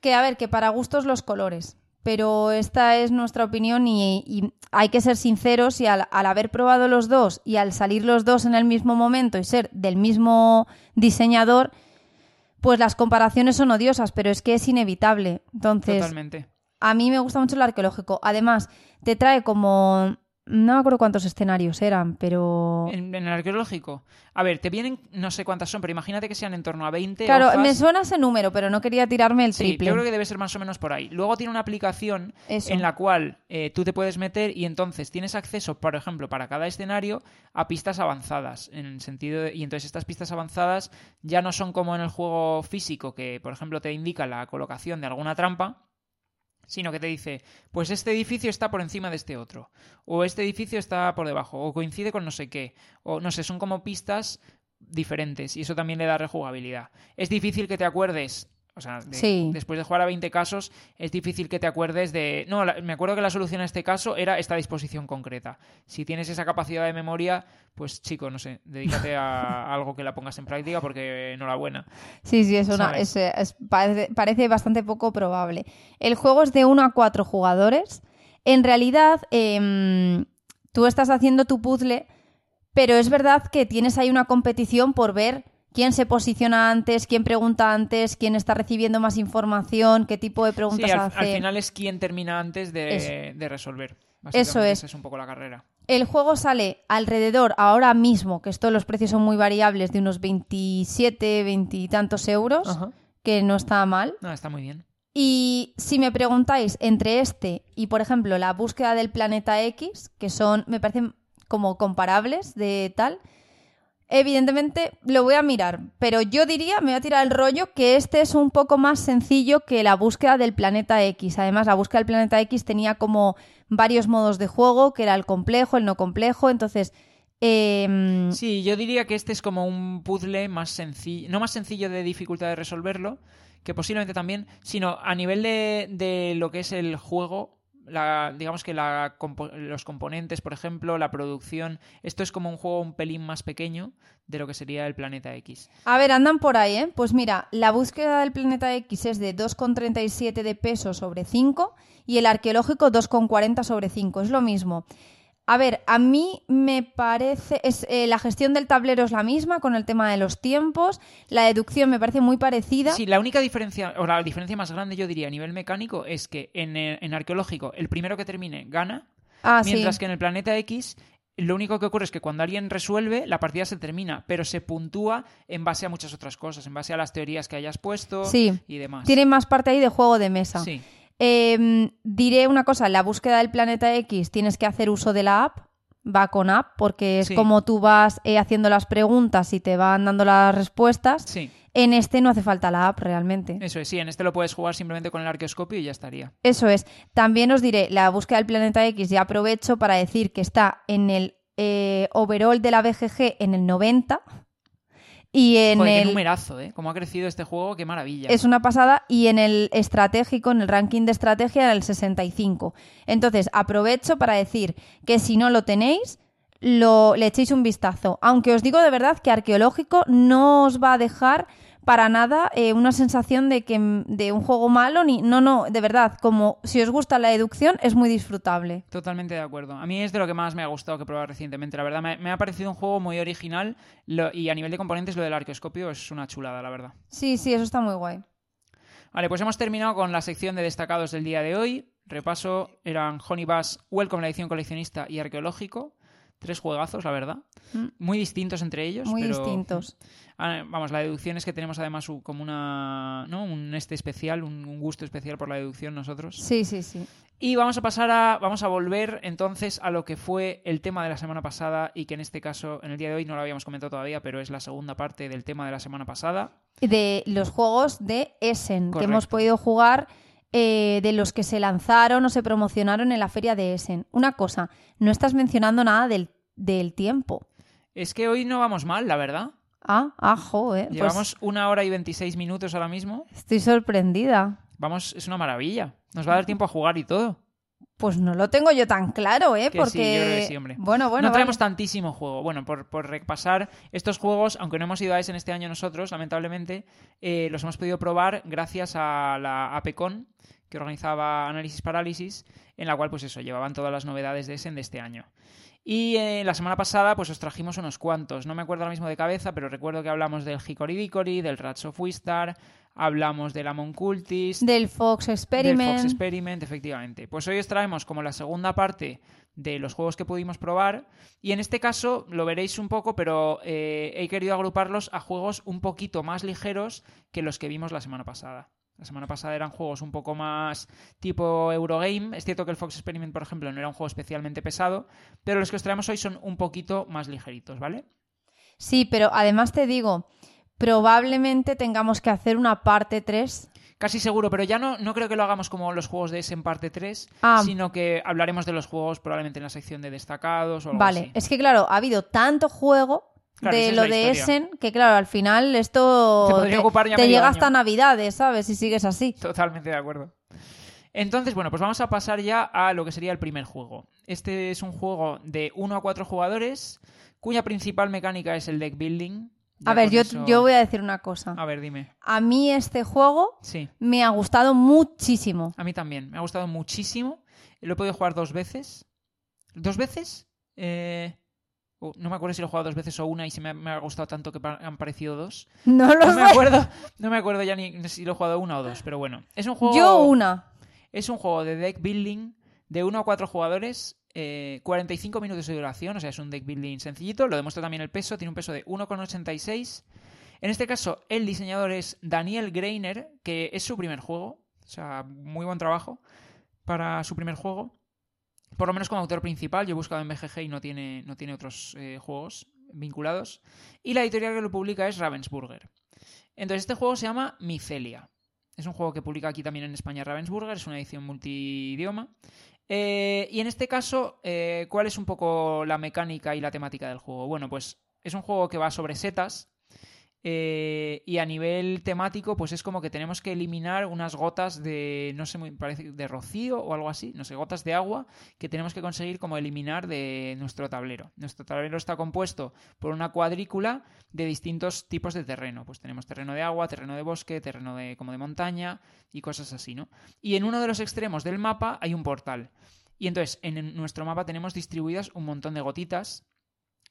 Que a ver, que para gustos los colores. Pero esta es nuestra opinión y, y hay que ser sinceros y al, al haber probado los dos y al salir los dos en el mismo momento y ser del mismo diseñador, pues las comparaciones son odiosas, pero es que es inevitable. Entonces, Totalmente. a mí me gusta mucho el arqueológico. Además, te trae como... No me acuerdo cuántos escenarios eran, pero... En, en el arqueológico. A ver, te vienen, no sé cuántas son, pero imagínate que sean en torno a 20 Claro, hojas. me suena ese número, pero no quería tirarme el Sí, triple. yo creo que debe ser más o menos por ahí. Luego tiene una aplicación Eso. en la cual eh, tú te puedes meter y entonces tienes acceso, por ejemplo, para cada escenario a pistas avanzadas. En el sentido de- y entonces estas pistas avanzadas ya no son como en el juego físico, que por ejemplo te indica la colocación de alguna trampa, sino que te dice, pues este edificio está por encima de este otro, o este edificio está por debajo, o coincide con no sé qué, o no sé, son como pistas diferentes y eso también le da rejugabilidad. Es difícil que te acuerdes, o sea, de- Sí. después de jugar a 20 casos, es difícil que te acuerdes de... No, la- me acuerdo que la solución a este caso era esta disposición concreta. Si tienes esa capacidad de memoria, pues chico, no sé, dedícate a algo que la pongas en práctica porque enhorabuena. Sí, sí, es una, ¿Sabes? es- es- parece, parece bastante poco probable. El juego es de 1 a 4 jugadores. En realidad, em, tú estás haciendo tu puzzle, pero es verdad que tienes ahí una competición por ver quién se posiciona antes, quién pregunta antes, quién está recibiendo más información, qué tipo de Sí, preguntas al, hace. al final es quien termina antes de, Eso. de resolver. Eso es. Esa es un poco la carrera. El juego sale alrededor, ahora mismo, que esto los precios son muy variables, de unos 27, 20 y tantos euros, Ajá. que no está mal. No, está muy bien. Y si me preguntáis entre este y, por ejemplo, la búsqueda del planeta X, que son, me parecen como comparables de tal, evidentemente lo voy a mirar. Pero yo diría, me voy a tirar el rollo, que este es un poco más sencillo que la búsqueda del planeta X. Además, la búsqueda del planeta X tenía como varios modos de juego, que era el complejo, el no complejo. Entonces, em, Sí, yo diría que este es como un puzzle más sencillo, no más sencillo de dificultad de resolverlo, que posiblemente también, sino a nivel de, de lo que es el juego, la, digamos que la, los componentes, por ejemplo, la producción, esto es como un juego un pelín más pequeño de lo que sería el Planeta X. A ver, andan por ahí, ¿eh? Pues mira, la búsqueda del planeta X es de 2,37 de peso sobre 5 y el arqueológico 2,40 sobre 5. Es lo mismo. A ver, a mí me parece. Es, eh, la gestión del tablero es la misma con el tema de los tiempos. La deducción me parece muy parecida. Sí, la única diferencia, o la diferencia más grande, yo diría, a nivel mecánico, es que en, eh, en arqueológico el primero que termine gana, ah, mientras sí. que en el Planeta X lo único que ocurre es que cuando alguien resuelve, la partida se termina, pero se puntúa en base a muchas otras cosas, en base a las teorías que hayas puesto Sí. y demás. Tiene más parte ahí de juego de mesa. Sí, Eh, diré una cosa, en la búsqueda del planeta X tienes que hacer uso de la app, va con app, porque es Sí. como tú vas eh, haciendo las preguntas y te van dando las respuestas. sí. En este no hace falta la app realmente. Eso es, sí, en este lo puedes jugar simplemente con el arqueoscopio y ya estaría. Eso es. También os diré, la búsqueda del planeta X, ya aprovecho para decir que está en el eh, overall de la BGG en el 90 y en Joder, qué el... numerazo, ¿eh? Cómo ha crecido este juego, qué maravilla. Es una pasada y en el estratégico, en el ranking de estrategia, en el 65. Entonces, aprovecho para decir que si no lo tenéis, lo, le echéis un vistazo. Aunque os digo de verdad que arqueológico no os va a dejar para nada eh, una sensación de que de un juego malo ni no no de verdad como si os gusta la deducción es muy disfrutable Totalmente de acuerdo. A mí es de lo que más me ha gustado que he probado recientemente. La verdad, me, me ha parecido un juego muy original lo- y a nivel de componentes lo del arqueoscopio es una chulada, la verdad. sí sí eso está muy guay Vale, pues hemos terminado con la sección de destacados del día de hoy. Repaso, eran Honey Bass, Welcome, la edición coleccionista y arqueológico. Tres juegazos, la verdad. Mm. Muy distintos entre ellos. muy pero- distintos Ah, Vamos, la deducción es que tenemos además como una, ¿no? un este especial, un, gusto especial por la deducción nosotros. sí sí sí Y vamos a pasar a, vamos a volver entonces a lo que fue el tema de la semana pasada y que en este caso, en el día de hoy no lo habíamos comentado todavía, pero es la segunda parte del tema de la semana pasada. de los juegos de Essen que hemos podido jugar eh, de los que se lanzaron o se promocionaron en la feria de Essen. Una cosa, no estás mencionando nada del, del tiempo. Es que hoy no vamos mal, la verdad. Ah, ajo, eh. Pues Llevamos una hora y 26 minutos ahora mismo. estoy sorprendida. Vamos, es una maravilla. Nos va a dar tiempo a jugar y todo. Pues no lo tengo yo tan claro, ¿eh? Que Porque. sí, yo creo que sí, hombre. Bueno, bueno. no traemos vale. tantísimo juego. Bueno, por, por repasar estos juegos, aunque no hemos ido a ese en este año nosotros, lamentablemente, eh, los hemos podido probar gracias a la APECON, que organizaba Análisis Parálisis, en la cual, pues eso, llevaban todas las novedades de Essen de este año. Y eh, la semana pasada, pues os trajimos unos cuantos. No me acuerdo ahora mismo de cabeza, pero recuerdo que hablamos del Hickory Dickory, del Rats of Wistar, hablamos del Amon Cultist, Del Fox Experiment. del Fox Experiment, efectivamente. Pues hoy os traemos como la segunda parte de los juegos que pudimos probar. Y en este caso lo veréis un poco, pero eh, he querido agruparlos a juegos un poquito más ligeros que los que vimos la semana pasada. La semana pasada eran juegos un poco más tipo Eurogame. Es cierto que el Fox Experiment, por ejemplo, no era un juego especialmente pesado, pero los que os traemos hoy son un poquito más ligeritos, ¿vale? Sí, pero además te digo, probablemente tengamos que hacer una parte 3. Casi seguro, pero ya no, no creo que lo hagamos como los juegos de ese en parte 3, Ah. sino que hablaremos de los juegos probablemente en la sección de destacados o algo Vale, así. es que claro, ha habido tanto juego Claro, de es lo de. Essen que claro, al final esto Te llega año. hasta Navidades, ¿sabes? Si sigues así. Totalmente de acuerdo. Entonces, bueno, pues vamos a pasar ya a lo que sería el primer juego. Este es un juego de 1 a 4 jugadores, cuya principal mecánica es el deck building. Ya A ver, yo, eso- yo voy a decir una cosa. A ver, dime. A mí este juego Sí, me ha gustado muchísimo. a mí también. Me ha gustado muchísimo. Lo he podido jugar dos veces. ¿Dos veces? Eh, oh, no me acuerdo si lo he jugado dos veces o una y se me ha, me ha gustado tanto que han parecido dos. No lo No me sé. acuerdo, no me acuerdo ya ni si lo he jugado una o dos, pero bueno. Es un juego. Yo una. Es un juego de deck building de 1 a 4 jugadores, eh, 45 minutos de duración, o sea, es un deck building sencillito, lo demuestra también el peso, tiene un peso de 1,86. En este caso, el diseñador es Daniel Greiner, que es su primer juego, o sea, muy buen trabajo para su primer juego. Por lo menos como autor principal, yo he buscado en BGG y no tiene, no tiene otros eh, juegos vinculados. Y la editorial que lo publica es Ravensburger. Entonces, este juego se llama Micelia. Es un juego que publica aquí también en España Ravensburger, es una edición multidioma. Eh, y en este caso, eh, ¿cuál es un poco la mecánica y la temática del juego? Bueno, pues es un juego que va sobre setas. Eh, y a nivel temático, pues es como que tenemos que eliminar unas gotas de, no sé, parece de rocío o algo así, no sé, gotas de agua que tenemos que conseguir como eliminar de nuestro tablero. Nuestro tablero está compuesto por una cuadrícula de distintos tipos de terreno. Pues tenemos terreno de agua, terreno de bosque, terreno de como de montaña y cosas así, ¿no? Y en uno de los extremos del mapa hay un portal. Y entonces en nuestro mapa tenemos distribuidas un montón de gotitas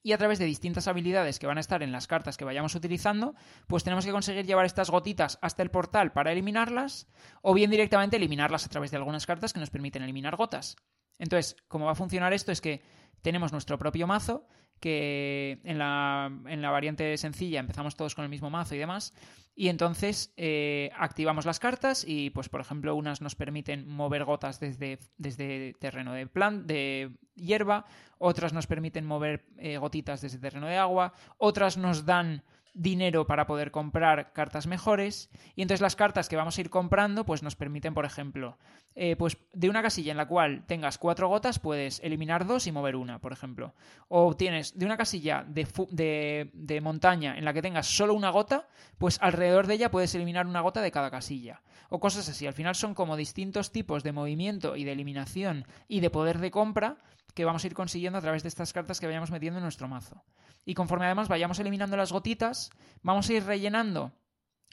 y a través de distintas habilidades que van a estar en las cartas que vayamos utilizando, pues tenemos que conseguir llevar estas gotitas hasta el portal para eliminarlas, o bien directamente eliminarlas a través de algunas cartas que nos permiten eliminar gotas. Entonces, cómo va a funcionar esto es que tenemos nuestro propio mazo, que en la, en la variante sencilla empezamos todos con el mismo mazo y demás, y entonces eh, activamos las cartas y, pues, por ejemplo, unas nos permiten mover gotas desde, desde terreno de, plan, de hierba, otras nos permiten mover eh, gotitas desde terreno de agua, otras nos dan dinero para poder comprar cartas mejores y entonces las cartas que vamos a ir comprando pues nos permiten por ejemplo eh, pues de una casilla en la cual tengas cuatro gotas puedes eliminar dos y mover una por ejemplo. O tienes de una casilla de, de, de montaña en la que tengas solo una gota pues alrededor de ella puedes eliminar una gota de cada casilla. O cosas así. Al final son como distintos tipos de movimiento y de eliminación y de poder de compra que vamos a ir consiguiendo a través de estas cartas que vayamos metiendo en nuestro mazo. Y conforme además vayamos eliminando las gotitas, vamos a ir rellenando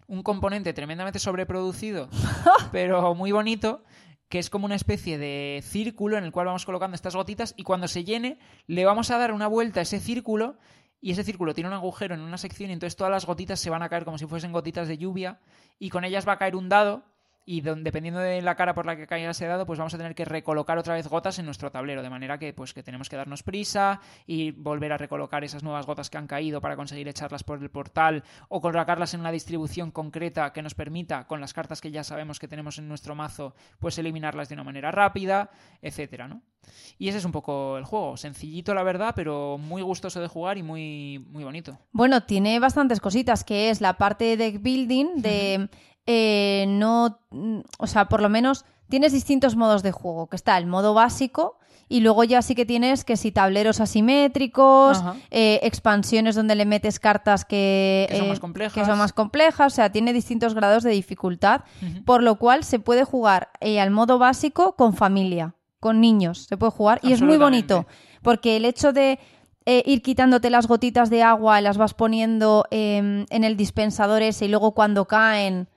un componente tremendamente sobreproducido, pero muy bonito, que es como una especie de círculo en el cual vamos colocando estas gotitas y cuando se llene le vamos a dar una vuelta a ese círculo y ese círculo tiene un agujero en una sección y entonces todas las gotitas se van a caer como si fuesen gotitas de lluvia y con ellas va a caer un dado y dependiendo de la cara por la que caiga ese dado, pues vamos a tener que recolocar otra vez gotas en nuestro tablero, de manera que pues que tenemos que darnos prisa y volver a recolocar esas nuevas gotas que han caído para conseguir echarlas por el portal o colocarlas en una distribución concreta que nos permita con las cartas que ya sabemos que tenemos en nuestro mazo, pues eliminarlas de una manera rápida, etcétera, ¿no? Y ese es un poco el juego, sencillito la verdad, pero muy gustoso de jugar y muy muy bonito. Bueno, tiene bastantes cositas, que es la parte de deck building de eh, no, mm, o sea, por lo menos tienes distintos modos de juego, que está el modo básico y luego ya sí que tienes que si tableros asimétricos, eh, expansiones donde le metes cartas que, que, son eh, más complejas. que son más complejas, o sea, tiene distintos grados de dificultad, por lo cual se puede jugar al modo básico con familia, con niños, se puede jugar y es muy bonito, porque el hecho de ir quitándote las gotitas de agua y las vas poniendo em, en el dispensador ese y luego cuando caen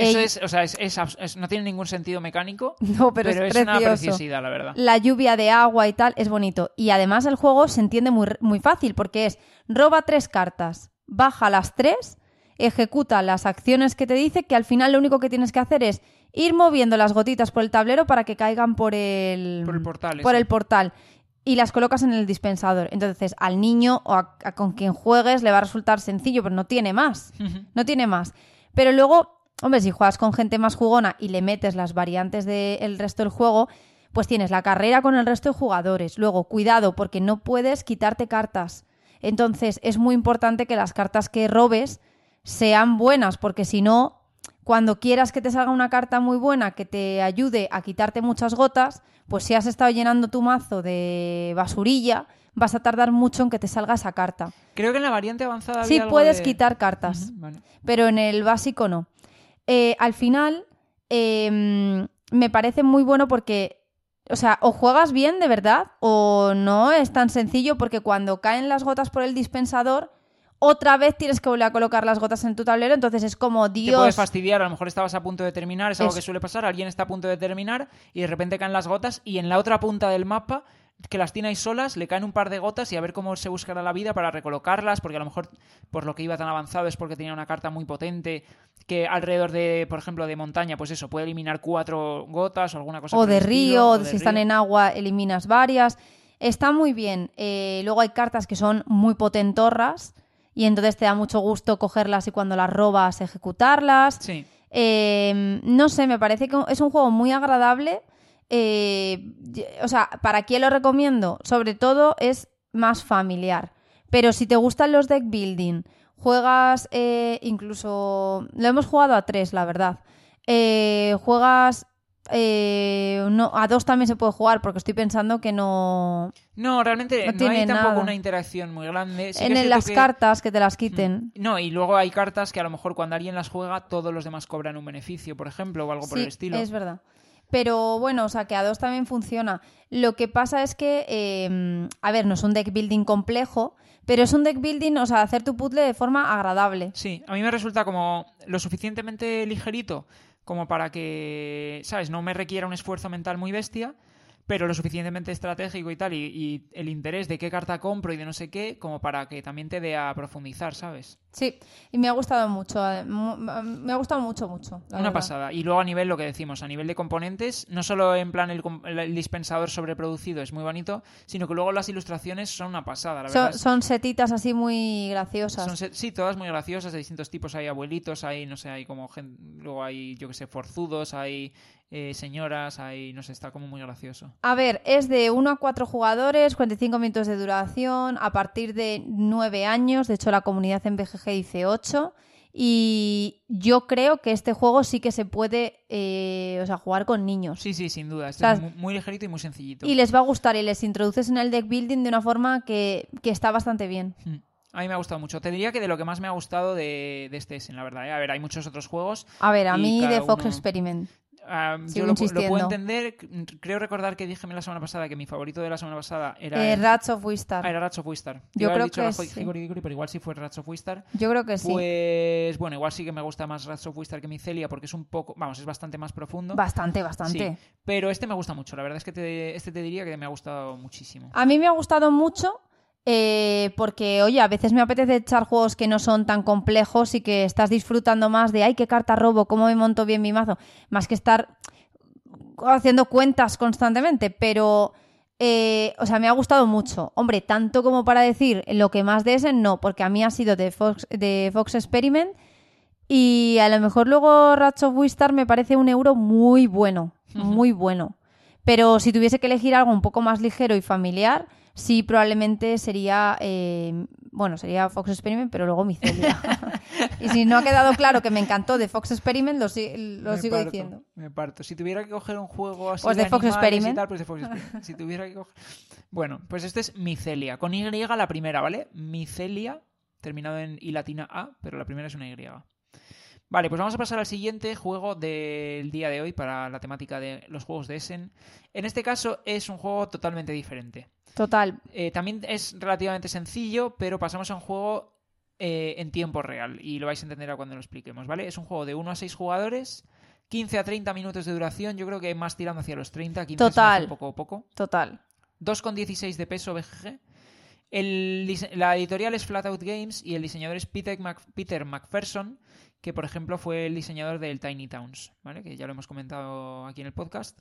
eso es, o sea, es, no tiene ningún sentido mecánico, no, pero, es, una preciosidad, la verdad. La lluvia de agua y tal es bonito. Y además el juego se entiende muy, muy fácil porque es roba tres cartas, baja las tres, ejecuta las acciones que te dice, que al final lo único que tienes que hacer es ir moviendo las gotitas por el tablero para que caigan por el, por el portal. Por el portal y las colocas en el dispensador. Entonces, al niño o a, con quien juegues le va a resultar sencillo, pero no tiene más. No tiene más. Pero luego Hombre, si juegas con gente más jugona y le metes las variantes del resto del juego, pues tienes la carrera con el resto de jugadores. Luego, cuidado, porque no puedes quitarte cartas. Entonces, es muy importante que las cartas que robes sean buenas, porque si no, cuando quieras que te salga una carta muy buena que te ayude a quitarte muchas gotas, pues si has estado llenando tu mazo de basurilla, vas a tardar mucho en que te salga esa carta. Creo que en la variante avanzada. Sí, puedes quitar cartas, pero en el básico no. Eh, al final em, me parece muy bueno porque, o sea, o juegas bien de verdad o no es tan sencillo porque cuando caen las gotas por el dispensador, otra vez tienes que volver a colocar las gotas en tu tablero, entonces es como Dios. Te puedes fastidiar, a lo mejor estabas a punto de terminar, es algo que suele pasar, alguien está a punto de terminar y de repente caen las gotas y en la otra punta del mapa que las tiene ahí solas, le caen un par de gotas y a ver cómo se buscará la vida para recolocarlas, porque a lo mejor por lo que iba tan avanzado es porque tenía una carta muy potente que alrededor de, por ejemplo, de montaña, pues eso, puede eliminar cuatro gotas o alguna cosa. O de río, o si están en agua eliminas varias. Está muy bien. Eh, luego hay cartas que son muy potentorras y entonces te da mucho gusto cogerlas y cuando las robas ejecutarlas. Sí. Eh, no sé, me parece que es un juego muy agradable eh, o sea, ¿para quién lo recomiendo? Sobre todo es más familiar. Pero si te gustan los deck building, juegas eh, incluso... Lo hemos jugado a tres, la verdad. Eh, juegas... no, a dos también se puede jugar porque estoy pensando que no... No, realmente no, tiene hay tampoco una interacción muy grande. en las cartas que te las quiten. Mm. No, y luego hay cartas que a lo mejor cuando alguien las juega todos los demás cobran un beneficio, por ejemplo, o algo por el estilo. es verdad. Pero bueno, o sea, que a dos también funciona. Lo que pasa es que, em, a ver, no es un deck building complejo, pero es un deck building, o sea, hacer tu puzzle de forma agradable. Sí, a mí me resulta como lo suficientemente ligerito como para que, ¿sabes? No me requiera un esfuerzo mental muy bestia, pero lo suficientemente estratégico y tal, y, y el interés de qué carta compro y de no sé qué, como para que también te dé a profundizar, ¿sabes? Sí, y me ha gustado mucho. eh, mu- Me ha gustado mucho, mucho. Una verdad. pasada. Y luego a nivel, lo que decimos, a nivel de componentes, no solo en plan el, el dispensador sobreproducido es muy bonito, sino que luego las ilustraciones son una pasada, la Son, verdad. son setitas así muy graciosas. Son se- sí, todas muy graciosas, de distintos tipos. Hay abuelitos, hay, no sé, hay como gen- luego hay, yo que sé, forzudos, hay eh, señoras, hay, no sé, está como muy gracioso. A ver, es de 1 a 4 jugadores, 45 minutos de duración, a partir de 9 años, de hecho la comunidad en BGG dice 8, y yo creo que este juego sí que se puede eh, o sea, jugar con niños. Sí, sí, sin duda. Este O sea, es muy, muy ligerito y muy sencillito. Y les va a gustar y les introduces en el deck building de una forma que, que está bastante bien. Mm. A mí me ha gustado mucho. Te diría que de lo que más me ha gustado de, de este Essen, la verdad. ¿eh? A ver, hay muchos otros juegos. A ver, a mí de Fox uno- Experiment. Sigo yo lo, puedo entender. Creo recordar que dije la semana pasada que mi favorito de la semana pasada era, Eh, el- Rats of Wistar. ah, era Rats of Wistar. Yo creo dicho que sí. Dickory, pero igual sí fue Rats of Wistar. Yo creo que sí. Pues bueno, igual sí que me gusta más Rats of Wistar que Micelia porque es un poco, vamos, es bastante más profundo. Bastante, bastante. Sí, pero este me gusta mucho. La verdad es que te- este te diría que me ha gustado muchísimo. A mí me ha gustado mucho eh, porque, oye, a veces me apetece echar juegos que no son tan complejos y que estás disfrutando más de, ay, qué carta robo, cómo me monto bien mi mazo, más que estar haciendo cuentas constantemente, pero... eh, o sea, me ha gustado mucho. Hombre, tanto como para decir lo que más de ese, no, porque a mí ha sido de Fox, de Fox Experiment y a lo mejor luego Rats of Wistar me parece un euro muy bueno, muy bueno. Pero si tuviese que elegir algo un poco más ligero y familiar, sí probablemente sería, eh, bueno, sería Fox Experiment, pero luego Micelia. y si no ha quedado claro que me encantó de Fox Experiment, lo, si- lo sigo parto, diciendo. Me parto. Si tuviera que coger un juego así Pues de Fox animales y Experiment. tal, pues de Fox Experiment. Si tuviera que coger... Bueno, pues este es Micelia. Con Y la primera, ¿vale? Micelia, terminado en I latina A, pero la primera es una Y. Vale, pues vamos a pasar al siguiente juego del día de hoy para la temática de los juegos de Essen. En este caso es un juego totalmente diferente. Total. Eh, también es relativamente sencillo, pero pasamos a un juego eh, en tiempo real y lo vais a entender a cuando lo expliquemos, ¿vale? Es un juego de 1 a 6 jugadores, 15 a 30 minutos de duración, yo creo que más tirando hacia los 30, 15 se me hace Total. poco poco. Total. 2,16 de peso BGG. El la editorial es Flatout Games y el diseñador es Peter, Mac- Peter McPherson, que por ejemplo fue el diseñador del Tiny Towns, ¿vale? que ya lo hemos comentado aquí en el podcast.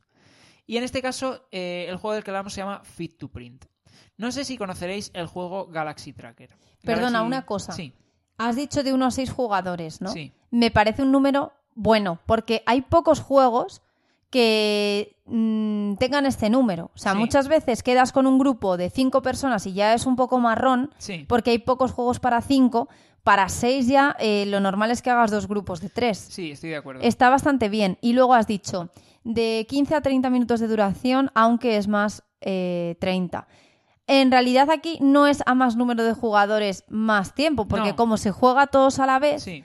Y en este caso, eh, el juego del que hablamos se llama Fit to Print. No sé si conoceréis el juego Galaxy Tracker. Perdona, Galaxy- una cosa. Sí, Has dicho de unos seis jugadores, ¿no? Sí. Me parece un número bueno, porque hay pocos juegos que mm, tengan este número. O sea, Sí. muchas veces quedas con un grupo de cinco personas y ya es un poco marrón, sí. porque hay pocos juegos para cinco. Para seis ya eh, lo normal es que hagas dos grupos de tres. Sí, estoy de acuerdo. Está bastante bien. Y luego has dicho de 15 a 30 minutos de duración, aunque es más eh, 30. En realidad aquí no es a más número de jugadores más tiempo, porque No. como se juega todos a la vez, Sí,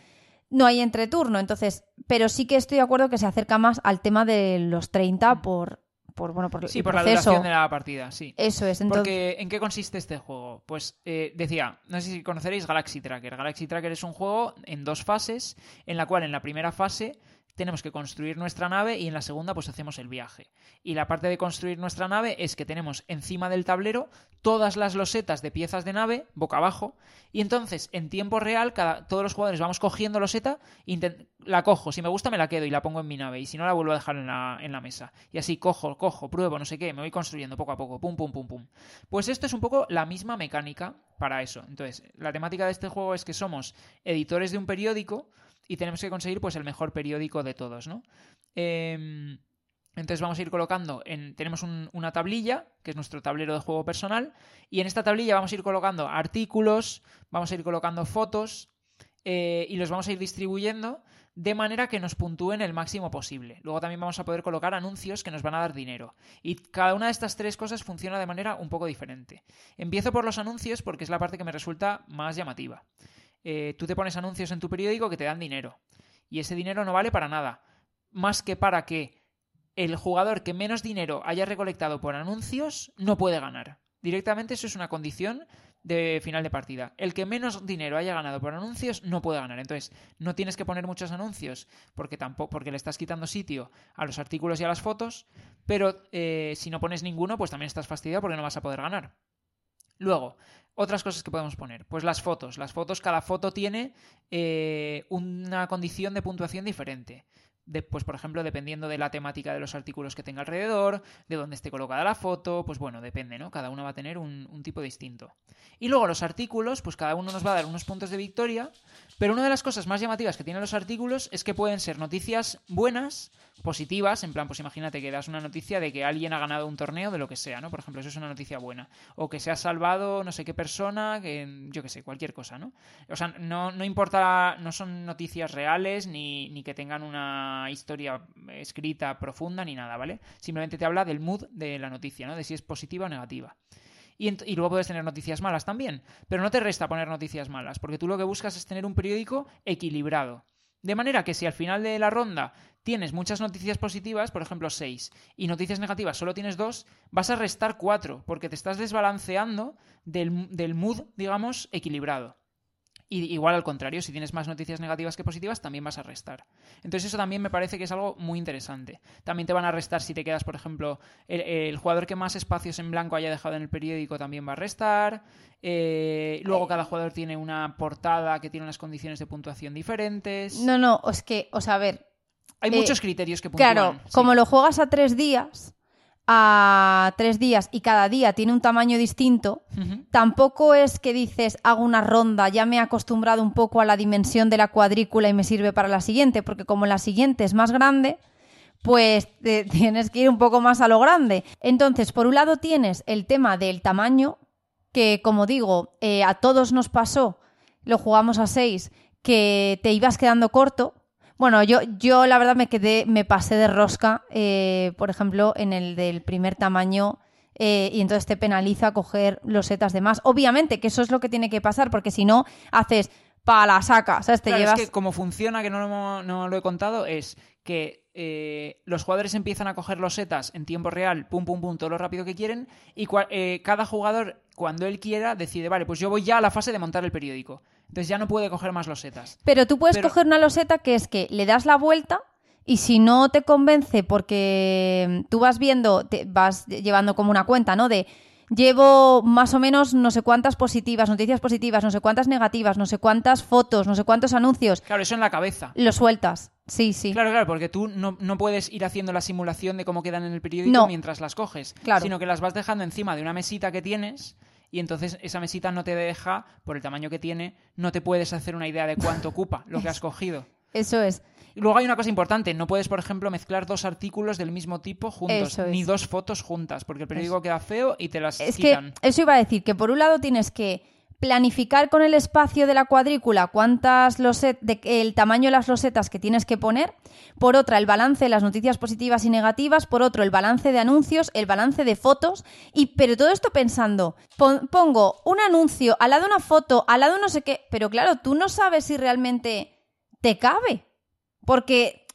no hay entreturno. Entonces, pero sí que estoy de acuerdo que se acerca más al tema de los 30 por, por bueno, por sí el por la duración de la partida, sí. Eso es. Entonces, Porque, ¿en qué consiste este juego? Pues eh, decía, no sé si conoceréis Galaxy Tracker. Galaxy Tracker es un juego en dos fases, en la cual en la primera fase tenemos que construir nuestra nave y en la segunda pues hacemos el viaje. Y la parte de construir nuestra nave es que tenemos encima del tablero todas las losetas de piezas de nave, boca abajo, y entonces en tiempo real cada, todos los jugadores vamos cogiendo loseta, la cojo, si me gusta me la quedo y la pongo en mi nave, y si no la vuelvo a dejar en la, en la mesa. Y así cojo, cojo, pruebo, no sé qué, me voy construyendo poco a poco, pum, pum, pum, pum. Pues esto es un poco la misma mecánica para eso. Entonces, la temática de este juego es que somos editores de un periódico y tenemos que conseguir pues el mejor periódico de todos, ¿no? Em, entonces vamos a ir colocando, en, tenemos un- una tablilla, que es nuestro tablero de juego personal, y en esta tablilla vamos a ir colocando artículos, vamos a ir colocando fotos, eh, y los vamos a ir distribuyendo de manera que nos puntúen el máximo posible. Luego también vamos a poder colocar anuncios que nos van a dar dinero. Y cada una de estas tres cosas funciona de manera un poco diferente. Empiezo por los anuncios porque es la parte que me resulta más llamativa. Eh, tú te pones anuncios en tu periódico que te dan dinero. Y ese dinero no vale para nada. Más que para que el jugador que menos dinero haya recolectado por anuncios no puede ganar. Directamente eso es una condición de final de partida. El que menos dinero haya ganado por anuncios no puede ganar. Entonces, no tienes que poner muchos anuncios porque tampoco porque le estás quitando sitio a los artículos y a las fotos, pero eh, si no pones ninguno, pues también estás fastidiado porque no vas a poder ganar. Luego, otras cosas que podemos poner. Pues las fotos. Las fotos, cada foto tiene eh, una condición de puntuación diferente pues por ejemplo, dependiendo de la temática de los artículos que tenga alrededor, de dónde esté colocada la foto, pues bueno, depende, ¿no? Cada uno va a tener un, tipo distinto. Y luego los artículos, pues cada uno nos va a dar unos puntos de victoria, pero una de las cosas más llamativas que tienen los artículos es que pueden ser noticias buenas, positivas, en plan, pues imagínate que das una noticia de que alguien ha ganado un torneo de lo que sea, ¿no? Por ejemplo, eso es una noticia buena. O que se ha salvado no sé qué persona, que yo qué sé, cualquier cosa, ¿no? O sea, no, no importa, no son noticias reales ni, ni que tengan una historia escrita profunda ni nada, ¿vale? Simplemente te habla del mood de la noticia, ¿no? De si es positiva o negativa. Y, y, luego puedes tener noticias malas también. Pero no te resta poner noticias malas, porque tú lo que buscas es tener un periódico equilibrado. De manera que si al final de la ronda tienes muchas noticias positivas, por ejemplo 6, y noticias negativas solo tienes 2, vas a restar 4, porque te estás desbalanceando del, del mood, digamos, equilibrado. Y igual al contrario, si tienes más noticias negativas que positivas, también vas a restar. Entonces eso también me parece que es algo muy interesante. También te van a restar si te quedas, por ejemplo, el, jugador que más espacios en blanco haya dejado en el periódico también va a restar. Eh, luego cada jugador tiene una portada que tiene unas condiciones de puntuación diferentes. No, no, es que, o sea, a ver. Hay muchos eh, criterios que puntúan. Claro, como lo juegas a tres días, a tres días y cada día tiene un tamaño distinto, tampoco es que dices hago una ronda, ya me he acostumbrado un poco a la dimensión de la cuadrícula y me sirve para la siguiente, porque como la siguiente es más grande, pues tienes que ir un poco más a lo grande. Entonces, por un lado tienes el tema del tamaño, que como digo, eh, a todos nos pasó, lo jugamos a seis, que te ibas quedando corto, bueno, yo, yo la verdad me quedé, me pasé de rosca, eh, por ejemplo, en el del primer tamaño. Eh, y entonces te penaliza coger los setas de más. Obviamente que eso es lo que tiene que pasar, porque si no, haces para la saca. ¿sabes? Te llevas... Es que como funciona, que no lo, he contado, es que eh, los jugadores empiezan a coger los setas en tiempo real, pum, pum, pum, todo lo rápido que quieren, y cada jugador, cuando él quiera, decide, vale, pues yo voy ya a la fase de montar el periódico. Entonces ya no puede coger más losetas. Pero tú puedes coger una loseta que es que le das la vuelta y si no te convence porque tú vas viendo, te vas llevando como una cuenta, ¿no? De llevo más o menos no sé cuántas positivas, noticias positivas, no sé cuántas negativas, no sé cuántas fotos, no sé cuántos anuncios. Claro, eso en la cabeza. Lo sueltas. Sí, sí. Claro, claro, porque tú no, puedes ir haciendo la simulación de cómo quedan en el periódico mientras las coges, claro. sino que las vas dejando encima de una mesita que tienes y entonces esa mesita no te deja, por el tamaño que tiene, no te puedes hacer una idea de cuánto ocupa lo que has cogido. Eso es. Y luego hay una cosa importante, no puedes, por ejemplo, mezclar dos artículos del mismo tipo juntos, ni dos fotos juntas, porque el periódico queda feo y te las es Que eso iba a decir, que por un lado tienes que planificar con el espacio de la cuadrícula cuántas loset de, el tamaño de las losetas que tienes que poner, por otra el balance de las noticias positivas y negativas, por otro el balance de anuncios, el balance de fotos y pero todo esto pensando, pongo un anuncio al lado de una foto, al lado no sé qué, pero claro, tú no sabes si realmente te cabe, porque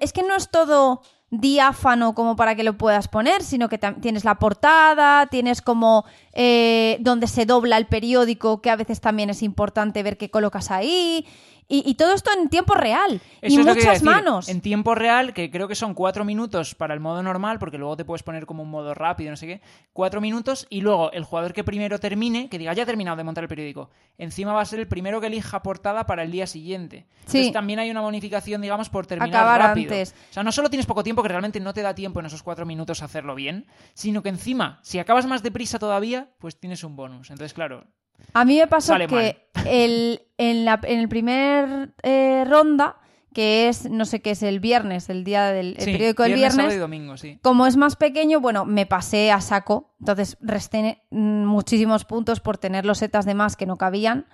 es que no es todo diáfano como para que lo puedas poner, sino que tienes la portada, tienes como eh, donde se dobla el periódico, que a veces también es importante ver qué colocas ahí. Y, todo esto en tiempo real. y muchas manos. En tiempo real, que creo que son cuatro minutos para el modo normal, porque luego te puedes poner como un modo rápido, no sé qué. Cuatro minutos y luego el jugador que primero termine, que diga ya he terminado de montar el periódico, encima va a ser el primero que elija portada para el día siguiente. Entonces también hay una bonificación, digamos, por terminar rápido. Antes. O sea, no solo tienes poco tiempo, que realmente no te da tiempo en esos cuatro minutos a hacerlo bien, sino que encima, si acabas más deprisa todavía, pues tienes un bonus. Entonces, claro, a mí me pasó que el, en, la, en el primer eh, ronda, que es, no sé qué es, el viernes, el día del periódico del viernes. y domingo, sí. Como es más pequeño, bueno, me pasé a saco. Entonces resté muchísimos puntos por tener los setas de más que no cabían.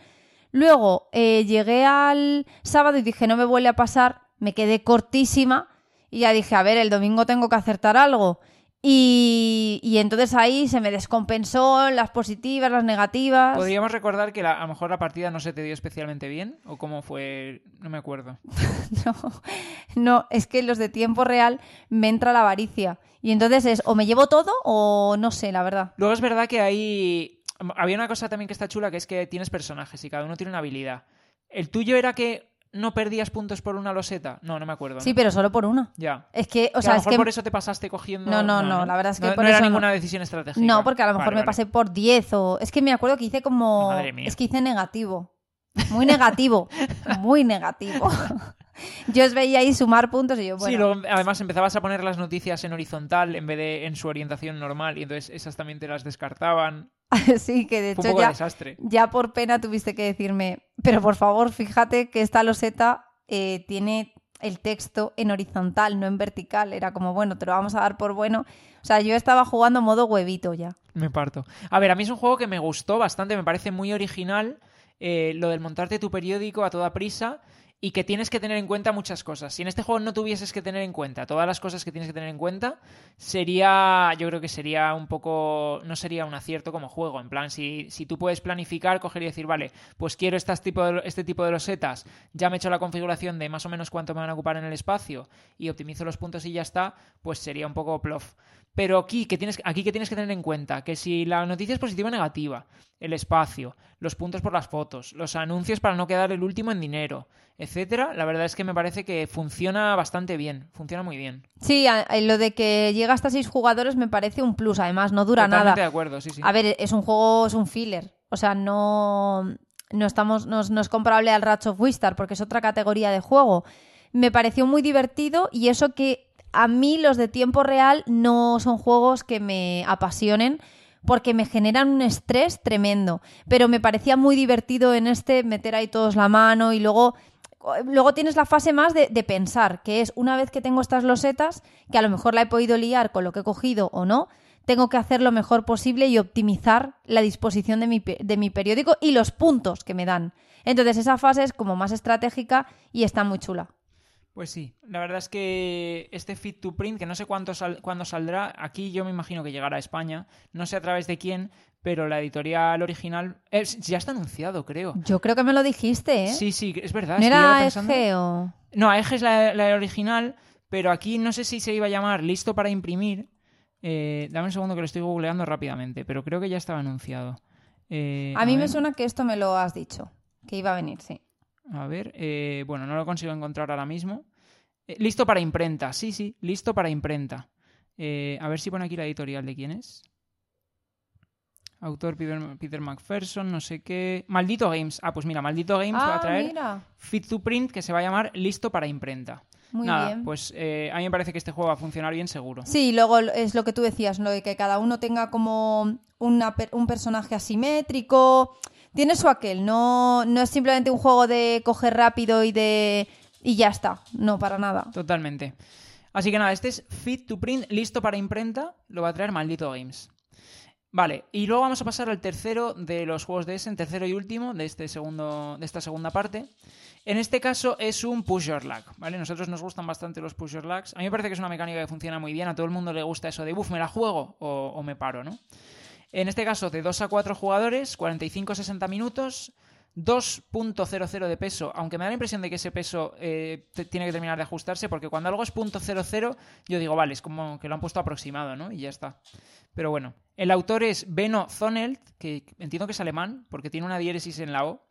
Luego eh, llegué al sábado y dije, no me vuelve a pasar. Me quedé cortísima y ya dije, a ver, el domingo tengo que acertar algo. Y, entonces ahí se me descompensó las positivas, las negativas. Podríamos recordar que a lo mejor la partida no se te dio especialmente bien, o cómo fue, no me acuerdo. no, no, es que los de tiempo real me entra la avaricia. Y entonces es o me llevo todo o no sé, la verdad. Luego es verdad que hay había una cosa también que está chula, que es que tienes personajes y cada uno tiene una habilidad. ¿El tuyo era que no perdías puntos por una loseta? No, no me acuerdo. ¿no? Sí, pero solo por una. Ya. Es que, o Que sea, a lo es mejor que... por eso te pasaste cogiendo... No, no, no, la verdad es que no, por no era eso no. ninguna decisión estratégica. No, porque a lo mejor Vale, me vale. pasé por 10 o... Es que me acuerdo que hice como... Madre mía. Es que hice negativo. Muy negativo. muy negativo. Yo os veía ahí sumar puntos y yo, bueno... Sí, luego además empezabas a poner las noticias en horizontal en vez de en su orientación normal y entonces esas también te las descartaban. sí, que de Fue hecho poco ya, desastre. ya por pena tuviste que decirme, pero por favor, fíjate que esta loseta eh, tiene el texto en horizontal, no en vertical. Era como, bueno, te lo vamos a dar por bueno. O sea, yo estaba jugando modo huevito ya. Me parto. A ver, a mí es un juego que me gustó bastante, me parece muy original eh, lo del montarte tu periódico a toda prisa y que tienes que tener en cuenta muchas cosas. Si en este juego no tuvieses que tener en cuenta todas las cosas que tienes que tener en cuenta, sería, yo creo que sería un poco, no sería un acierto como juego. En plan, si, si tú puedes planificar, coger y decir, vale, pues quiero estas tipo de- este tipo de losetas, ya me he hecho la configuración de más o menos cuánto me van a ocupar en el espacio y optimizo los puntos y ya está, pues sería un poco plof. Pero aquí que tienes, aquí que tienes que tener en cuenta que si la noticia es positiva o negativa, el espacio, los puntos por las fotos, los anuncios para no quedar el último en dinero, etcétera, la verdad es que me parece que funciona bastante bien, funciona muy bien. Sí, lo de que llega hasta seis jugadores me parece un plus. Además, no dura Totalmente nada. de acuerdo, sí, sí. A ver, es un juego, es un filler. O sea, no, no, estamos, no, es- no es comparable al Ratch of Wistar porque es otra categoría de juego. Me pareció muy divertido y eso que a mí los de tiempo real no son juegos que me apasionen porque me generan un estrés tremendo. Pero me parecía muy divertido en este meter ahí todos la mano y luego Luego tienes la fase más de, pensar, que es una vez que tengo estas losetas, que a lo mejor la he podido liar con lo que he cogido o no, tengo que hacer lo mejor posible y optimizar la disposición de mi, de mi periódico y los puntos que me dan. Entonces esa fase es como más estratégica y está muy chula. Pues sí, la verdad es que este Fit to Print, que no sé cuánto sal- cuándo saldrá, aquí yo me imagino que llegará a España, no sé a través de quién, pero la editorial original eh, ya está anunciado, creo. Yo creo que me lo dijiste, ¿eh? Sí, sí, es verdad. ¿No era EG o...? No, Eje es la, la original, pero aquí no sé si se iba a llamar listo para imprimir. Eh, dame un segundo que lo estoy googleando rápidamente, pero creo que ya estaba anunciado. Eh, A mí me suena que esto me lo has dicho, que iba a venir, sí. A ver, eh, bueno, no lo consigo encontrar ahora mismo. Eh, listo para imprenta, sí, sí, listo para imprenta. Eh, a ver si pone aquí la editorial de quién es. Autor Peter, Peter McPherson, no sé qué. Maldito Games. Ah, pues mira, Maldito Games va a Ah, traer mira. Fit to Print que se va a llamar Listo para imprenta. Muy Nada, bien. pues eh, a mí me parece que este juego va a funcionar bien seguro. Sí, luego es lo que tú decías, lo de que cada uno tenga como una un personaje asimétrico. Tiene su aquel, no, no es simplemente un juego de coger rápido y de. Y ya está. No, para nada. Totalmente. Así que nada, este es Fit to Print, listo para imprenta, lo va a traer Maldito Games. Vale, y luego vamos a pasar al tercero de los juegos de Essen, tercero y último de, este segundo, de esta segunda parte. En este caso es un push your luck, ¿vale? Nosotros nos gustan bastante los push your lucks. A mí me parece que es una mecánica que funciona muy bien, a todo el mundo le gusta eso de, uff, me la juego o, o me paro, ¿no? En este caso, de 2 a 4 jugadores, 45-60 minutos, 2.00 de peso, aunque me da la impresión de que ese peso eh, tiene que terminar de ajustarse, porque cuando algo es .00, yo digo, vale, es como que lo han puesto aproximado, ¿no? Y ya está. Pero bueno, el autor es Benno Zonelt, que entiendo que es alemán, porque tiene una diéresis en la O,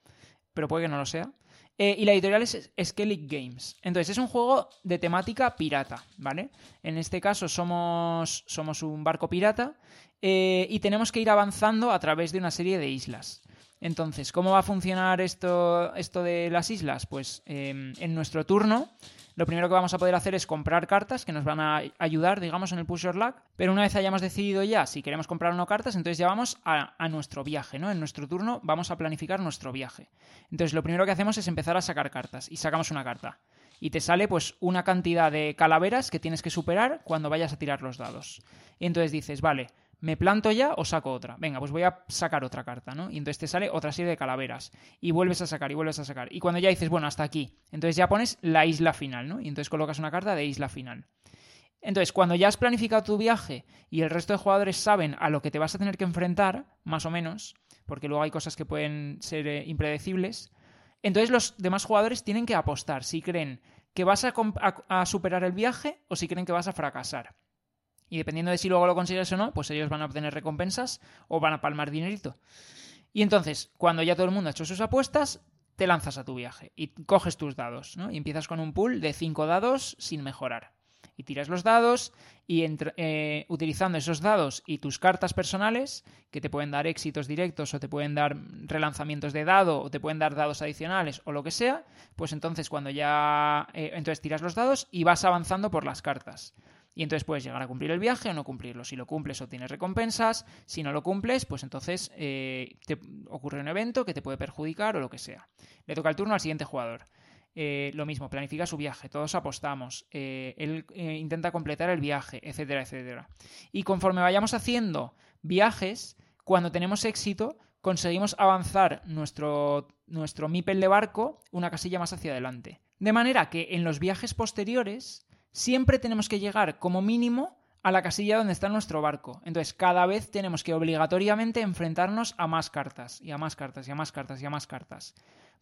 pero puede que no lo sea. Eh, y la editorial es Skellig Games. Entonces, es un juego de temática pirata, ¿vale? En este caso somos, somos un barco pirata eh, y tenemos que ir avanzando a través de una serie de islas. Entonces, ¿cómo va a funcionar esto, esto de las islas? Pues eh, en nuestro turno, lo primero que vamos a poder hacer es comprar cartas que nos van a ayudar, digamos, en el Push Your Luck. Pero una vez hayamos decidido ya si queremos comprar o no cartas, entonces ya vamos a, a nuestro viaje, ¿no? En nuestro turno vamos a planificar nuestro viaje. Entonces, lo primero que hacemos es empezar a sacar cartas y sacamos una carta. Y te sale pues una cantidad de calaveras que tienes que superar cuando vayas a tirar los dados. Y entonces dices, vale, ¿me planto ya o saco otra? Venga, pues voy a sacar otra carta, ¿no? Y entonces te sale otra serie de calaveras. Y vuelves a sacar y vuelves a sacar. Y cuando ya dices, bueno, hasta aquí, entonces ya pones la isla final, ¿no? Y entonces colocas una carta de isla final. Entonces, cuando ya has planificado tu viaje y el resto de jugadores saben a lo que te vas a tener que enfrentar, más o menos, porque luego hay cosas que pueden ser eh, impredecibles, entonces los demás jugadores tienen que apostar si creen que vas a, superar el viaje o si creen que vas a fracasar. Y dependiendo de si luego lo consigues o no, pues ellos van a obtener recompensas o van a palmar dinerito. Y entonces, cuando ya todo el mundo ha hecho sus apuestas, te lanzas a tu viaje y coges tus dados, ¿no? Y empiezas con un pool de cinco dados sin mejorar. Y tiras los dados y eh, utilizando esos dados y tus cartas personales, que te pueden dar éxitos directos o te pueden dar relanzamientos de dado o te pueden dar dados adicionales o lo que sea, pues entonces cuando ya... Eh, entonces tiras los dados y vas avanzando por las cartas. Y entonces puedes llegar a cumplir el viaje o no cumplirlo. Si lo cumples, obtienes recompensas. Si no lo cumples, pues entonces eh, te ocurre un evento que te puede perjudicar o lo que sea. Le toca el turno al siguiente jugador. Eh, lo mismo, planifica su viaje, todos apostamos, eh, él intenta completar el viaje, etcétera, etcétera. Y conforme vayamos haciendo viajes, cuando tenemos éxito, conseguimos avanzar nuestro, nuestro MIPEL de barco una casilla más hacia adelante. De manera que en los viajes posteriores siempre tenemos que llegar como mínimo a la casilla donde está nuestro barco. Entonces, cada vez tenemos que obligatoriamente enfrentarnos a más cartas, y a más cartas, y a más cartas, y a más cartas.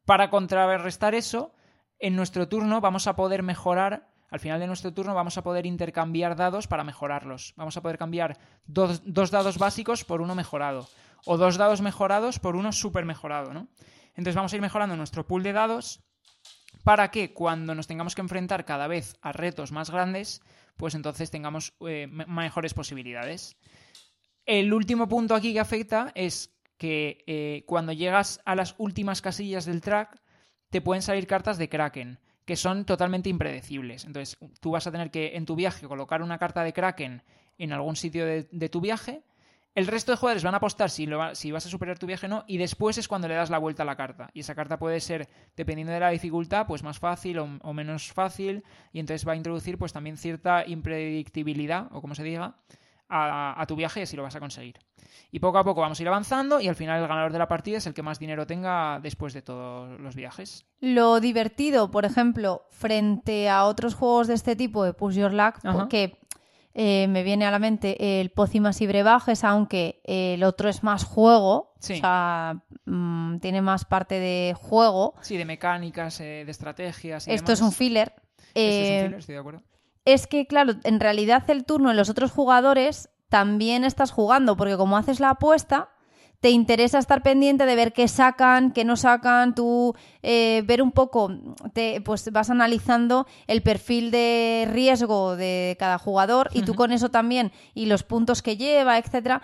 Para contrarrestar eso, en nuestro turno vamos a poder mejorar, al final de nuestro turno vamos a poder intercambiar dados para mejorarlos. Vamos a poder cambiar dos, dados básicos por uno mejorado, o dos dados mejorados por uno súper mejorado, ¿no? Entonces vamos a ir mejorando nuestro pool de dados para que cuando nos tengamos que enfrentar cada vez a retos más grandes, pues entonces tengamos eh, mejores posibilidades. El último punto aquí que afecta es que eh, cuando llegas a las últimas casillas del track, te pueden salir cartas de Kraken, que son totalmente impredecibles. Entonces, tú vas a tener que en tu viaje colocar una carta de Kraken en algún sitio de tu viaje el resto de jugadores van a apostar si, si vas a superar tu viaje o no, y después es cuando le das la vuelta a la carta. Y esa carta puede ser, dependiendo de la dificultad, pues más fácil o, menos fácil, y entonces va a introducir pues también cierta impredictibilidad, o como se diga, a, a, tu viaje y así lo vas a conseguir. Y poco a poco vamos a ir avanzando y al final el ganador de la partida es el que más dinero tenga después de todos los viajes. Lo divertido, por ejemplo, frente a otros juegos de este tipo de Push Your Luck, porque eh, me viene a la mente el Pócimas y Brebajes, aunque el otro es más juego, o sea, mm, tiene más parte de juego. Sí, de mecánicas, eh, de estrategias. Esto es un filler. Esto es un eh, filler, estoy de acuerdo. Es que, claro, en realidad el turno de los otros jugadores también estás jugando, porque como haces la apuesta, te interesa estar pendiente de ver qué sacan, qué no sacan, tú eh, ver un poco, te, pues vas analizando el perfil de riesgo de cada jugador y tú con eso también y los puntos que lleva, etcétera,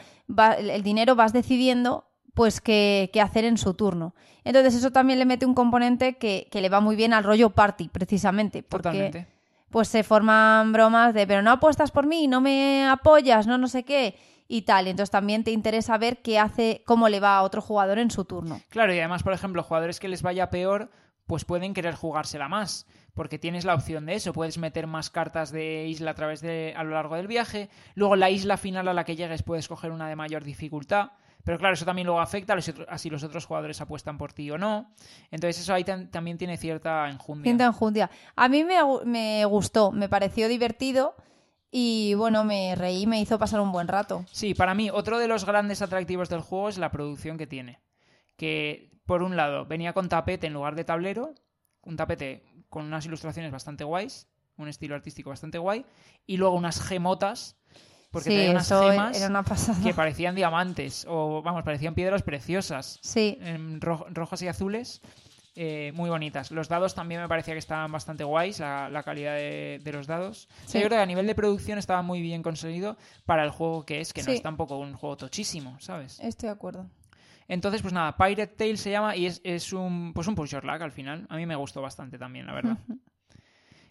el dinero vas decidiendo pues qué, hacer en su turno. Entonces eso también le mete un componente que, le va muy bien al rollo party, precisamente. Porque, Pues se forman bromas de, pero no apuestas por mí, no me apoyas, no no sé qué y tal. Entonces también te interesa ver qué hace, cómo le va a otro jugador en su turno. Claro, y además, por ejemplo, jugadores que les vaya peor, pues pueden querer jugársela más, porque tienes la opción de eso, puedes meter más cartas de isla a través de a lo largo del viaje, luego la isla final a la que llegues puedes coger una de mayor dificultad. Pero claro, eso también luego afecta a, si los otros jugadores apuestan por ti o no. Entonces eso ahí también tiene cierta enjundia. Cierta enjundia. A mí me, me gustó, me pareció divertido. Y bueno, me reí, me hizo pasar un buen rato. Sí, para mí otro de los grandes atractivos del juego es la producción que tiene. Que por un lado venía con tapete en lugar de tablero, un tapete con unas ilustraciones bastante guays, un estilo artístico bastante guay, y luego unas gemotas, porque tenía unas gemas que parecían diamantes, o vamos, parecían piedras preciosas, sí. rojas y azules. Eh, muy bonitas. Los dados también me parecía que estaban bastante guays, la, calidad de, los dados. yo creo que a nivel de producción estaba muy bien conseguido para el juego que es, que no es tampoco un juego tochísimo, ¿sabes? Estoy de acuerdo. Entonces, pues nada, Pirate Tale se llama y es, un, pues un push your luck al final. A mí me gustó bastante también, la verdad.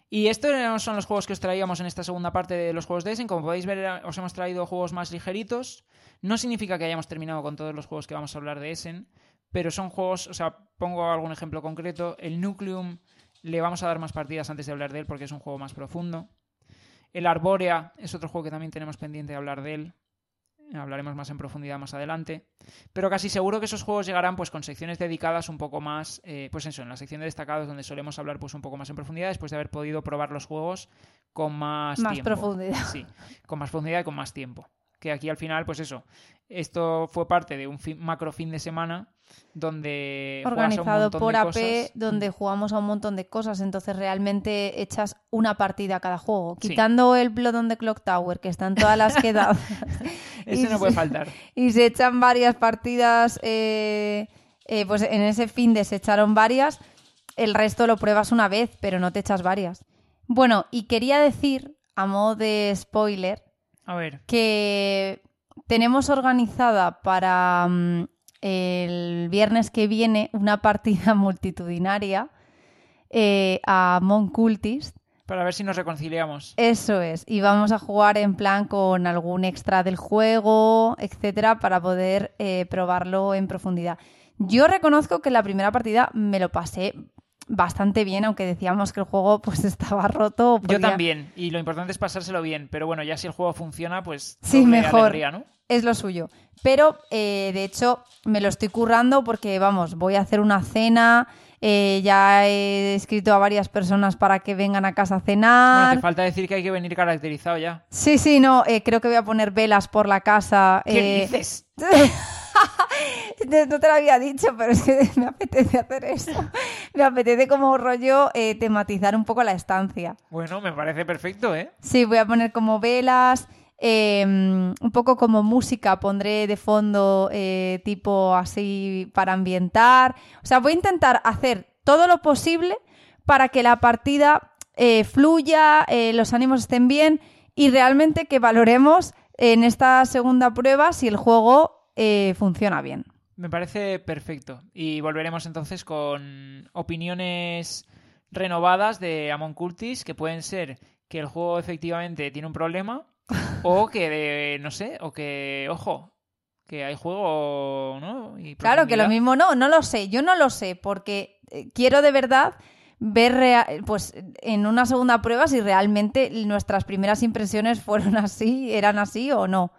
Y estos son los juegos que os traíamos en esta segunda parte de los juegos de Essen. Como podéis ver, os hemos traído juegos más ligeritos. No significa que hayamos terminado con todos los juegos que vamos a hablar de Essen, pero son juegos, o sea, pongo algún ejemplo concreto. El Nucleum le vamos a dar más partidas antes de hablar de él porque es un juego más profundo. El Arborea es otro juego que también tenemos pendiente de hablar de él. Hablaremos más en profundidad más adelante. Pero casi seguro que esos juegos llegarán pues con secciones dedicadas un poco más, eh, pues eso, en la sección de destacados donde solemos hablar pues un poco más en profundidad después de haber podido probar los juegos con más, más profundidad. Sí, con más profundidad y con más tiempo que aquí al final, pues eso, esto fue parte de un macro fin de semana donde organizado por AP donde jugamos a un montón de cosas entonces realmente echas una partida a cada juego. Quitando el Blood on the Clock Tower que están todas las quedadas eso no puede faltar. y se echan varias partidas eh, eh, pues en ese fin de se echaron varias el resto lo pruebas una vez pero no te echas varias. Bueno y quería decir a modo de spoiler a ver. que tenemos organizada para mm, el viernes que viene una partida multitudinaria eh, a Moncultist. Para ver si nos reconciliamos. Eso es. Y vamos a jugar en plan con algún extra del juego, etcétera, para poder eh, probarlo en profundidad. Yo reconozco que la primera partida me lo pasé bastante bien, aunque decíamos que el juego pues estaba roto. Yo también, y lo importante es pasárselo bien, pero bueno, ya si el juego funciona, pues sí, mejor. Es lo suyo. Pero eh, de hecho me lo estoy currando porque vamos, voy a hacer una cena. Eh, ya he escrito a varias personas para que vengan a casa a cenar. Bueno, te falta decir que hay que venir caracterizado ya. Sí, sí, no, eh, creo que voy a poner velas por la casa. ¿Qué dices? no te lo había dicho, pero es que me apetece hacer eso. Me apetece como rollo eh, tematizar un poco la estancia. Bueno, me parece perfecto, ¿eh? Sí, voy a poner como velas, em, un poco como música, pondré de fondo eh, tipo así para ambientar. O sea, voy a intentar hacer todo lo posible para que la partida eh, fluya, los ánimos estén bien y realmente que valoremos en esta segunda prueba si el juego eh, funciona bien. Me parece perfecto. Y volveremos entonces con opiniones renovadas de Amon Curtis, que pueden ser que el juego efectivamente tiene un problema, o que, no sé, o que, ojo, que hay juego, ¿no? claro, que lo mismo no, no lo sé, yo no lo sé, porque eh, quiero de verdad ver pues en una segunda prueba si realmente nuestras primeras impresiones fueron así, eran así o no.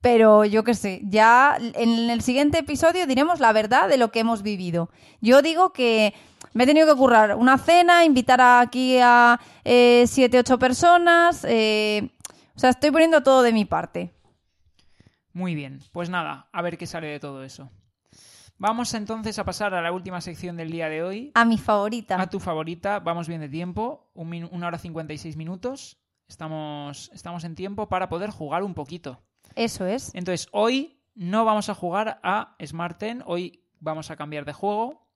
Pero yo qué sé, ya en el siguiente episodio diremos la verdad de lo que hemos vivido. Yo digo que me he tenido que currar una cena, invitar aquí a eh, siete, ocho personas. Eh, o sea, estoy poniendo todo de mi parte. Muy bien, pues nada, a ver qué sale de todo eso. Vamos entonces a pasar a la última sección del día de hoy. A mi favorita. A tu favorita. Vamos bien de tiempo. una hora cincuenta y seis minutos. Estamos, estamos en tiempo para poder jugar un poquito. Eso es. Entonces, hoy no vamos a jugar a Smart hoy vamos a cambiar de juego.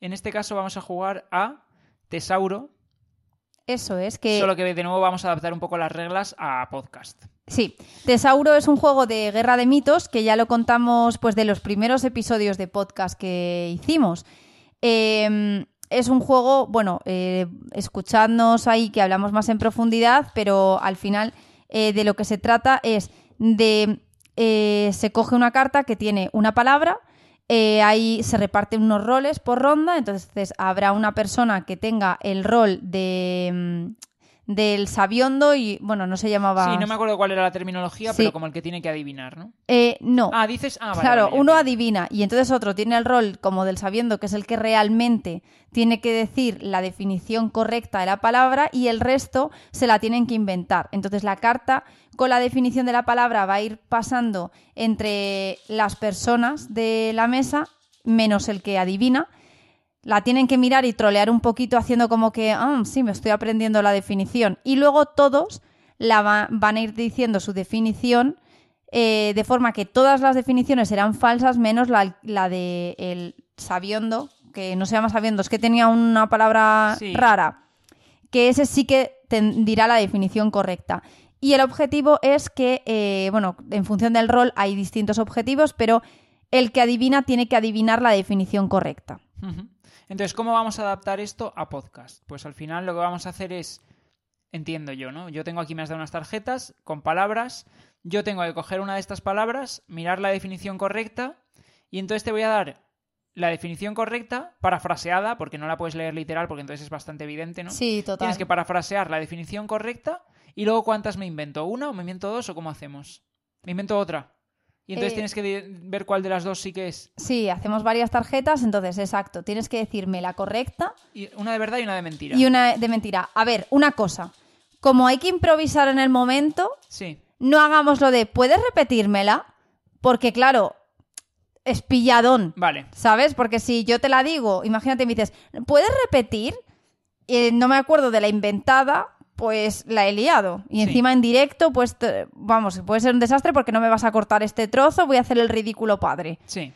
En este caso vamos a jugar a Tesauro. Eso es que... Solo que de nuevo vamos a adaptar un poco las reglas a podcast. Sí, Tesauro es un juego de guerra de mitos que ya lo contamos pues de los primeros episodios de podcast que hicimos. Em, es un juego, bueno, eh, escuchadnos ahí que hablamos más en profundidad, pero al final eh, de lo que se trata es de eh, se coge una carta que tiene una palabra, eh, ahí se reparten unos roles por ronda, entonces habrá una persona que tenga el rol de, mm, del sabiondo y, bueno, no se llamaba... Sí, no me acuerdo cuál era la terminología, pero como el que tiene que adivinar, ¿no? Eh, no. Ah, dices... Ah, claro, uno adivina y entonces otro tiene el rol como del sabiendo, que es el que realmente tiene que decir la definición correcta de la palabra y el resto se la tienen que inventar. Entonces la carta con la definición de la palabra va a ir pasando entre las personas de la mesa, menos el que adivina, la tienen que mirar y trolear un poquito haciendo como que, ah, sí, me estoy aprendiendo la definición. Y luego todos la van a ir diciendo su definición eh, de forma que todas las definiciones serán falsas menos la, de el sabiondo, que no se llama sabiondo, es que tenía una palabra rara, que ese sí que dirá la definición correcta. Y el objetivo es que, eh, bueno, en función del rol hay distintos objetivos, pero el que adivina tiene que adivinar la definición correcta. Entonces, ¿cómo vamos a adaptar esto a podcast? Pues al final lo que vamos a hacer es, entiendo yo, ¿no? Yo tengo aquí, me has dado unas tarjetas con palabras, yo tengo que coger una de estas palabras, mirar la definición correcta y entonces te voy a dar la definición correcta, parafraseada, porque no la puedes leer literal, porque entonces es bastante evidente, ¿no? Sí, total. Tienes que parafrasear la definición correcta y luego cuántas me invento, una o me invento dos o cómo hacemos. Me invento otra. Y entonces eh, tienes que ver cuál de las dos sí que es. Sí, hacemos varias tarjetas, entonces, exacto. Tienes que decirme la correcta. Y una de verdad y una de mentira. Y una de mentira. A ver, una cosa. Como hay que improvisar en el momento, sí. no hagamos lo de, ¿puedes repetírmela? Porque claro, es pilladón. Vale. ¿Sabes? Porque si yo te la digo, imagínate, me dices, ¿puedes repetir? Eh, no me acuerdo de la inventada, pues la he liado. Y Sí. encima en directo, pues te- vamos, puede ser un desastre porque no me vas a cortar este trozo, voy a hacer el ridículo padre. Sí.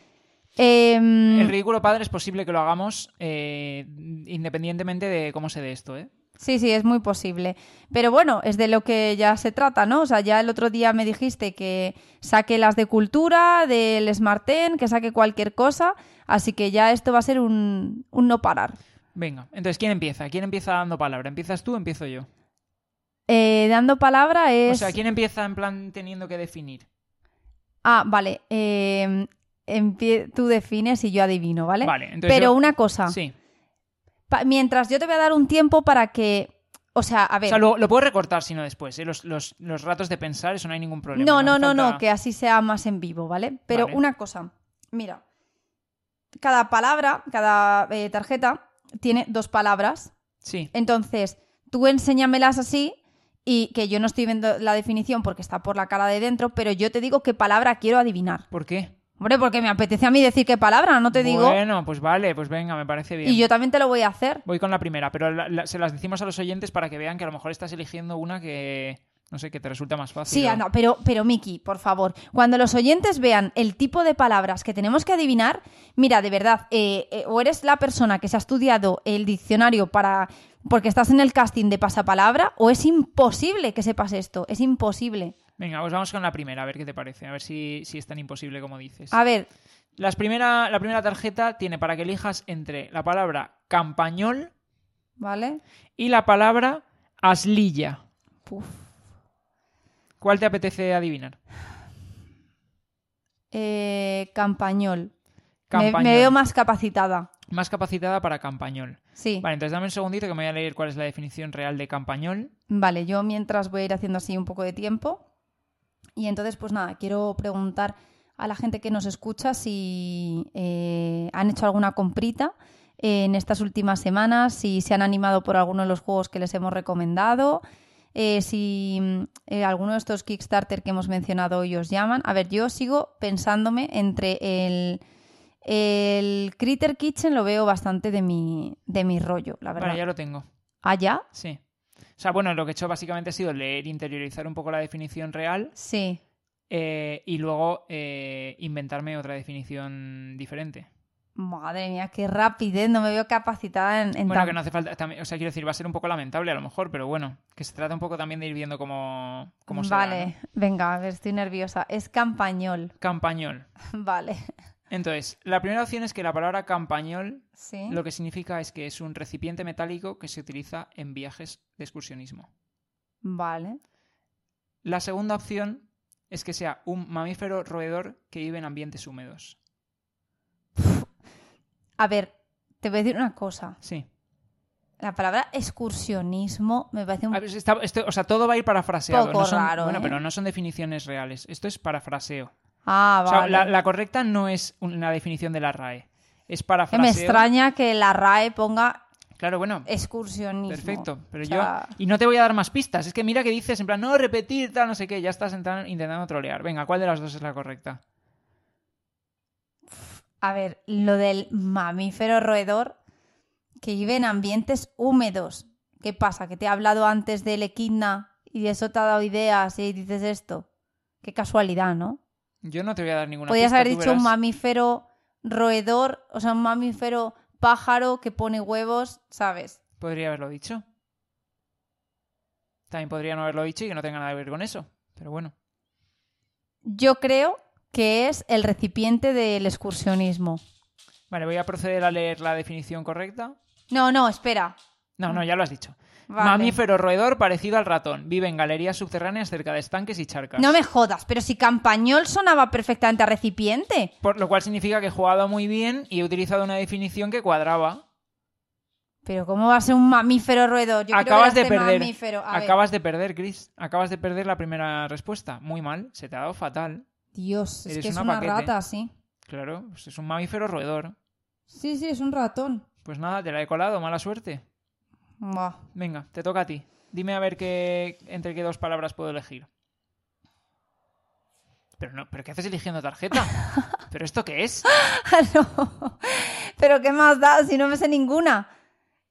Em, El ridículo padre es posible que lo hagamos eh, independientemente de cómo se dé esto, ¿eh? Sí, sí, es muy posible. Pero bueno, es de lo que ya se trata, ¿no? O sea, ya el otro día me dijiste que saque las de cultura, del Smarten, que saque cualquier cosa, así que ya esto va a ser un, un no parar. Venga, entonces, ¿quién empieza? ¿Quién empieza dando palabra? ¿Empiezas tú o empiezo yo? Eh, dando palabra es... O sea, ¿quién empieza en plan teniendo que definir? Ah, vale. eh, empie- Tú defines y yo adivino, ¿vale? Vale, entonces Pero yo- una cosa, Sí. mientras yo te voy a dar un tiempo para que... O sea, a O ver... sea, lo, lo puedo recortar si no después, ¿eh? Los, los- los ratos de pensar, eso no hay ningún problema. No, no, no, no, que así sea más en vivo, ¿vale? Pero Vale. una cosa, mira, cada palabra, cada eh, tarjeta tiene dos palabras, Sí, entonces tú enséñamelas así y que yo no estoy viendo la definición porque está por la cara de dentro, pero yo te digo qué palabra quiero adivinar. ¿por qué? Hombre, porque me apetece a mí decir qué palabra, no te digo, Bueno, pues vale, pues venga, me parece bien. y yo también te lo voy a hacer. Voy con la primera, pero la- la- se las decimos a los oyentes para que vean que a lo mejor estás eligiendo una que, no sé, que te resulta más fácil. Sí, o- no, pero, pero Miki, por favor, cuando los oyentes vean el tipo de palabras que tenemos que adivinar, mira, de verdad, eh, eh, o eres la persona que se ha estudiado el diccionario para porque estás en el casting de pasapalabra, o es imposible que sepas esto, es imposible. Venga, pues vamos con la primera, a ver qué te parece, a ver si, si es tan imposible como dices. A ver, Las primera, la primera tarjeta tiene para que elijas entre la palabra campañol ¿vale? y la palabra aslilla. Puf. ¿Cuál te apetece adivinar? Eh, campañol. Me, Campañol. me veo más capacitada. Más capacitada para campañol. Sí. Vale, entonces dame un segundito que me voy a leer cuál es la definición real de campañol. Vale, yo mientras voy a ir haciendo así un poco de tiempo. Y entonces, pues nada, quiero preguntar a la gente que nos escucha si eh, han hecho alguna comprita en estas últimas semanas, si se han animado por alguno de los juegos que les hemos recomendado, eh, si mm, eh, alguno de estos Kickstarter que hemos mencionado hoy os llaman. A ver, yo sigo pensándome entre el, el Critter Kitchen, lo veo bastante de mi, de mi rollo, la verdad. Vale, ya lo tengo. ¿Allá? Sí. O sea, bueno, lo que he hecho básicamente ha sido leer, interiorizar un poco la definición real Sí. eh, y luego eh, inventarme otra definición diferente. Madre mía, qué rapidez, no me veo capacitada en, en Bueno, tan- que no hace falta, también, o sea, quiero decir, va a ser un poco lamentable a lo mejor, pero bueno, que se trata un poco también de ir viendo cómo, cómo se da, Vale, ¿no? venga, a ver, estoy nerviosa. Es campañol. Campañol. Vale. Entonces, la primera opción es que la palabra campañol Sí. lo que significa es que es un recipiente metálico que se utiliza en viajes de excursionismo. Vale. La segunda opción es que sea un mamífero roedor que vive en ambientes húmedos. A ver, te voy a decir una cosa. Sí. La palabra excursionismo me parece un A ver, está- esto- o sea, todo va a ir parafraseado. Poco no son- raro, bueno, ¿eh? pero no son definiciones reales. Esto es parafraseo. Ah, O sea, vale. la, la correcta no es una definición de la RAE. Es parafraseo. me extraña que la RAE ponga Claro, bueno. excursionismo. Perfecto, pero O sea, yo... Y no te voy a dar más pistas. Es que mira que dices en plan, no, repetir, tal, no sé qué. Ya estás entan- intentando trolear. Venga, ¿cuál de las dos es la correcta? A ver, lo del mamífero roedor que vive en ambientes húmedos. ¿Qué pasa? ¿Que te he hablado antes del equidna y de eso te ha dado ideas y dices esto? Qué casualidad, ¿no? Yo no te voy a dar ninguna Podrías haber dicho un mamífero roedor, o sea, un mamífero pájaro que pone huevos, ¿sabes? Podría haberlo dicho. También podría no haberlo dicho y que no tenga nada que ver con eso. Pero bueno. Yo creo que es el recipiente del excursionismo. Vale, voy a proceder a leer la definición correcta. No, no, espera. No, no, ya lo has dicho. Vale. Mamífero roedor parecido al ratón. Vive en galerías subterráneas cerca de estanques y charcas. No me jodas, pero si campañol sonaba perfectamente a recipiente. Por lo cual significa que he jugado muy bien y he utilizado una definición que cuadraba. Pero ¿cómo va a ser un mamífero roedor? Yo Acabas ver de a este perder. mamífero. Ver. Acabas de perder, Chris. Acabas de perder la primera respuesta. Muy mal. Se te ha dado fatal. Dios, es que es una rata, sí. Claro, pues es un mamífero roedor. Sí, sí, es un ratón. Pues nada, te la he colado. Mala suerte. Venga, te toca a ti. Dime a ver qué, entre qué dos palabras puedo elegir. Pero no, ¿pero qué haces eligiendo tarjeta? ¿Pero esto qué es? no. Pero ¿qué más da si no me sé ninguna?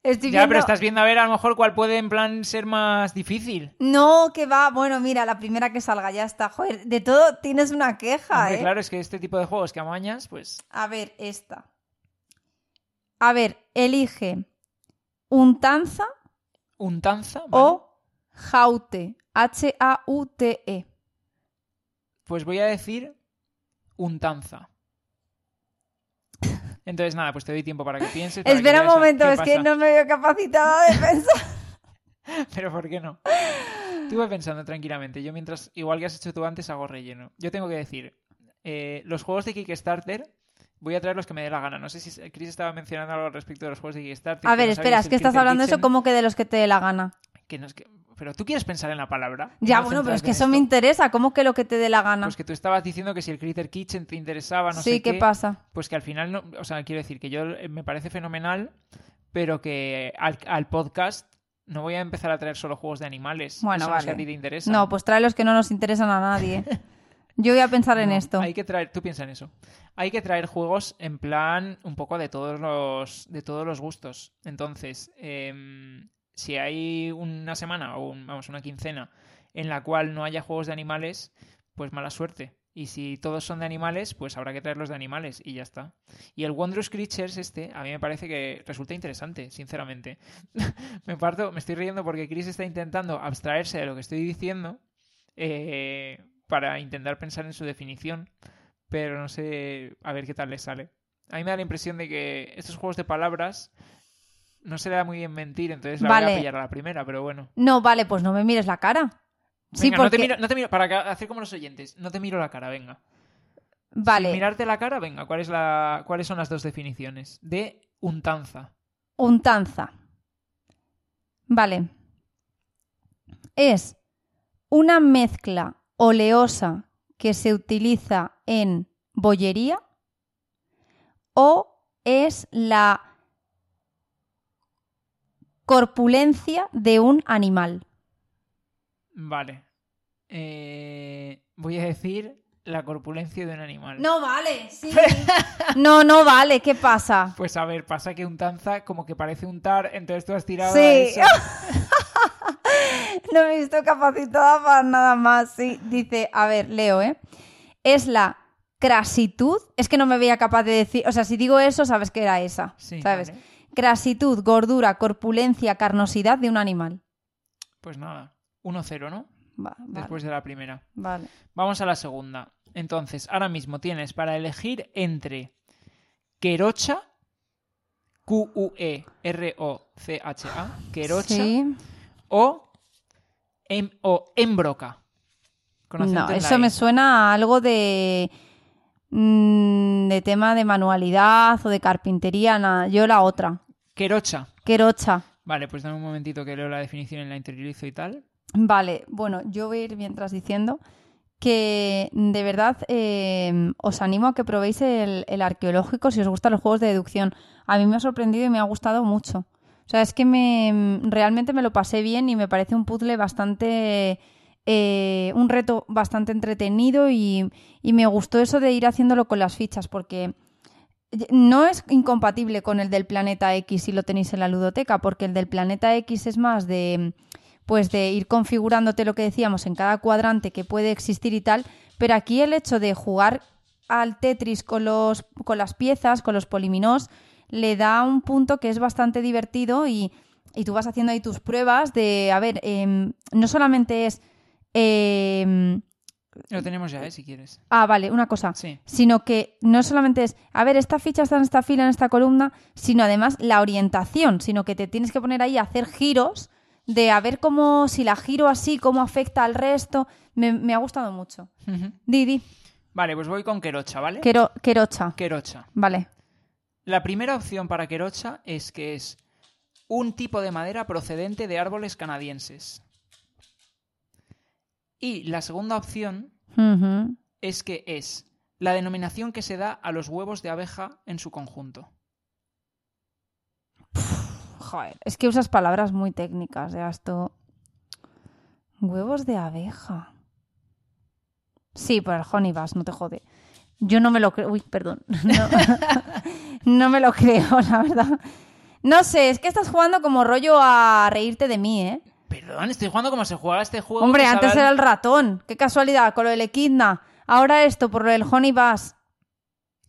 Estoy Ya, viendo- pero estás viendo a ver a lo mejor cuál puede en plan ser más difícil. No, que va. Bueno, mira, la primera que salga ya está. Joder, de todo tienes una queja, Hombre, ¿eh? claro, es que este tipo de juegos que amañas, pues A ver, esta. A ver, elige Untanza un tanza. ¿vale? o Jaute. H-A-U-T-E. Pues voy a decir un tanza. Entonces, nada, pues te doy tiempo para que pienses. para que Espera un momento, es que no me veo capacitada de pensar. Pero ¿por qué no? Estuve pensando tranquilamente. Yo mientras, igual que has hecho tú antes, hago relleno. Yo tengo que decir, eh, los juegos de Kickstarter, voy a traer los que me dé la gana. No sé si Chris estaba mencionando algo al respecto de los juegos de Kickstarter. A ver, no espera, es que estás hablando de eso como que de los que te dé la gana. que no es que- Pero tú quieres pensar en la palabra. Ya, no bueno, pero es que eso me interesa. ¿Cómo que lo que te dé la gana? Pues que tú estabas diciendo que si el Critter Kitchen te interesaba, no sí, sé ¿qué qué. pasa? Pues que al final, no, o sea, quiero decir que yo eh, me parece fenomenal, pero que al, al podcast no voy a empezar a traer solo juegos de animales. Bueno, vale. a ti te interesa. No, pues trae los que no nos interesan a nadie. Yo voy a pensar en esto. Hay que traer, tú piensa en eso. Hay que traer juegos en plan un poco de todos los, de todos los gustos. Entonces, em, si hay una semana o un- vamos, una quincena en la cual no haya juegos de animales, pues mala suerte. Y si todos son de animales, pues habrá que traerlos de animales y ya está. Y el Wondrous Creatures este, a mí me parece que resulta interesante, sinceramente. me parto, me estoy riendo porque Chris está intentando abstraerse de lo que estoy diciendo eh, para intentar pensar en su definición, pero no sé a ver qué tal le sale. A mí me da la impresión de que estos juegos de palabras no se le da muy bien mentir, entonces la voy Vale. a pillar a la primera, pero bueno. No, vale, pues no me mires la cara. Sí, no porque... te miro, no te miro, para hacer como los oyentes, no te miro la cara, venga. Vale, Sin mirarte la cara, venga, ¿cuál es la, ¿cuáles son las dos definiciones? De untanza. untanza. Vale. Es una mezcla oleosa que se utiliza en bollería o es la corpulencia de un animal. Vale. Eh, voy a decir la corpulencia de un animal. No vale, sí. No, no vale, ¿qué pasa? Pues a ver, pasa que untanza como que parece untar, entonces tú has tirado Sí. a eso. No me he visto capacitada para nada más. Sí, dice, a ver, leo, ¿eh? Es la crasitud. Es que no me veía capaz de decir. O sea, si digo eso, sabes que era esa. Sí, ¿Sabes? vale. Crasitud, gordura, corpulencia, carnosidad de un animal. Pues nada, 1-0, ¿no? Va- vale, Después de la primera. vale. Vamos a la segunda. Entonces, ahora mismo tienes para elegir entre querocha, Q-U-E-R-O-C-H-A, querocha, Sí. o, em- o embroca. No, eso E. me suena a algo de. mm, de tema de manualidad o de carpintería. nada. Yo la otra. Querocha. Querocha. Vale, pues dame un momentito que leo la definición y la interiorizo y tal. Vale, bueno, yo voy a ir mientras diciendo que de verdad eh, os animo a que probéis el, el arqueológico si os gustan los juegos de deducción. A mí me ha sorprendido y me ha gustado mucho. O sea, es que me realmente me lo pasé bien y me parece un puzzle bastante. eh, un reto bastante entretenido y, y me gustó eso de ir haciéndolo con las fichas porque no es incompatible con el del planeta X si lo tenéis en la ludoteca, porque el del planeta X es más de pues de ir configurándote lo que decíamos en cada cuadrante que puede existir y tal, pero aquí el hecho de jugar al Tetris con los con las piezas, con los poliminos, le da un punto que es bastante divertido y, y tú vas haciendo ahí tus pruebas de, a ver, em, no solamente es em, Lo tenemos ya, ¿eh? Si quieres. Ah, vale, una cosa. Sí. Sino que no solamente es, a ver, esta ficha está en esta fila, en esta columna, sino además la orientación, sino que te tienes que poner ahí a hacer giros de a ver cómo, si la giro así, cómo afecta al resto. Me, me ha gustado mucho. Didi, Vale, pues voy con querocha, ¿vale? quero, querocha. Querocha. Vale. La primera opción para querocha es que es un tipo de madera procedente de árboles canadienses. Y la segunda opción es que es la denominación que se da a los huevos de abeja en su conjunto. Joder, es que usas palabras muy técnicas, ya esto. Huevos de abeja. Sí, por el Honey no te jode. Yo no me lo creo. Uy, perdón. No, no me lo creo, la verdad. No sé, es que estás jugando como rollo a reírte de mí, ¿eh? Perdón, estoy jugando como se juega este juego. Hombre, que antes era el ratón. Qué casualidad, con lo del Equidna. Ahora esto, por lo del Honey Bass.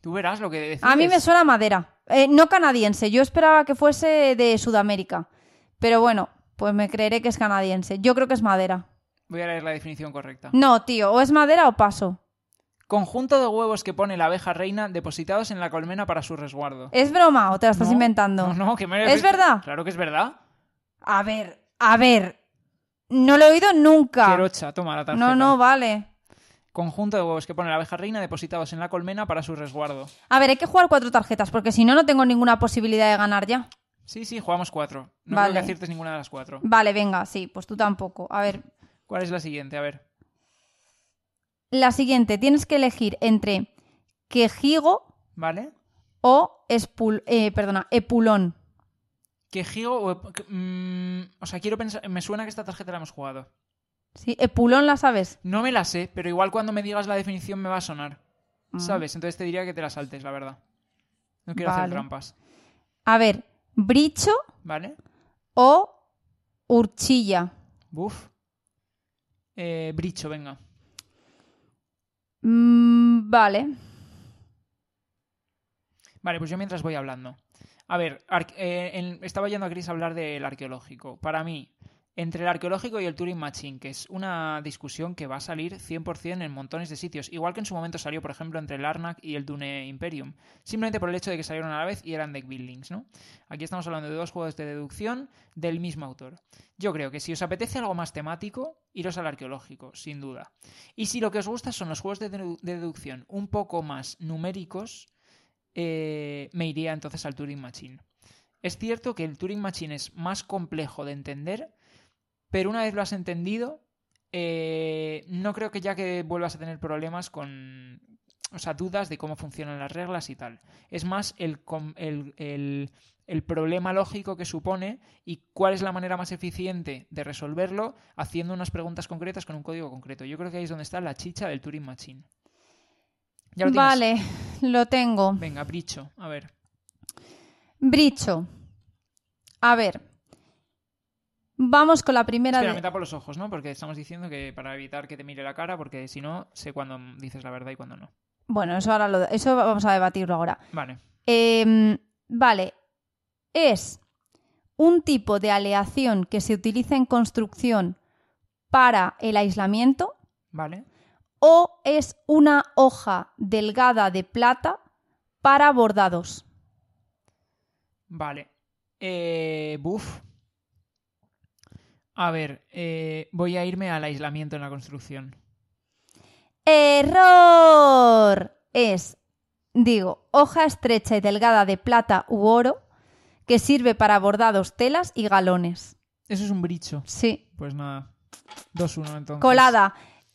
Tú verás lo que decides. A mí me suena a madera. Eh, no canadiense. Yo esperaba que fuese de Sudamérica. Pero bueno, pues me creeré que es canadiense. Yo creo que es madera. Voy a leer la definición correcta. No, tío, o es madera o paso. Conjunto de huevos que pone la abeja reina depositados en la colmena para su resguardo. ¿Es broma o te la estás No, inventando? No, no, que me ¿Es verdad? Claro que es verdad. A ver, a ver. No lo he oído nunca. Querocha, toma la tarjeta. No, no, vale. Conjunto de huevos que pone la abeja reina depositados en la colmena para su resguardo. A ver, hay que jugar cuatro tarjetas porque si no, no tengo ninguna posibilidad de ganar ya. Sí, sí, jugamos cuatro. No Vale. creo que aciertes ninguna de las cuatro. Vale, venga, sí, pues tú tampoco. A ver, ¿Cuál es la siguiente? A ver. La siguiente. Tienes que elegir entre quejigo ¿Vale? o espul eh, perdona, epulón. Quejigo o... ep- mm, o sea, quiero pensar... Me suena que esta tarjeta la hemos jugado. ¿Sí? ¿Epulón la sabes? No me la sé, pero igual cuando me digas la definición me va a sonar. Mm. ¿Sabes? Entonces te diría que te la saltes, la verdad. No quiero hacer Vale. trampas. A ver, bricho ¿Vale? o urchilla. Buf. Eh, bricho, venga. Mm, vale. Vale, pues yo mientras voy hablando. A ver, eh, estaba yendo a Chris a hablar del arqueológico. Para mí, entre el arqueológico y el Turing Machine, que es una discusión que va a salir 100% en montones de sitios, igual que en su momento salió, por ejemplo, entre el Arnak y el Dune Imperium, simplemente por el hecho de que salieron a la vez y eran deck buildings, ¿no? Aquí estamos hablando de dos juegos de deducción del mismo autor. Yo creo que si os apetece algo más temático, iros al arqueológico, sin duda. Y si lo que os gusta son los juegos de, dedu- de deducción un poco más numéricos, eh, me iría entonces al Turing Machine. Es cierto que el Turing Machine es más complejo de entender, pero una vez lo has entendido, eh, no creo que ya que vuelvas a tener problemas con, o sea, dudas de cómo funcionan las reglas y tal. Es más el, el, el- el problema lógico que supone y cuál es la manera más eficiente de resolverlo haciendo unas preguntas concretas con un código concreto. Yo creo que ahí es donde está la chicha del Turing Machine. Ya lo tienes. Vale, lo tengo. Venga, bricho, a ver. Bricho. A ver. Vamos con la primera Espera, de- me tapo los ojos, ¿no? Porque estamos diciendo que para evitar que te mire la cara, porque si no, sé cuándo dices la verdad y cuándo no. Bueno, eso ahora lo... eso vamos a debatirlo ahora. Vale. Em, vale. Es un tipo de aleación que se utiliza en construcción para el aislamiento Vale. o es una hoja delgada de plata para bordados. Vale. Eh, buf. A ver, eh, voy a irme al aislamiento en la construcción. Error. Es, digo, hoja estrecha y delgada de plata u oro que sirve para bordados, telas y galones. Eso es un bricho. Sí. Pues nada. 2-1 entonces. Colada.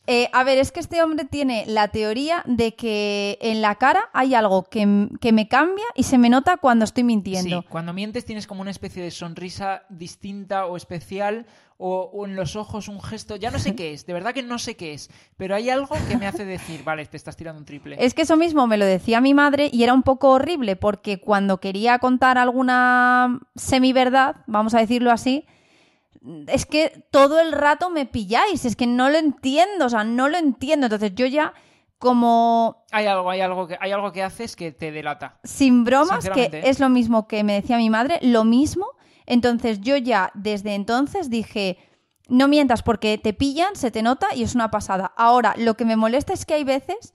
Eh, a ver, es que este hombre tiene la teoría de que en la cara hay algo que, que me cambia y se me nota cuando estoy mintiendo. Sí, cuando mientes tienes como una especie de sonrisa distinta o especial o, o en los ojos un gesto, ya no sé qué es, de verdad que no sé qué es, pero hay algo que me hace decir, vale, te estás tirando un triple. Es que eso mismo me lo decía mi madre y era un poco horrible porque cuando quería contar alguna semiverdad, vamos a decirlo así, es que todo el rato me pilláis, es que no lo entiendo, o sea, no lo entiendo. Entonces yo ya como Hay algo, hay algo que hay algo que haces que te delata. sin bromas, que Sinceramente. es lo mismo que me decía mi madre, lo mismo. Entonces yo ya desde entonces dije, no mientas porque te pillan, se te nota y es una pasada. Ahora, lo que me molesta es que hay veces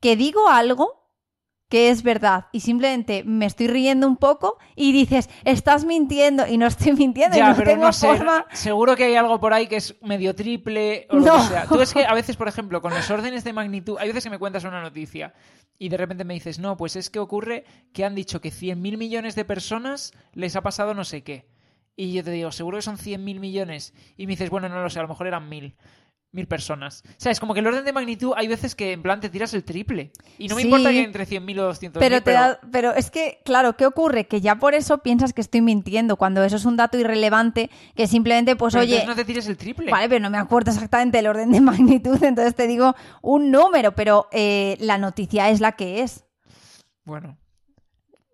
que digo algo que es verdad y simplemente me estoy riendo un poco y dices, estás mintiendo y no estoy mintiendo y no pero tengo no sé, forma. seguro que hay algo por ahí que es medio triple o lo No. que sea. Tú es que a veces, por ejemplo, con los órdenes de magnitud, hay veces que me cuentas una noticia y de repente me dices, no, pues es que ocurre que han dicho que 100.000 millones de personas les ha pasado no sé qué. Y yo te digo, seguro que son 100.000 millones. Y me dices, bueno, no lo sé, a lo mejor eran 1.000. mil personas. O sea, es como que el orden de magnitud hay veces que en plan te tiras el triple. Y no me Sí. importa que entre 100.000 o 200.000, Pero, pero... da- pero es que, claro, ¿qué ocurre? Que ya por eso piensas que estoy mintiendo, cuando eso es un dato irrelevante, que simplemente, pues pero oye, no te tires el triple. vale, pero no me acuerdo exactamente el orden de magnitud, entonces te digo un número, pero eh, la noticia es la que es. Bueno.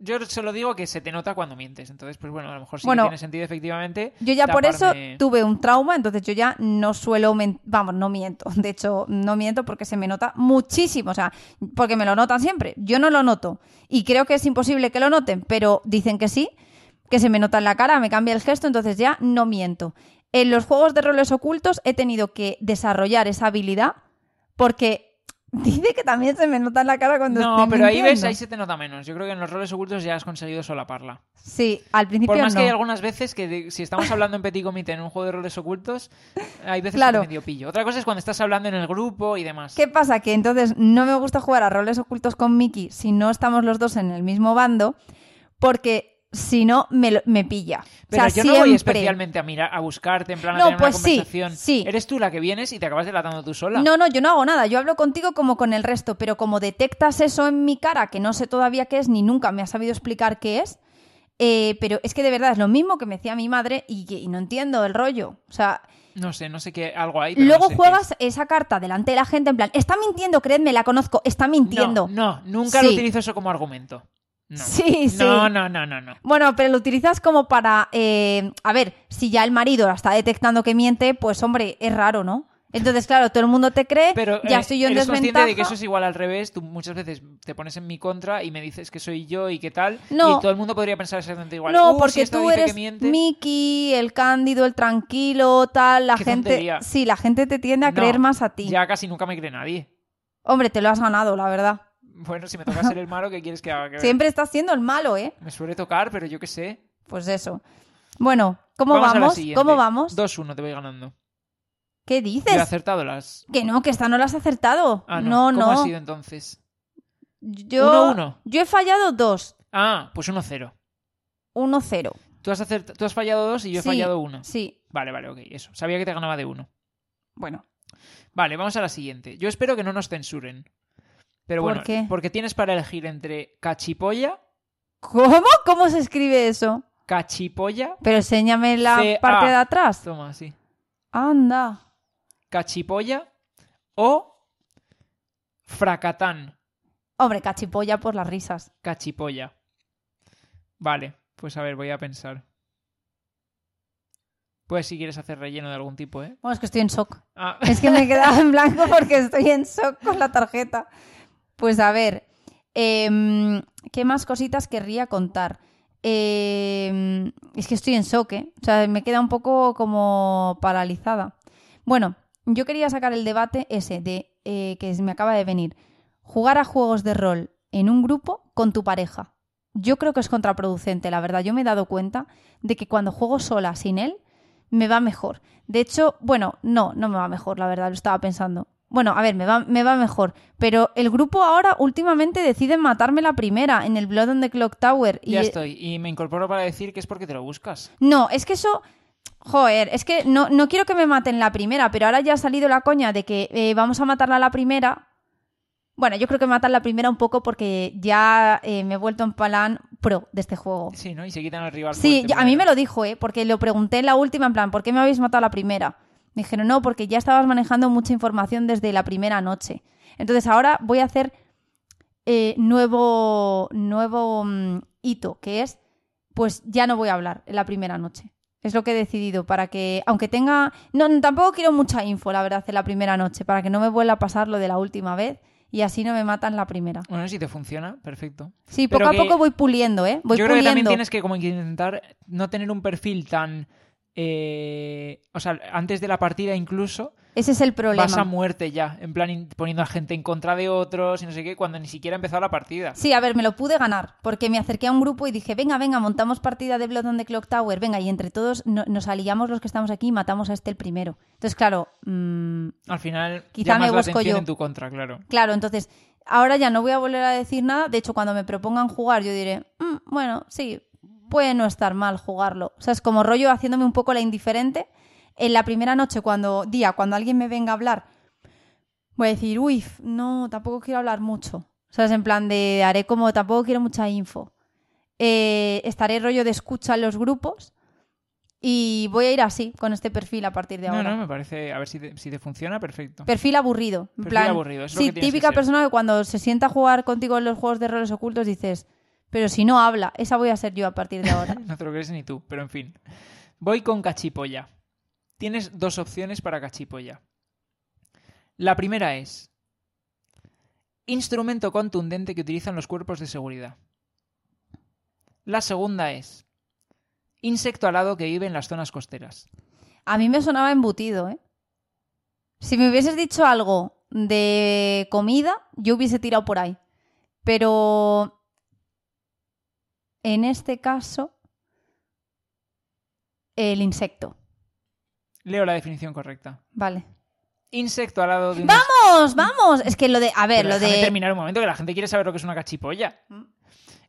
Yo solo digo que se te nota cuando mientes. Entonces, pues bueno, a lo mejor sí Bueno, que tiene sentido efectivamente. Yo ya por eso tuve un trauma, entonces yo ya no suelo, vamos, no miento. De hecho, no miento porque se me nota muchísimo, o sea, porque me lo notan siempre. Yo no lo noto y creo que es imposible que lo noten, pero dicen que sí, que se me nota en la cara, me cambia el gesto, entonces ya no miento. En los juegos de roles ocultos he tenido que desarrollar esa habilidad porque dice que también se me nota en la cara cuando No, estoy pero ahí ves, ahí se te nota menos. Yo creo que en los roles ocultos ya has conseguido solaparla. Sí, al principio Por más no. que hay algunas veces que de- si estamos hablando en Petit Comité en un juego de roles ocultos, hay veces Claro. que medio pillo. Otra cosa es cuando estás hablando en el grupo y demás. ¿Qué pasa? Que entonces no me gusta jugar a roles ocultos con Mickey si no estamos los dos en el mismo bando, porque si no me, lo- me pilla. Pero o sea, yo no voy especialmente a mirar, a buscarte, en plan a No, tener pues una sí, conversación. sí. Eres tú la que vienes y te acabas delatando tú sola. No, no, yo no hago nada. Yo hablo contigo como con el resto, pero como detectas eso en mi cara, que no sé todavía qué es, ni nunca me ha sabido explicar qué es, eh, pero es que de verdad es lo mismo que me decía mi madre y, que- y no entiendo el rollo. O sea, No sé, no sé qué, algo hay. pero luego no sé qué juegas esa carta delante de la gente en plan, está mintiendo, creedme, la conozco, está es. mintiendo. No, no, nunca lo Sí. utilizo eso como argumento. No. Sí, sí. No, no, no, no, no. Bueno, pero lo utilizas como para. eh, a ver, si ya el marido la está detectando que miente, pues hombre, es raro, ¿no? Entonces, claro, todo el mundo te cree, Pero ya eh, estoy yo en eres consciente desventaja. de que eso es igual al revés. Tú muchas veces te pones en mi contra y me dices que soy yo y qué tal. No. Y todo el mundo podría pensar exactamente igual. No, Uh, si porque esta tú eres. Mickey, el cándido, el tranquilo, tal. La Qué gente. tontería. Sí, la gente te tiende a No, creer más a ti. Ya casi nunca me cree nadie. Hombre, te lo has ganado, la verdad. Bueno, si me toca ser el malo, ¿qué quieres que haga? Siempre estás siendo el malo, ¿eh? Me suele tocar, pero yo qué sé. Pues eso. Bueno, ¿cómo vamos? ¿Cómo vamos? 2-1 te voy ganando. ¿Qué Yo he dices? acertado las. Que no, que esta no la has acertado. Ah, no. no. ¿Cómo no. ha sido entonces? Yo, 1-1. yo he fallado dos. Ah, pues 1-0. 1-0. Tú has, acert- Tú has fallado dos y yo he fallado uno. Sí, Vale, vale, ok, eso. Sabía que te ganaba de uno. bueno. Vale, vamos a la siguiente. Yo espero que no nos censuren. Pero ¿Por bueno, qué? porque tienes para elegir entre cachipolla, ¿Cómo? ¿Cómo se escribe eso? cachipolla. Pero enséñame la parte de atrás. Toma, sí. Anda. Cachipolla o fracatán. Hombre, cachipolla por las risas. Cachipolla. Vale, pues a ver, voy a pensar. Pues si quieres hacer relleno de algún tipo, ¿eh? Bueno, es que estoy en shock. Ah, Es que me he quedado en blanco porque estoy en shock con la tarjeta. Pues a ver, em, ¿qué más cositas querría contar? Em, es que estoy en shock, ¿eh? O sea, me queda un poco como paralizada. Bueno, yo quería sacar el debate ese de eh, que me acaba de venir. Jugar a juegos de rol en un grupo con tu pareja. Yo creo que es contraproducente, la verdad. Yo me he dado cuenta de que cuando juego sola sin él, me va mejor. De hecho, bueno, no, no me va mejor, la verdad, lo estaba pensando. Bueno, a ver, me va, me va mejor. Pero el grupo ahora últimamente decide matarme la primera en el Blood on the Clock Tower. Y ya estoy. Y me incorporo para decir que es porque te lo buscas. No, es que eso. Joder, es que no, no quiero que me maten la primera, pero ahora ya ha salido la coña de que eh, vamos a matarla la primera. Bueno, yo creo que matar la primera un poco porque ya eh, me he vuelto en plan pro de este juego. Sí, ¿no? Y se quitan al rival. Sí, a mí me lo dijo, ¿eh? Porque lo pregunté en la última, en plan, ¿por qué me habéis matado la primera? Me dijeron, no, porque ya estabas manejando mucha información desde la primera noche. Entonces ahora voy a hacer eh, nuevo, nuevo mm, hito, que es, pues ya no voy a hablar en la primera noche. Es lo que he decidido, para que, aunque tenga... No, tampoco quiero mucha info, la verdad, en la primera noche, para que no me vuelva a pasar lo de la última vez y así no me matan la primera. Bueno, si te funciona, perfecto. Sí, Pero poco que- a poco voy puliendo, ¿eh? Voy Yo creo que también tienes que como que intentar no tener un perfil tan... eh, o sea, antes de la partida incluso Ese es el problema. vas a muerte ya, en plan poniendo a gente en contra de otros y no sé qué, cuando ni siquiera ha empezado la partida. Sí, a ver, me lo pude ganar, porque me acerqué a un grupo y dije, venga, venga, montamos partida de Blood on the Clock Tower, venga, y entre todos no- nos aliamos los que estamos aquí y matamos a este el primero. Entonces, claro, mm, Al final Quizá me busco yo. en tu contra, claro. claro, entonces, ahora ya no voy a volver a decir nada, de hecho, cuando me propongan jugar, yo diré, "Mm, bueno, sí, puede no estar mal jugarlo. O sea, es como rollo haciéndome un poco la indiferente en la primera noche, cuando, día, cuando alguien me venga a hablar, voy a decir, uy, no, tampoco quiero hablar mucho. ¿Sabes? En plan de, haré como, tampoco quiero mucha info. Eh, estaré rollo de escucha en los grupos y voy a ir así, con este perfil a partir de No, ahora. no, me parece, a ver si te, si te funciona, perfecto. Perfil aburrido. En Perfil plan, aburrido, es lo sí, tienes que típica persona que cuando se sienta a jugar contigo en los juegos de roles ocultos dices, pero si no habla, esa voy a ser yo a partir de ahora. No te lo crees ni tú, pero en fin. Voy con cachipolla. Tienes dos opciones para cachipolla. La primera es instrumento contundente que utilizan los cuerpos de seguridad. La segunda es insecto alado que vive en las zonas costeras. A mí me sonaba embutido, ¿eh? Si me hubieses dicho algo de comida, yo hubiese tirado por ahí. Pero en este caso, el insecto. Leo la definición correcta. Vale. Insecto alado de unos... ¡Vamos! ¡Vamos! Es que lo de. A ver, Pero lo de. terminar un momento que la gente quiere saber lo que es una cachipolla.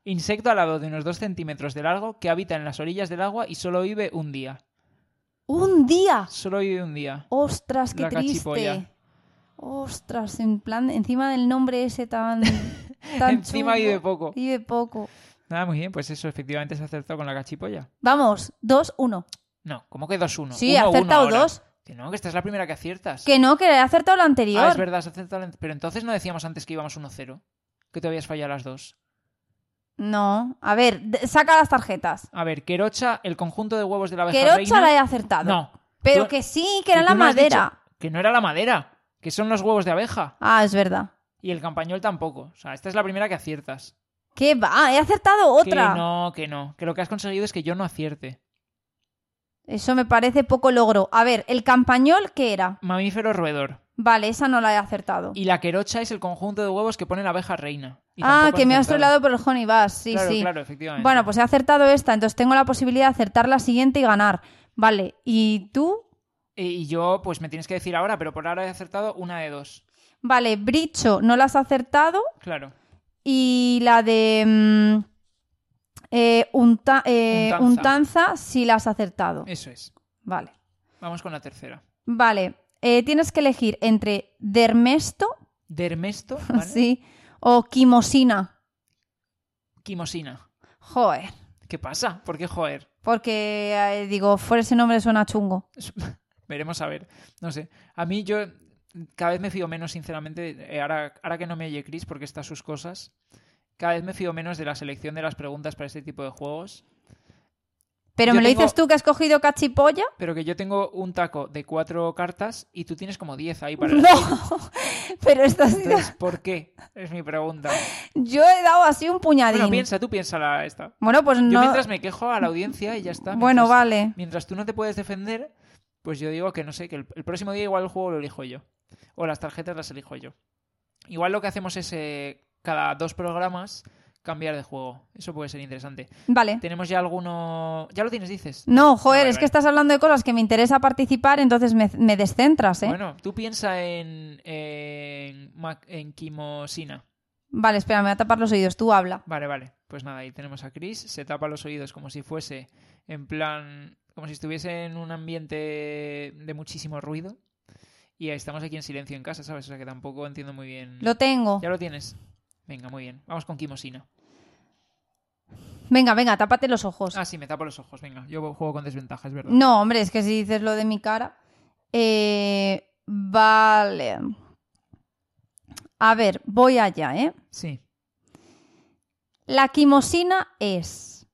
Insecto alado de unos 2 centímetros de largo que habita en las orillas del agua y solo vive un día. ¡Un día! Solo vive un día. ¡Ostras, qué La triste! cachipolla. Ostras, en plan, encima del nombre ese tan. tan Encima vive poco. Vive poco. Nada, muy bien, pues eso efectivamente se ha acertado con la cachipolla. Vamos, dos, uno. No, ¿cómo que 2-1? Sí, he acertado dos. Que no, que esta es la primera que aciertas. Que no, que he acertado lo anterior. Ah, es verdad, has acertado. la- Pero entonces no decíamos antes que íbamos 1-0. Que te habías fallado las dos. No, a ver, saca las tarjetas. A ver, Querocha, el conjunto de huevos de la abeja Querocha reina... la he acertado. No. Pero Tú- que sí, que era la madera. Que no era la madera, que son los huevos de abeja. Ah, es verdad. Y el campañol tampoco. O sea, esta es la primera que aciertas. ¿Qué va? He acertado otra. Que no, que no. Que lo que has conseguido es que yo no acierte. Eso me parece poco logro. A ver, el campañol, ¿qué era? Mamífero roedor. Vale, esa no la he acertado. Y la querocha es el conjunto de huevos que pone la abeja reina. Y ah, que me has troleado por el honey bass. Sí, claro, sí. claro, efectivamente. Bueno, pues he acertado esta, entonces tengo la posibilidad de acertar la siguiente y ganar. Vale, ¿y tú? Y- Y yo, pues me tienes que decir ahora, pero por ahora he acertado una de dos. Vale, Bricho no la has acertado Claro. Y la de mm, eh, unta- eh, Untanza. Untanza sí la has acertado. Eso es. Vale. Vamos con la tercera. Vale, eh, tienes que elegir entre Dermesto Dermesto, ¿vale? sí, o Quimosina. Quimosina. Joder, ¿Qué pasa? ¿Por qué joder? porque eh, digo, por ese nombre suena chungo. Veremos a ver. No sé. A mí yo cada vez me fío menos, sinceramente, eh, ahora, ahora que no me oye Chris porque está sus cosas, cada vez me fío menos de la selección de las preguntas para este tipo de juegos. Pero Yo me lo tengo- dices tú que has cogido cachipolla. Pero que yo tengo un taco de cuatro cartas y tú tienes como diez ahí para No, pero esto ha sido... Entonces, ¿por qué? Es mi pregunta. Yo he dado así un puñadín. Bueno, piensa, tú piensa la esta. Bueno, pues Yo no. mientras me quejo a la audiencia y ya está. Bueno, vale. Mientras tú no te puedes defender, pues yo digo que no sé, que el, el próximo día igual el juego lo elijo yo. O las tarjetas las elijo yo. Igual lo que hacemos es eh, cada dos programas cambiar de juego. Eso puede ser interesante. Vale. ¿Tenemos ya alguno...? ¿Ya lo tienes, dices? No, joder, vale, es que estás hablando de cosas que me interesa participar, entonces me, me descentras, ¿eh? Bueno, tú piensa en, en, en Kimosina. Vale, espera, me voy a tapar los oídos, tú habla. Vale, vale. Pues nada, ahí tenemos a Chris. Se tapa los oídos como si fuese en plan. como si estuviese en un ambiente de muchísimo ruido. Y estamos aquí en silencio en casa, ¿sabes? O sea que tampoco entiendo muy bien. Lo tengo. ¿Ya lo tienes? Venga, muy bien. Vamos con Kimosina. Venga, venga, tápate los ojos. Ah, sí, me tapo los ojos. Venga, yo juego con desventaja, es verdad. No, hombre, es que si dices lo de mi cara. Eh, vale. A ver, voy allá, ¿eh? Sí. La quimosina es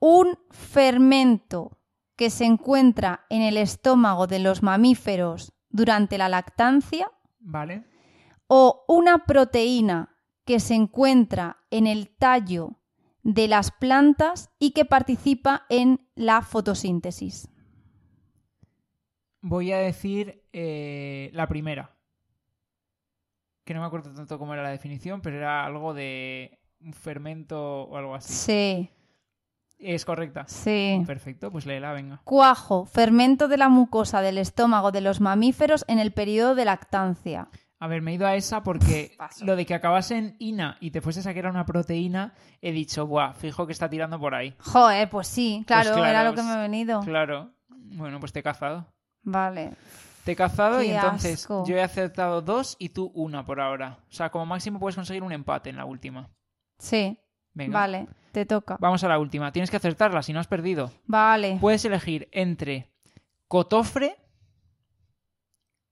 un fermento que se encuentra en el estómago de los mamíferos durante la lactancia Vale. o una proteína que se encuentra en el tallo de las plantas y que participa en la fotosíntesis. Voy a decir eh, la primera. Que no me acuerdo tanto cómo era la definición, pero era algo de un fermento o algo así. Sí, Es correcta. sí. Perfecto, pues léela, venga. Cuajo, fermento de la mucosa del estómago de los mamíferos en el periodo de lactancia. A ver, me he ido a esa porque Paso. lo de que acabase en ina y te fueses a que era una proteína, he dicho, buah, fijo que está tirando por ahí. Joder, pues sí, claro, Pues claro, era lo que me he venido. Claro. Bueno, pues te he cazado. Vale. Te he cazado y entonces asco. yo he acertado dos y tú una por ahora. O sea, como máximo puedes conseguir un empate en la última. Sí. Venga. Vale, te toca. Vamos a la última. Tienes que acertarla si no has perdido. Vale. Puedes elegir entre cotofre,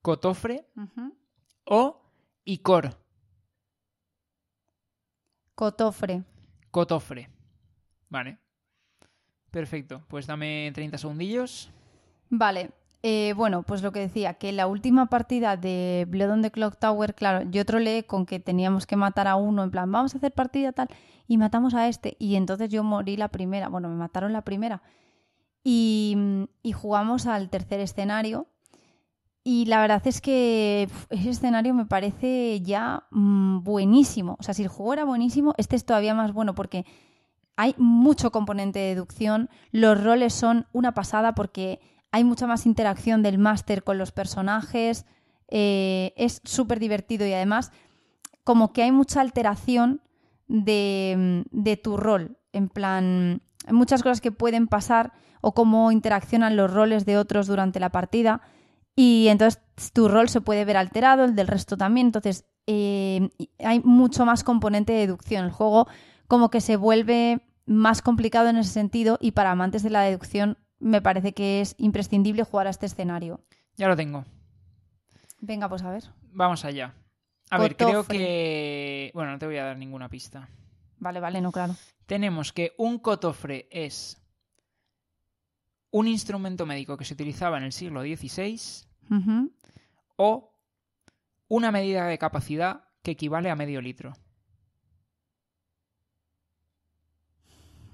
cotofre o icor. Cotofre. Cotofre. Vale. Perfecto. Pues dame 30 segundillos. Vale. Eh, bueno, pues lo que decía, que la última partida de Blood on the Clock Tower, claro, yo troleé con que teníamos que matar a uno, en plan, vamos a hacer partida tal, y matamos a este. Y entonces yo morí la primera, bueno, me mataron la primera. Y, jugamos al tercer escenario. Y la verdad es que ese escenario me parece ya mm, buenísimo. O sea, si el juego era buenísimo, este es todavía más bueno porque hay mucho componente de deducción, los roles son una pasada porque hay mucha más interacción del máster con los personajes, eh, es súper divertido y además como que hay mucha alteración de, de tu rol, en plan, hay muchas cosas que pueden pasar o cómo interaccionan los roles de otros durante la partida y entonces tu rol se puede ver alterado, el del resto también, entonces eh, hay mucho más componente de deducción. El juego como que se vuelve más complicado en ese sentido y para amantes de la deducción me parece que es imprescindible jugar a este escenario. Ya lo tengo. Venga, pues a ver. Vamos allá. A ver, creo que... Bueno, no te voy a dar ninguna pista. Vale, vale, no, claro. Tenemos que un cotofre es un instrumento médico que se utilizaba en el siglo XVI o una medida de capacidad que equivale a medio litro.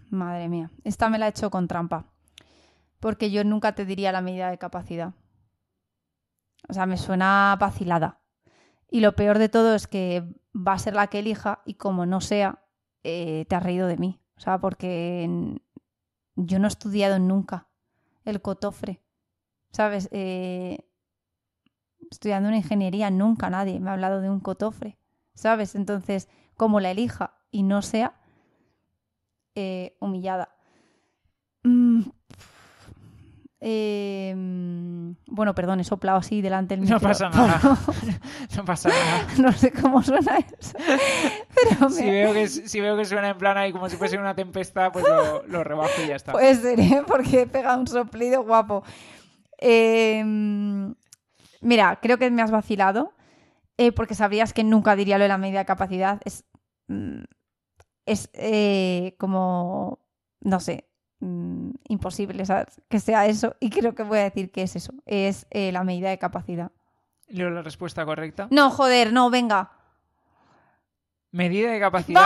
Madre mía, esta me la he hecho con trampa. Porque yo nunca te diría la medida de capacidad. O sea, me suena vacilada. Y lo peor de todo es que va a ser la que elija y como no sea, eh, te has reído de mí. O sea, porque yo no he estudiado nunca el cotofre. ¿Sabes? Eh, estudiando una ingeniería nunca nadie me ha hablado de un cotofre. ¿Sabes? Entonces, como la elija y no sea, eh, humillada. Mm, eh, mm, bueno, perdón, he soplado así delante del No micro. pasa nada. No pasa nada. no sé cómo suena eso. Pero me- Si veo, que, si veo que suena en plan ahí como si fuese una tempestad, pues lo, lo rebajo y ya está. Puede ser, ¿eh? Porque he pegado un soplido guapo. Eh, mira, creo que me has vacilado. eh, porque sabrías que nunca diría lo de la medida de capacidad. Es. mm, Es eh, como. No sé. Mm, imposible ¿sabes? que sea eso. Y creo que voy a decir que es eso. Es eh, la medida de capacidad. Leo la respuesta correcta. No, joder, no, venga. Medida de capacidad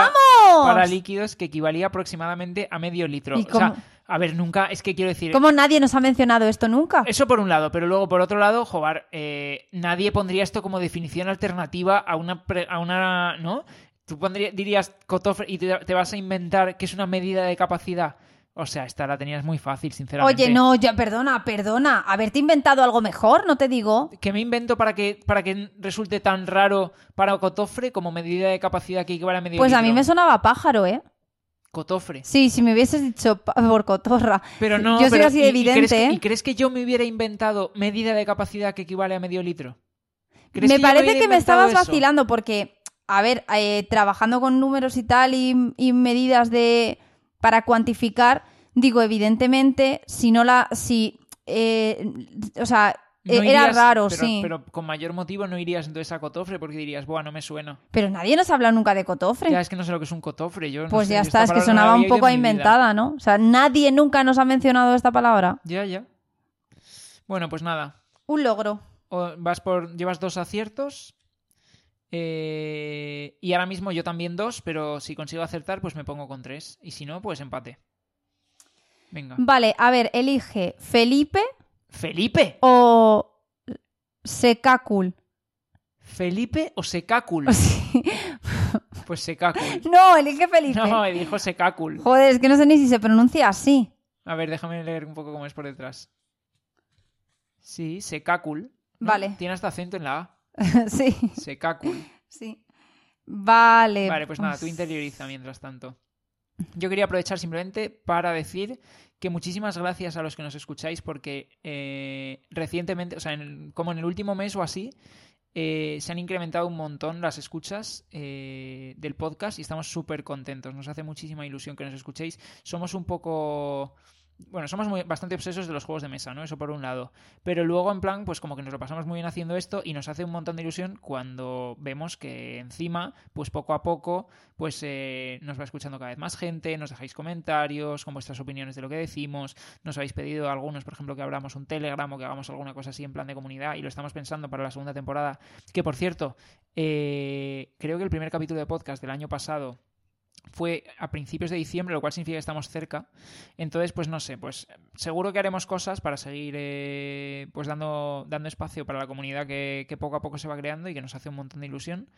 ¡Vamos! para líquidos que equivalía aproximadamente a medio litro. ¿Y O sea, a ver, nunca, es que quiero decir, ¿Cómo nadie nos ha mencionado esto nunca? Eso por un lado, pero luego por otro lado, joder, eh, nadie pondría esto como definición alternativa a una, pre- a una ¿no? Tú pondría- dirías cotofre y te, te vas a inventar que es una medida de capacidad. O sea, esta la tenías muy fácil, sinceramente. Oye, no, ya, perdona, perdona. Haberte inventado algo mejor, no te digo. ¿Qué me invento para que, para que resulte tan raro para cotofre como medida de capacidad que equivale a medio Pues a mí me sonaba pájaro, ¿eh? Cotofre. Sí, si me hubieses dicho por cotorra. Pero no, Yo soy pero así ¿y- de y crees evidente, ¿eh? ¿Y crees que yo me hubiera inventado medida de capacidad que equivale a medio litro? ¿Crees Me que parece que me estabas eso? vacilando porque, a ver, eh, trabajando con números y tal y, y medidas de para cuantificar, digo, evidentemente, si no la, si, eh, o sea, No eh, era irías- raro, pero, sí. Pero con mayor motivo no irías entonces a cotofre porque dirías, buah, no me suena. Pero nadie nos ha hablado nunca de cotofre. Ya es que no sé lo que es un cotofre. Yo no pues sé, ya está, es que sonaba un poco inventada, ¿no? O sea, nadie nunca nos ha mencionado esta palabra. Ya, ya. Bueno, pues nada. Un logro. O- vas por, llevas dos aciertos. Eh, y ahora mismo yo también dos, pero si consigo acertar, pues me pongo con tres. Y si no, pues empate. Venga. Vale, a ver, elige Felipe ¿Felipe? o Secacul. ¿Felipe o Secácul? Sí. Pues Secácul. No, elige Felipe. No, dijo Secácul. Joder, es que no sé ni si se pronuncia así. A ver, déjame leer un poco cómo es por detrás. Sí, Secácul. ¿no? Vale. Tiene hasta acento en la A. sí, Secácul. sí. Vale. Vale, pues nada, tú interioriza mientras tanto. Yo quería aprovechar simplemente para decir que muchísimas gracias a los que nos escucháis porque eh, recientemente, o sea, en- como en el último mes o así, eh, se han incrementado un montón las escuchas eh, del podcast y estamos súper contentos. Nos hace muchísima ilusión que nos escuchéis. Somos un poco... Bueno, somos bastante obsesos de los juegos de mesa, ¿no? Eso por un lado. Pero luego, en plan, pues como que nos lo pasamos muy bien haciendo esto y nos hace un montón de ilusión cuando vemos que encima, pues poco a poco, pues eh, nos va escuchando cada vez más gente, nos dejáis comentarios con vuestras opiniones de lo que decimos, nos habéis pedido algunos, por ejemplo, que abramos un Telegram o que hagamos alguna cosa así en plan de comunidad y lo estamos pensando para la segunda temporada. Que por cierto, eh, creo que el primer capítulo de podcast del año pasado fue a principios de diciembre, lo cual significa que estamos cerca. Entonces, pues no sé, pues seguro que haremos cosas para seguir eh, pues dando, dando espacio para la comunidad que, que poco a poco se va creando y que nos hace un montón de ilusión.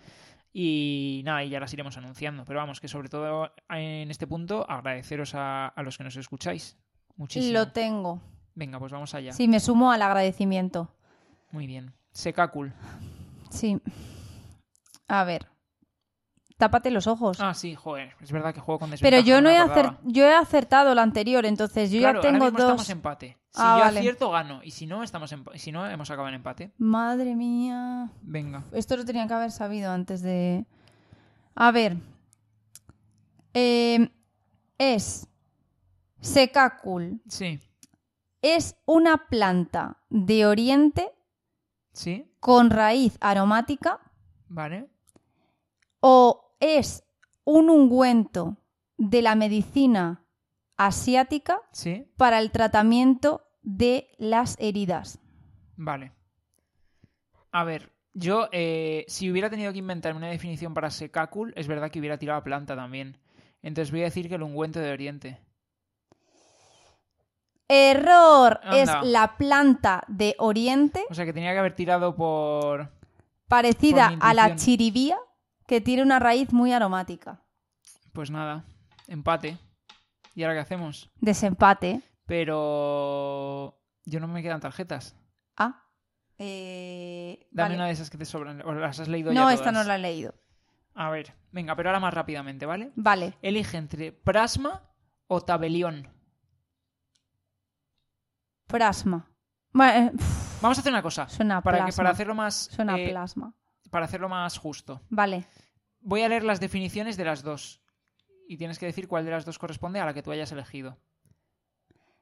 Y nada, y ya las iremos anunciando. Pero vamos, que sobre todo en este punto agradeceros a, a los que nos escucháis. Muchísimo. Lo tengo. Venga, pues vamos allá. Sí, me sumo al agradecimiento. Muy bien. Secacul. Sí. A ver. Tápate los ojos. Ah, sí, joder. Es verdad que juego con Pero desventaja. yo no he, acer- yo he acertado la anterior, entonces yo Claro, ya tengo ahora mismo dos. estamos en empate. Si Ah, yo vale. acierto, gano. Y si no, estamos en... si no, hemos acabado en empate. Madre mía. Venga. Esto lo tenía que haber sabido antes de. A ver. Eh, es. Secacul. Sí. Es una planta de oriente Sí. con raíz aromática Vale. o es un ungüento de la medicina asiática Sí. para el tratamiento de las heridas. Vale. A ver, yo, eh, si hubiera tenido que inventarme una definición para secacul, es verdad que hubiera tirado a planta también. Entonces voy a decir que el ungüento de Oriente. Error. Es la planta de oriente O sea que tenía que haber tirado por... parecida Por a la chiribía que tiene una raíz muy aromática. Pues nada, empate. ¿Y ahora qué hacemos? Desempate. Pero... Yo no me quedan tarjetas. Ah. Eh, Dame vale. una de esas que te sobran. ¿O las has leído ya No, esta no la he leído. A ver, venga, pero ahora más rápidamente, ¿vale? Vale. Elige entre Prasma o Tabelión. Plasma. Bueno, eh, Vamos a hacer una cosa. suena Para, que, plasma. para hacerlo más... Suena eh, plasma. Para hacerlo más justo. Vale. Voy a leer las definiciones de las dos. Y tienes que decir cuál de las dos corresponde a la que tú hayas elegido.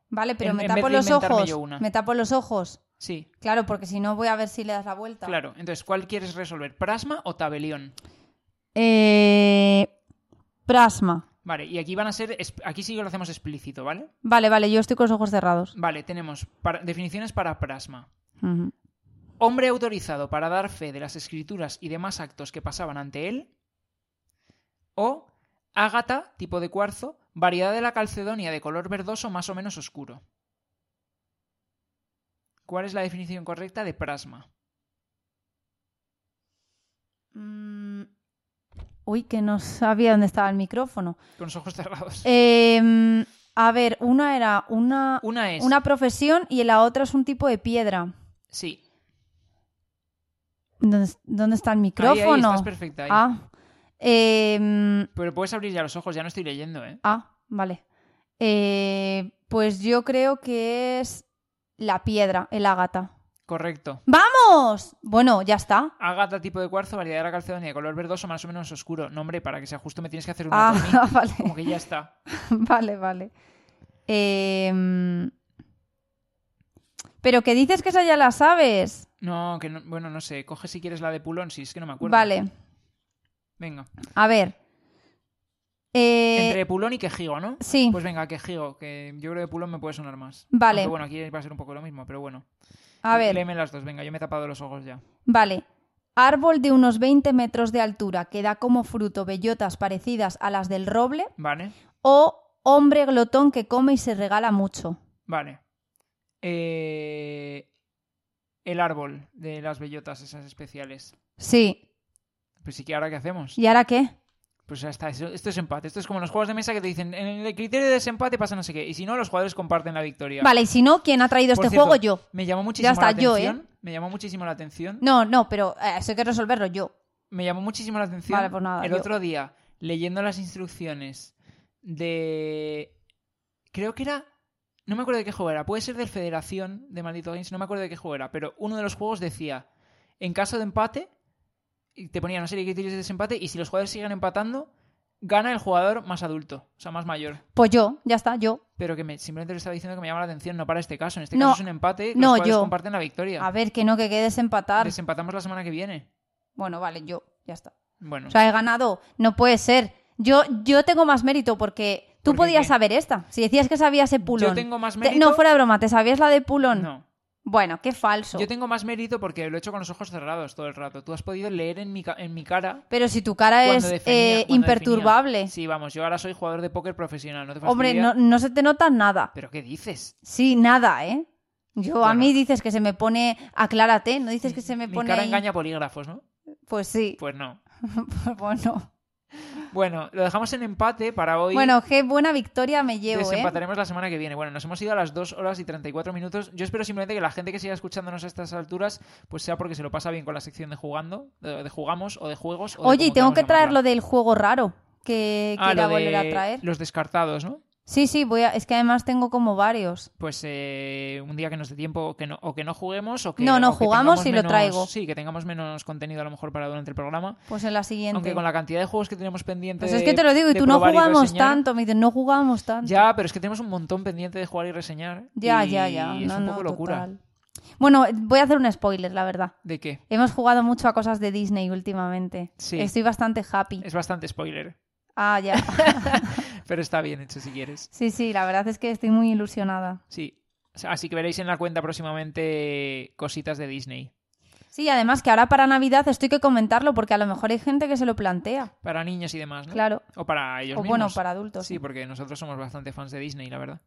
Vale, pero En- me en tapo los ojos. Me tapo los ojos. Sí, Claro, porque si no voy a ver si le das la vuelta. claro. Entonces, ¿cuál quieres resolver? ¿Prasma o tabelión? Eh, plasma. Vale, y aquí van a ser. Aquí sí que lo hacemos explícito, ¿vale? Vale, vale, yo estoy con los ojos cerrados. Vale, tenemos para- definiciones para prasma. Hombre autorizado para dar fe de las escrituras y demás actos que pasaban ante él. O ágata, tipo de cuarzo, variedad de la calcedonia de color verdoso más o menos oscuro. ¿Cuál es la definición correcta de prasma? Mm, Uy, que no sabía dónde estaba el micrófono. Con los ojos cerrados. Eh, a ver, una era una, Una es. una profesión y la otra es un tipo de piedra. Sí. ¿Dónde, dónde está el Ahí, ahí, micrófono? estás perfecta. ahí. ah, eh, Pero puedes abrir ya los ojos, ya no estoy leyendo, ¿eh? ah, vale. Eh, pues yo creo que es la piedra, el ágata. Correcto. ¡Vamos! Bueno, ya está. Ágata tipo de cuarzo, variedad de la calcedonia de color verdoso más o menos oscuro. No, hombre, para que sea justo me tienes que hacer una por mí. Ah, vale. Como que ya está. Vale, vale. Eh, pero que dices que esa ya la sabes. No, que no, bueno, no sé. Coge si quieres la de Pulón, si es que no me acuerdo. Vale, Venga. a ver. Eh, Entre Pulón y Quejigo, ¿no? Sí, Pues venga, Quejigo, que yo creo que Pulón me puede sonar más. Vale. Aunque bueno, aquí va a ser un poco lo mismo, pero bueno. a ver. Léeme las dos, venga, yo me he tapado los ojos ya. Vale. Árbol de unos 20 metros de altura que da como fruto bellotas parecidas a las del roble. Vale, O hombre glotón que come y se regala mucho. vale. Eh, El árbol de las bellotas, esas especiales. Sí. Pues sí que ahora qué hacemos. ¿Y ahora qué? Pues ya está, esto es empate. Esto es como los juegos de mesa que te dicen, en el criterio de desempate pasa no sé qué. Y si no, los jugadores comparten la victoria. Vale, y si no, ¿quién ha traído Por este cierto, juego? Yo. Me llamó muchísimo está, la yo, ¿eh? atención. Me llamó muchísimo la atención. No, no, pero eh, eso hay que resolverlo yo. Me llamó muchísimo la atención. Vale, pues nada, el yo- otro día, leyendo las instrucciones de... Creo que era... No me acuerdo de qué juego era. Puede ser del Federación de Maldito Games, no me acuerdo de qué juego era. Pero uno de los juegos decía, en caso de empate, te ponía una serie de criterios de desempate, y si los jugadores siguen empatando, gana el jugador más adulto, o sea, más mayor. Pues yo, ya está, yo. Pero que me, simplemente le estaba diciendo que me llama la atención, no para este caso. En este No. caso es un empate, los No, yo. comparten la victoria. A ver, que no, que quede desempatar. Desempatamos la semana que viene. Bueno, vale, yo, ya está. Bueno, O sea, he ganado. No puede ser. Yo, yo tengo más mérito porque tú ¿Por qué podías saber esta. Si decías que sabías Epulón. yo tengo más Te- mérito. no, fuera broma, ¿te sabías la de Pulón? No. Bueno, qué falso. Yo tengo más mérito porque lo he hecho con los ojos cerrados todo el rato. Tú has podido leer en mi, ca- en mi cara Pero si tu cara es definía- eh, imperturbable. definía. Sí, vamos, yo ahora soy jugador de póker profesional, ¿no te Hombre, no, no se te nota nada. ¿Pero qué dices? Sí, nada, ¿eh? Yo a mí dices que se me pone. Aclárate, ¿no dices que se me Mi pone. cara ahí? engaña polígrafos, ¿no? Pues sí. Pues no. bueno. Bueno, lo dejamos en empate para hoy. Bueno, qué buena victoria me llevo, ¿eh? Desempataremos la semana que viene. Bueno, nos hemos ido a las 2 horas y 34 minutos. Yo espero simplemente que la gente que siga escuchándonos a estas alturas, pues sea porque se lo pasa bien con la sección de jugando, de, de jugamos o de juegos. o de Oye, y como tengo que traer lo del juego raro que Ah, quiera de volver a traer. Los descartados, ¿no? Sí, sí, voy a... es que además tengo como varios. Pues eh, un día que nos dé tiempo que no, o que no juguemos o que, No, no, o que jugamos y lo traigo. Sí, que tengamos menos contenido a lo mejor para durante el programa. Pues en la siguiente. Aunque con la cantidad de juegos que tenemos pendiente Pues es que te lo digo, y tú no y jugamos tanto. Me dicen, no jugamos tanto. Ya, pero es que tenemos un montón pendiente de jugar y reseñar. ya, y ya. ya. Es No, un no, poco locura. total. Bueno, voy a hacer un spoiler, la verdad. ¿De qué? Hemos jugado mucho a cosas de Disney últimamente. Sí. Estoy bastante happy. Es bastante spoiler. Ah, ya. Pero está bien hecho si quieres. sí, sí, la verdad es que estoy muy ilusionada. Sí. Así que veréis en la cuenta próximamente cositas de Disney. Sí, además que ahora para Navidad estoy que comentarlo porque a lo mejor hay gente que se lo plantea. Para niños y demás, ¿no? Claro. O para ellos O mismos. bueno, para adultos. Sí, porque nosotros somos bastante fans de Disney, la verdad.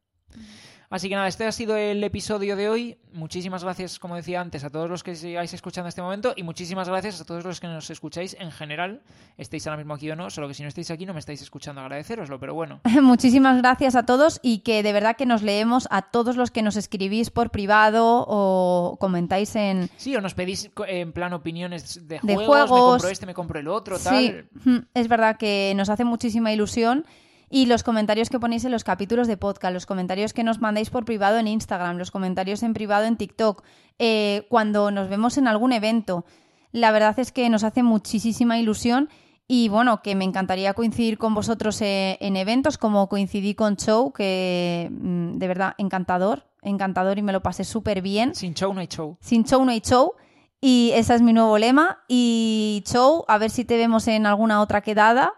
Así que nada, este ha sido el episodio de hoy. Muchísimas gracias, como decía antes, a todos los que sigáis escuchando este momento y muchísimas gracias a todos los que nos escucháis en general. Estéis ahora mismo aquí o no, solo que si no estáis aquí no me estáis escuchando, agradeceroslo, pero bueno. Muchísimas gracias a todos y que de verdad que nos leemos a todos los que nos escribís por privado o comentáis en... Sí, o nos pedís en plan opiniones de De juegos, me juegos. compro este, me compro el otro, tal. Sí, mm, es verdad que nos hace muchísima ilusión y los comentarios que ponéis en los capítulos de podcast, los comentarios que nos mandáis por privado en Instagram, los comentarios en privado en TikTok, eh, cuando nos vemos en algún evento, la verdad es que nos hace muchísima ilusión y bueno, que me encantaría coincidir con vosotros eh, en eventos como coincidí con Chow, que mm, de verdad encantador, encantador y me lo pasé súper bien. Sin show no hay show. Sin show no hay show. Y ese es mi nuevo lema. Y show, a ver si te vemos en alguna otra quedada.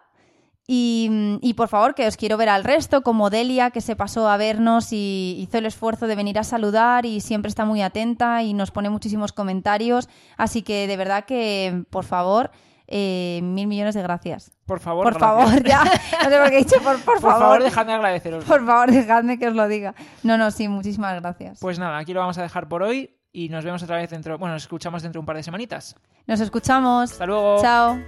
Y, y, por favor, que os quiero ver al resto, como Delia, que se pasó a vernos y hizo el esfuerzo de venir a saludar y siempre está muy atenta y nos pone muchísimos comentarios. Así que de verdad que, por favor, eh, mil millones de gracias. Por favor, Por gracias. favor, ya. No sé por qué he dicho por, por, Por favor, favor. dejadme agradeceros. Por favor, dejadme que os lo diga. No, no, sí, muchísimas gracias. Pues nada, aquí lo vamos a dejar por hoy y nos vemos otra vez dentro. Bueno, nos escuchamos dentro de un par de semanitas. Nos escuchamos. Hasta luego. Chao.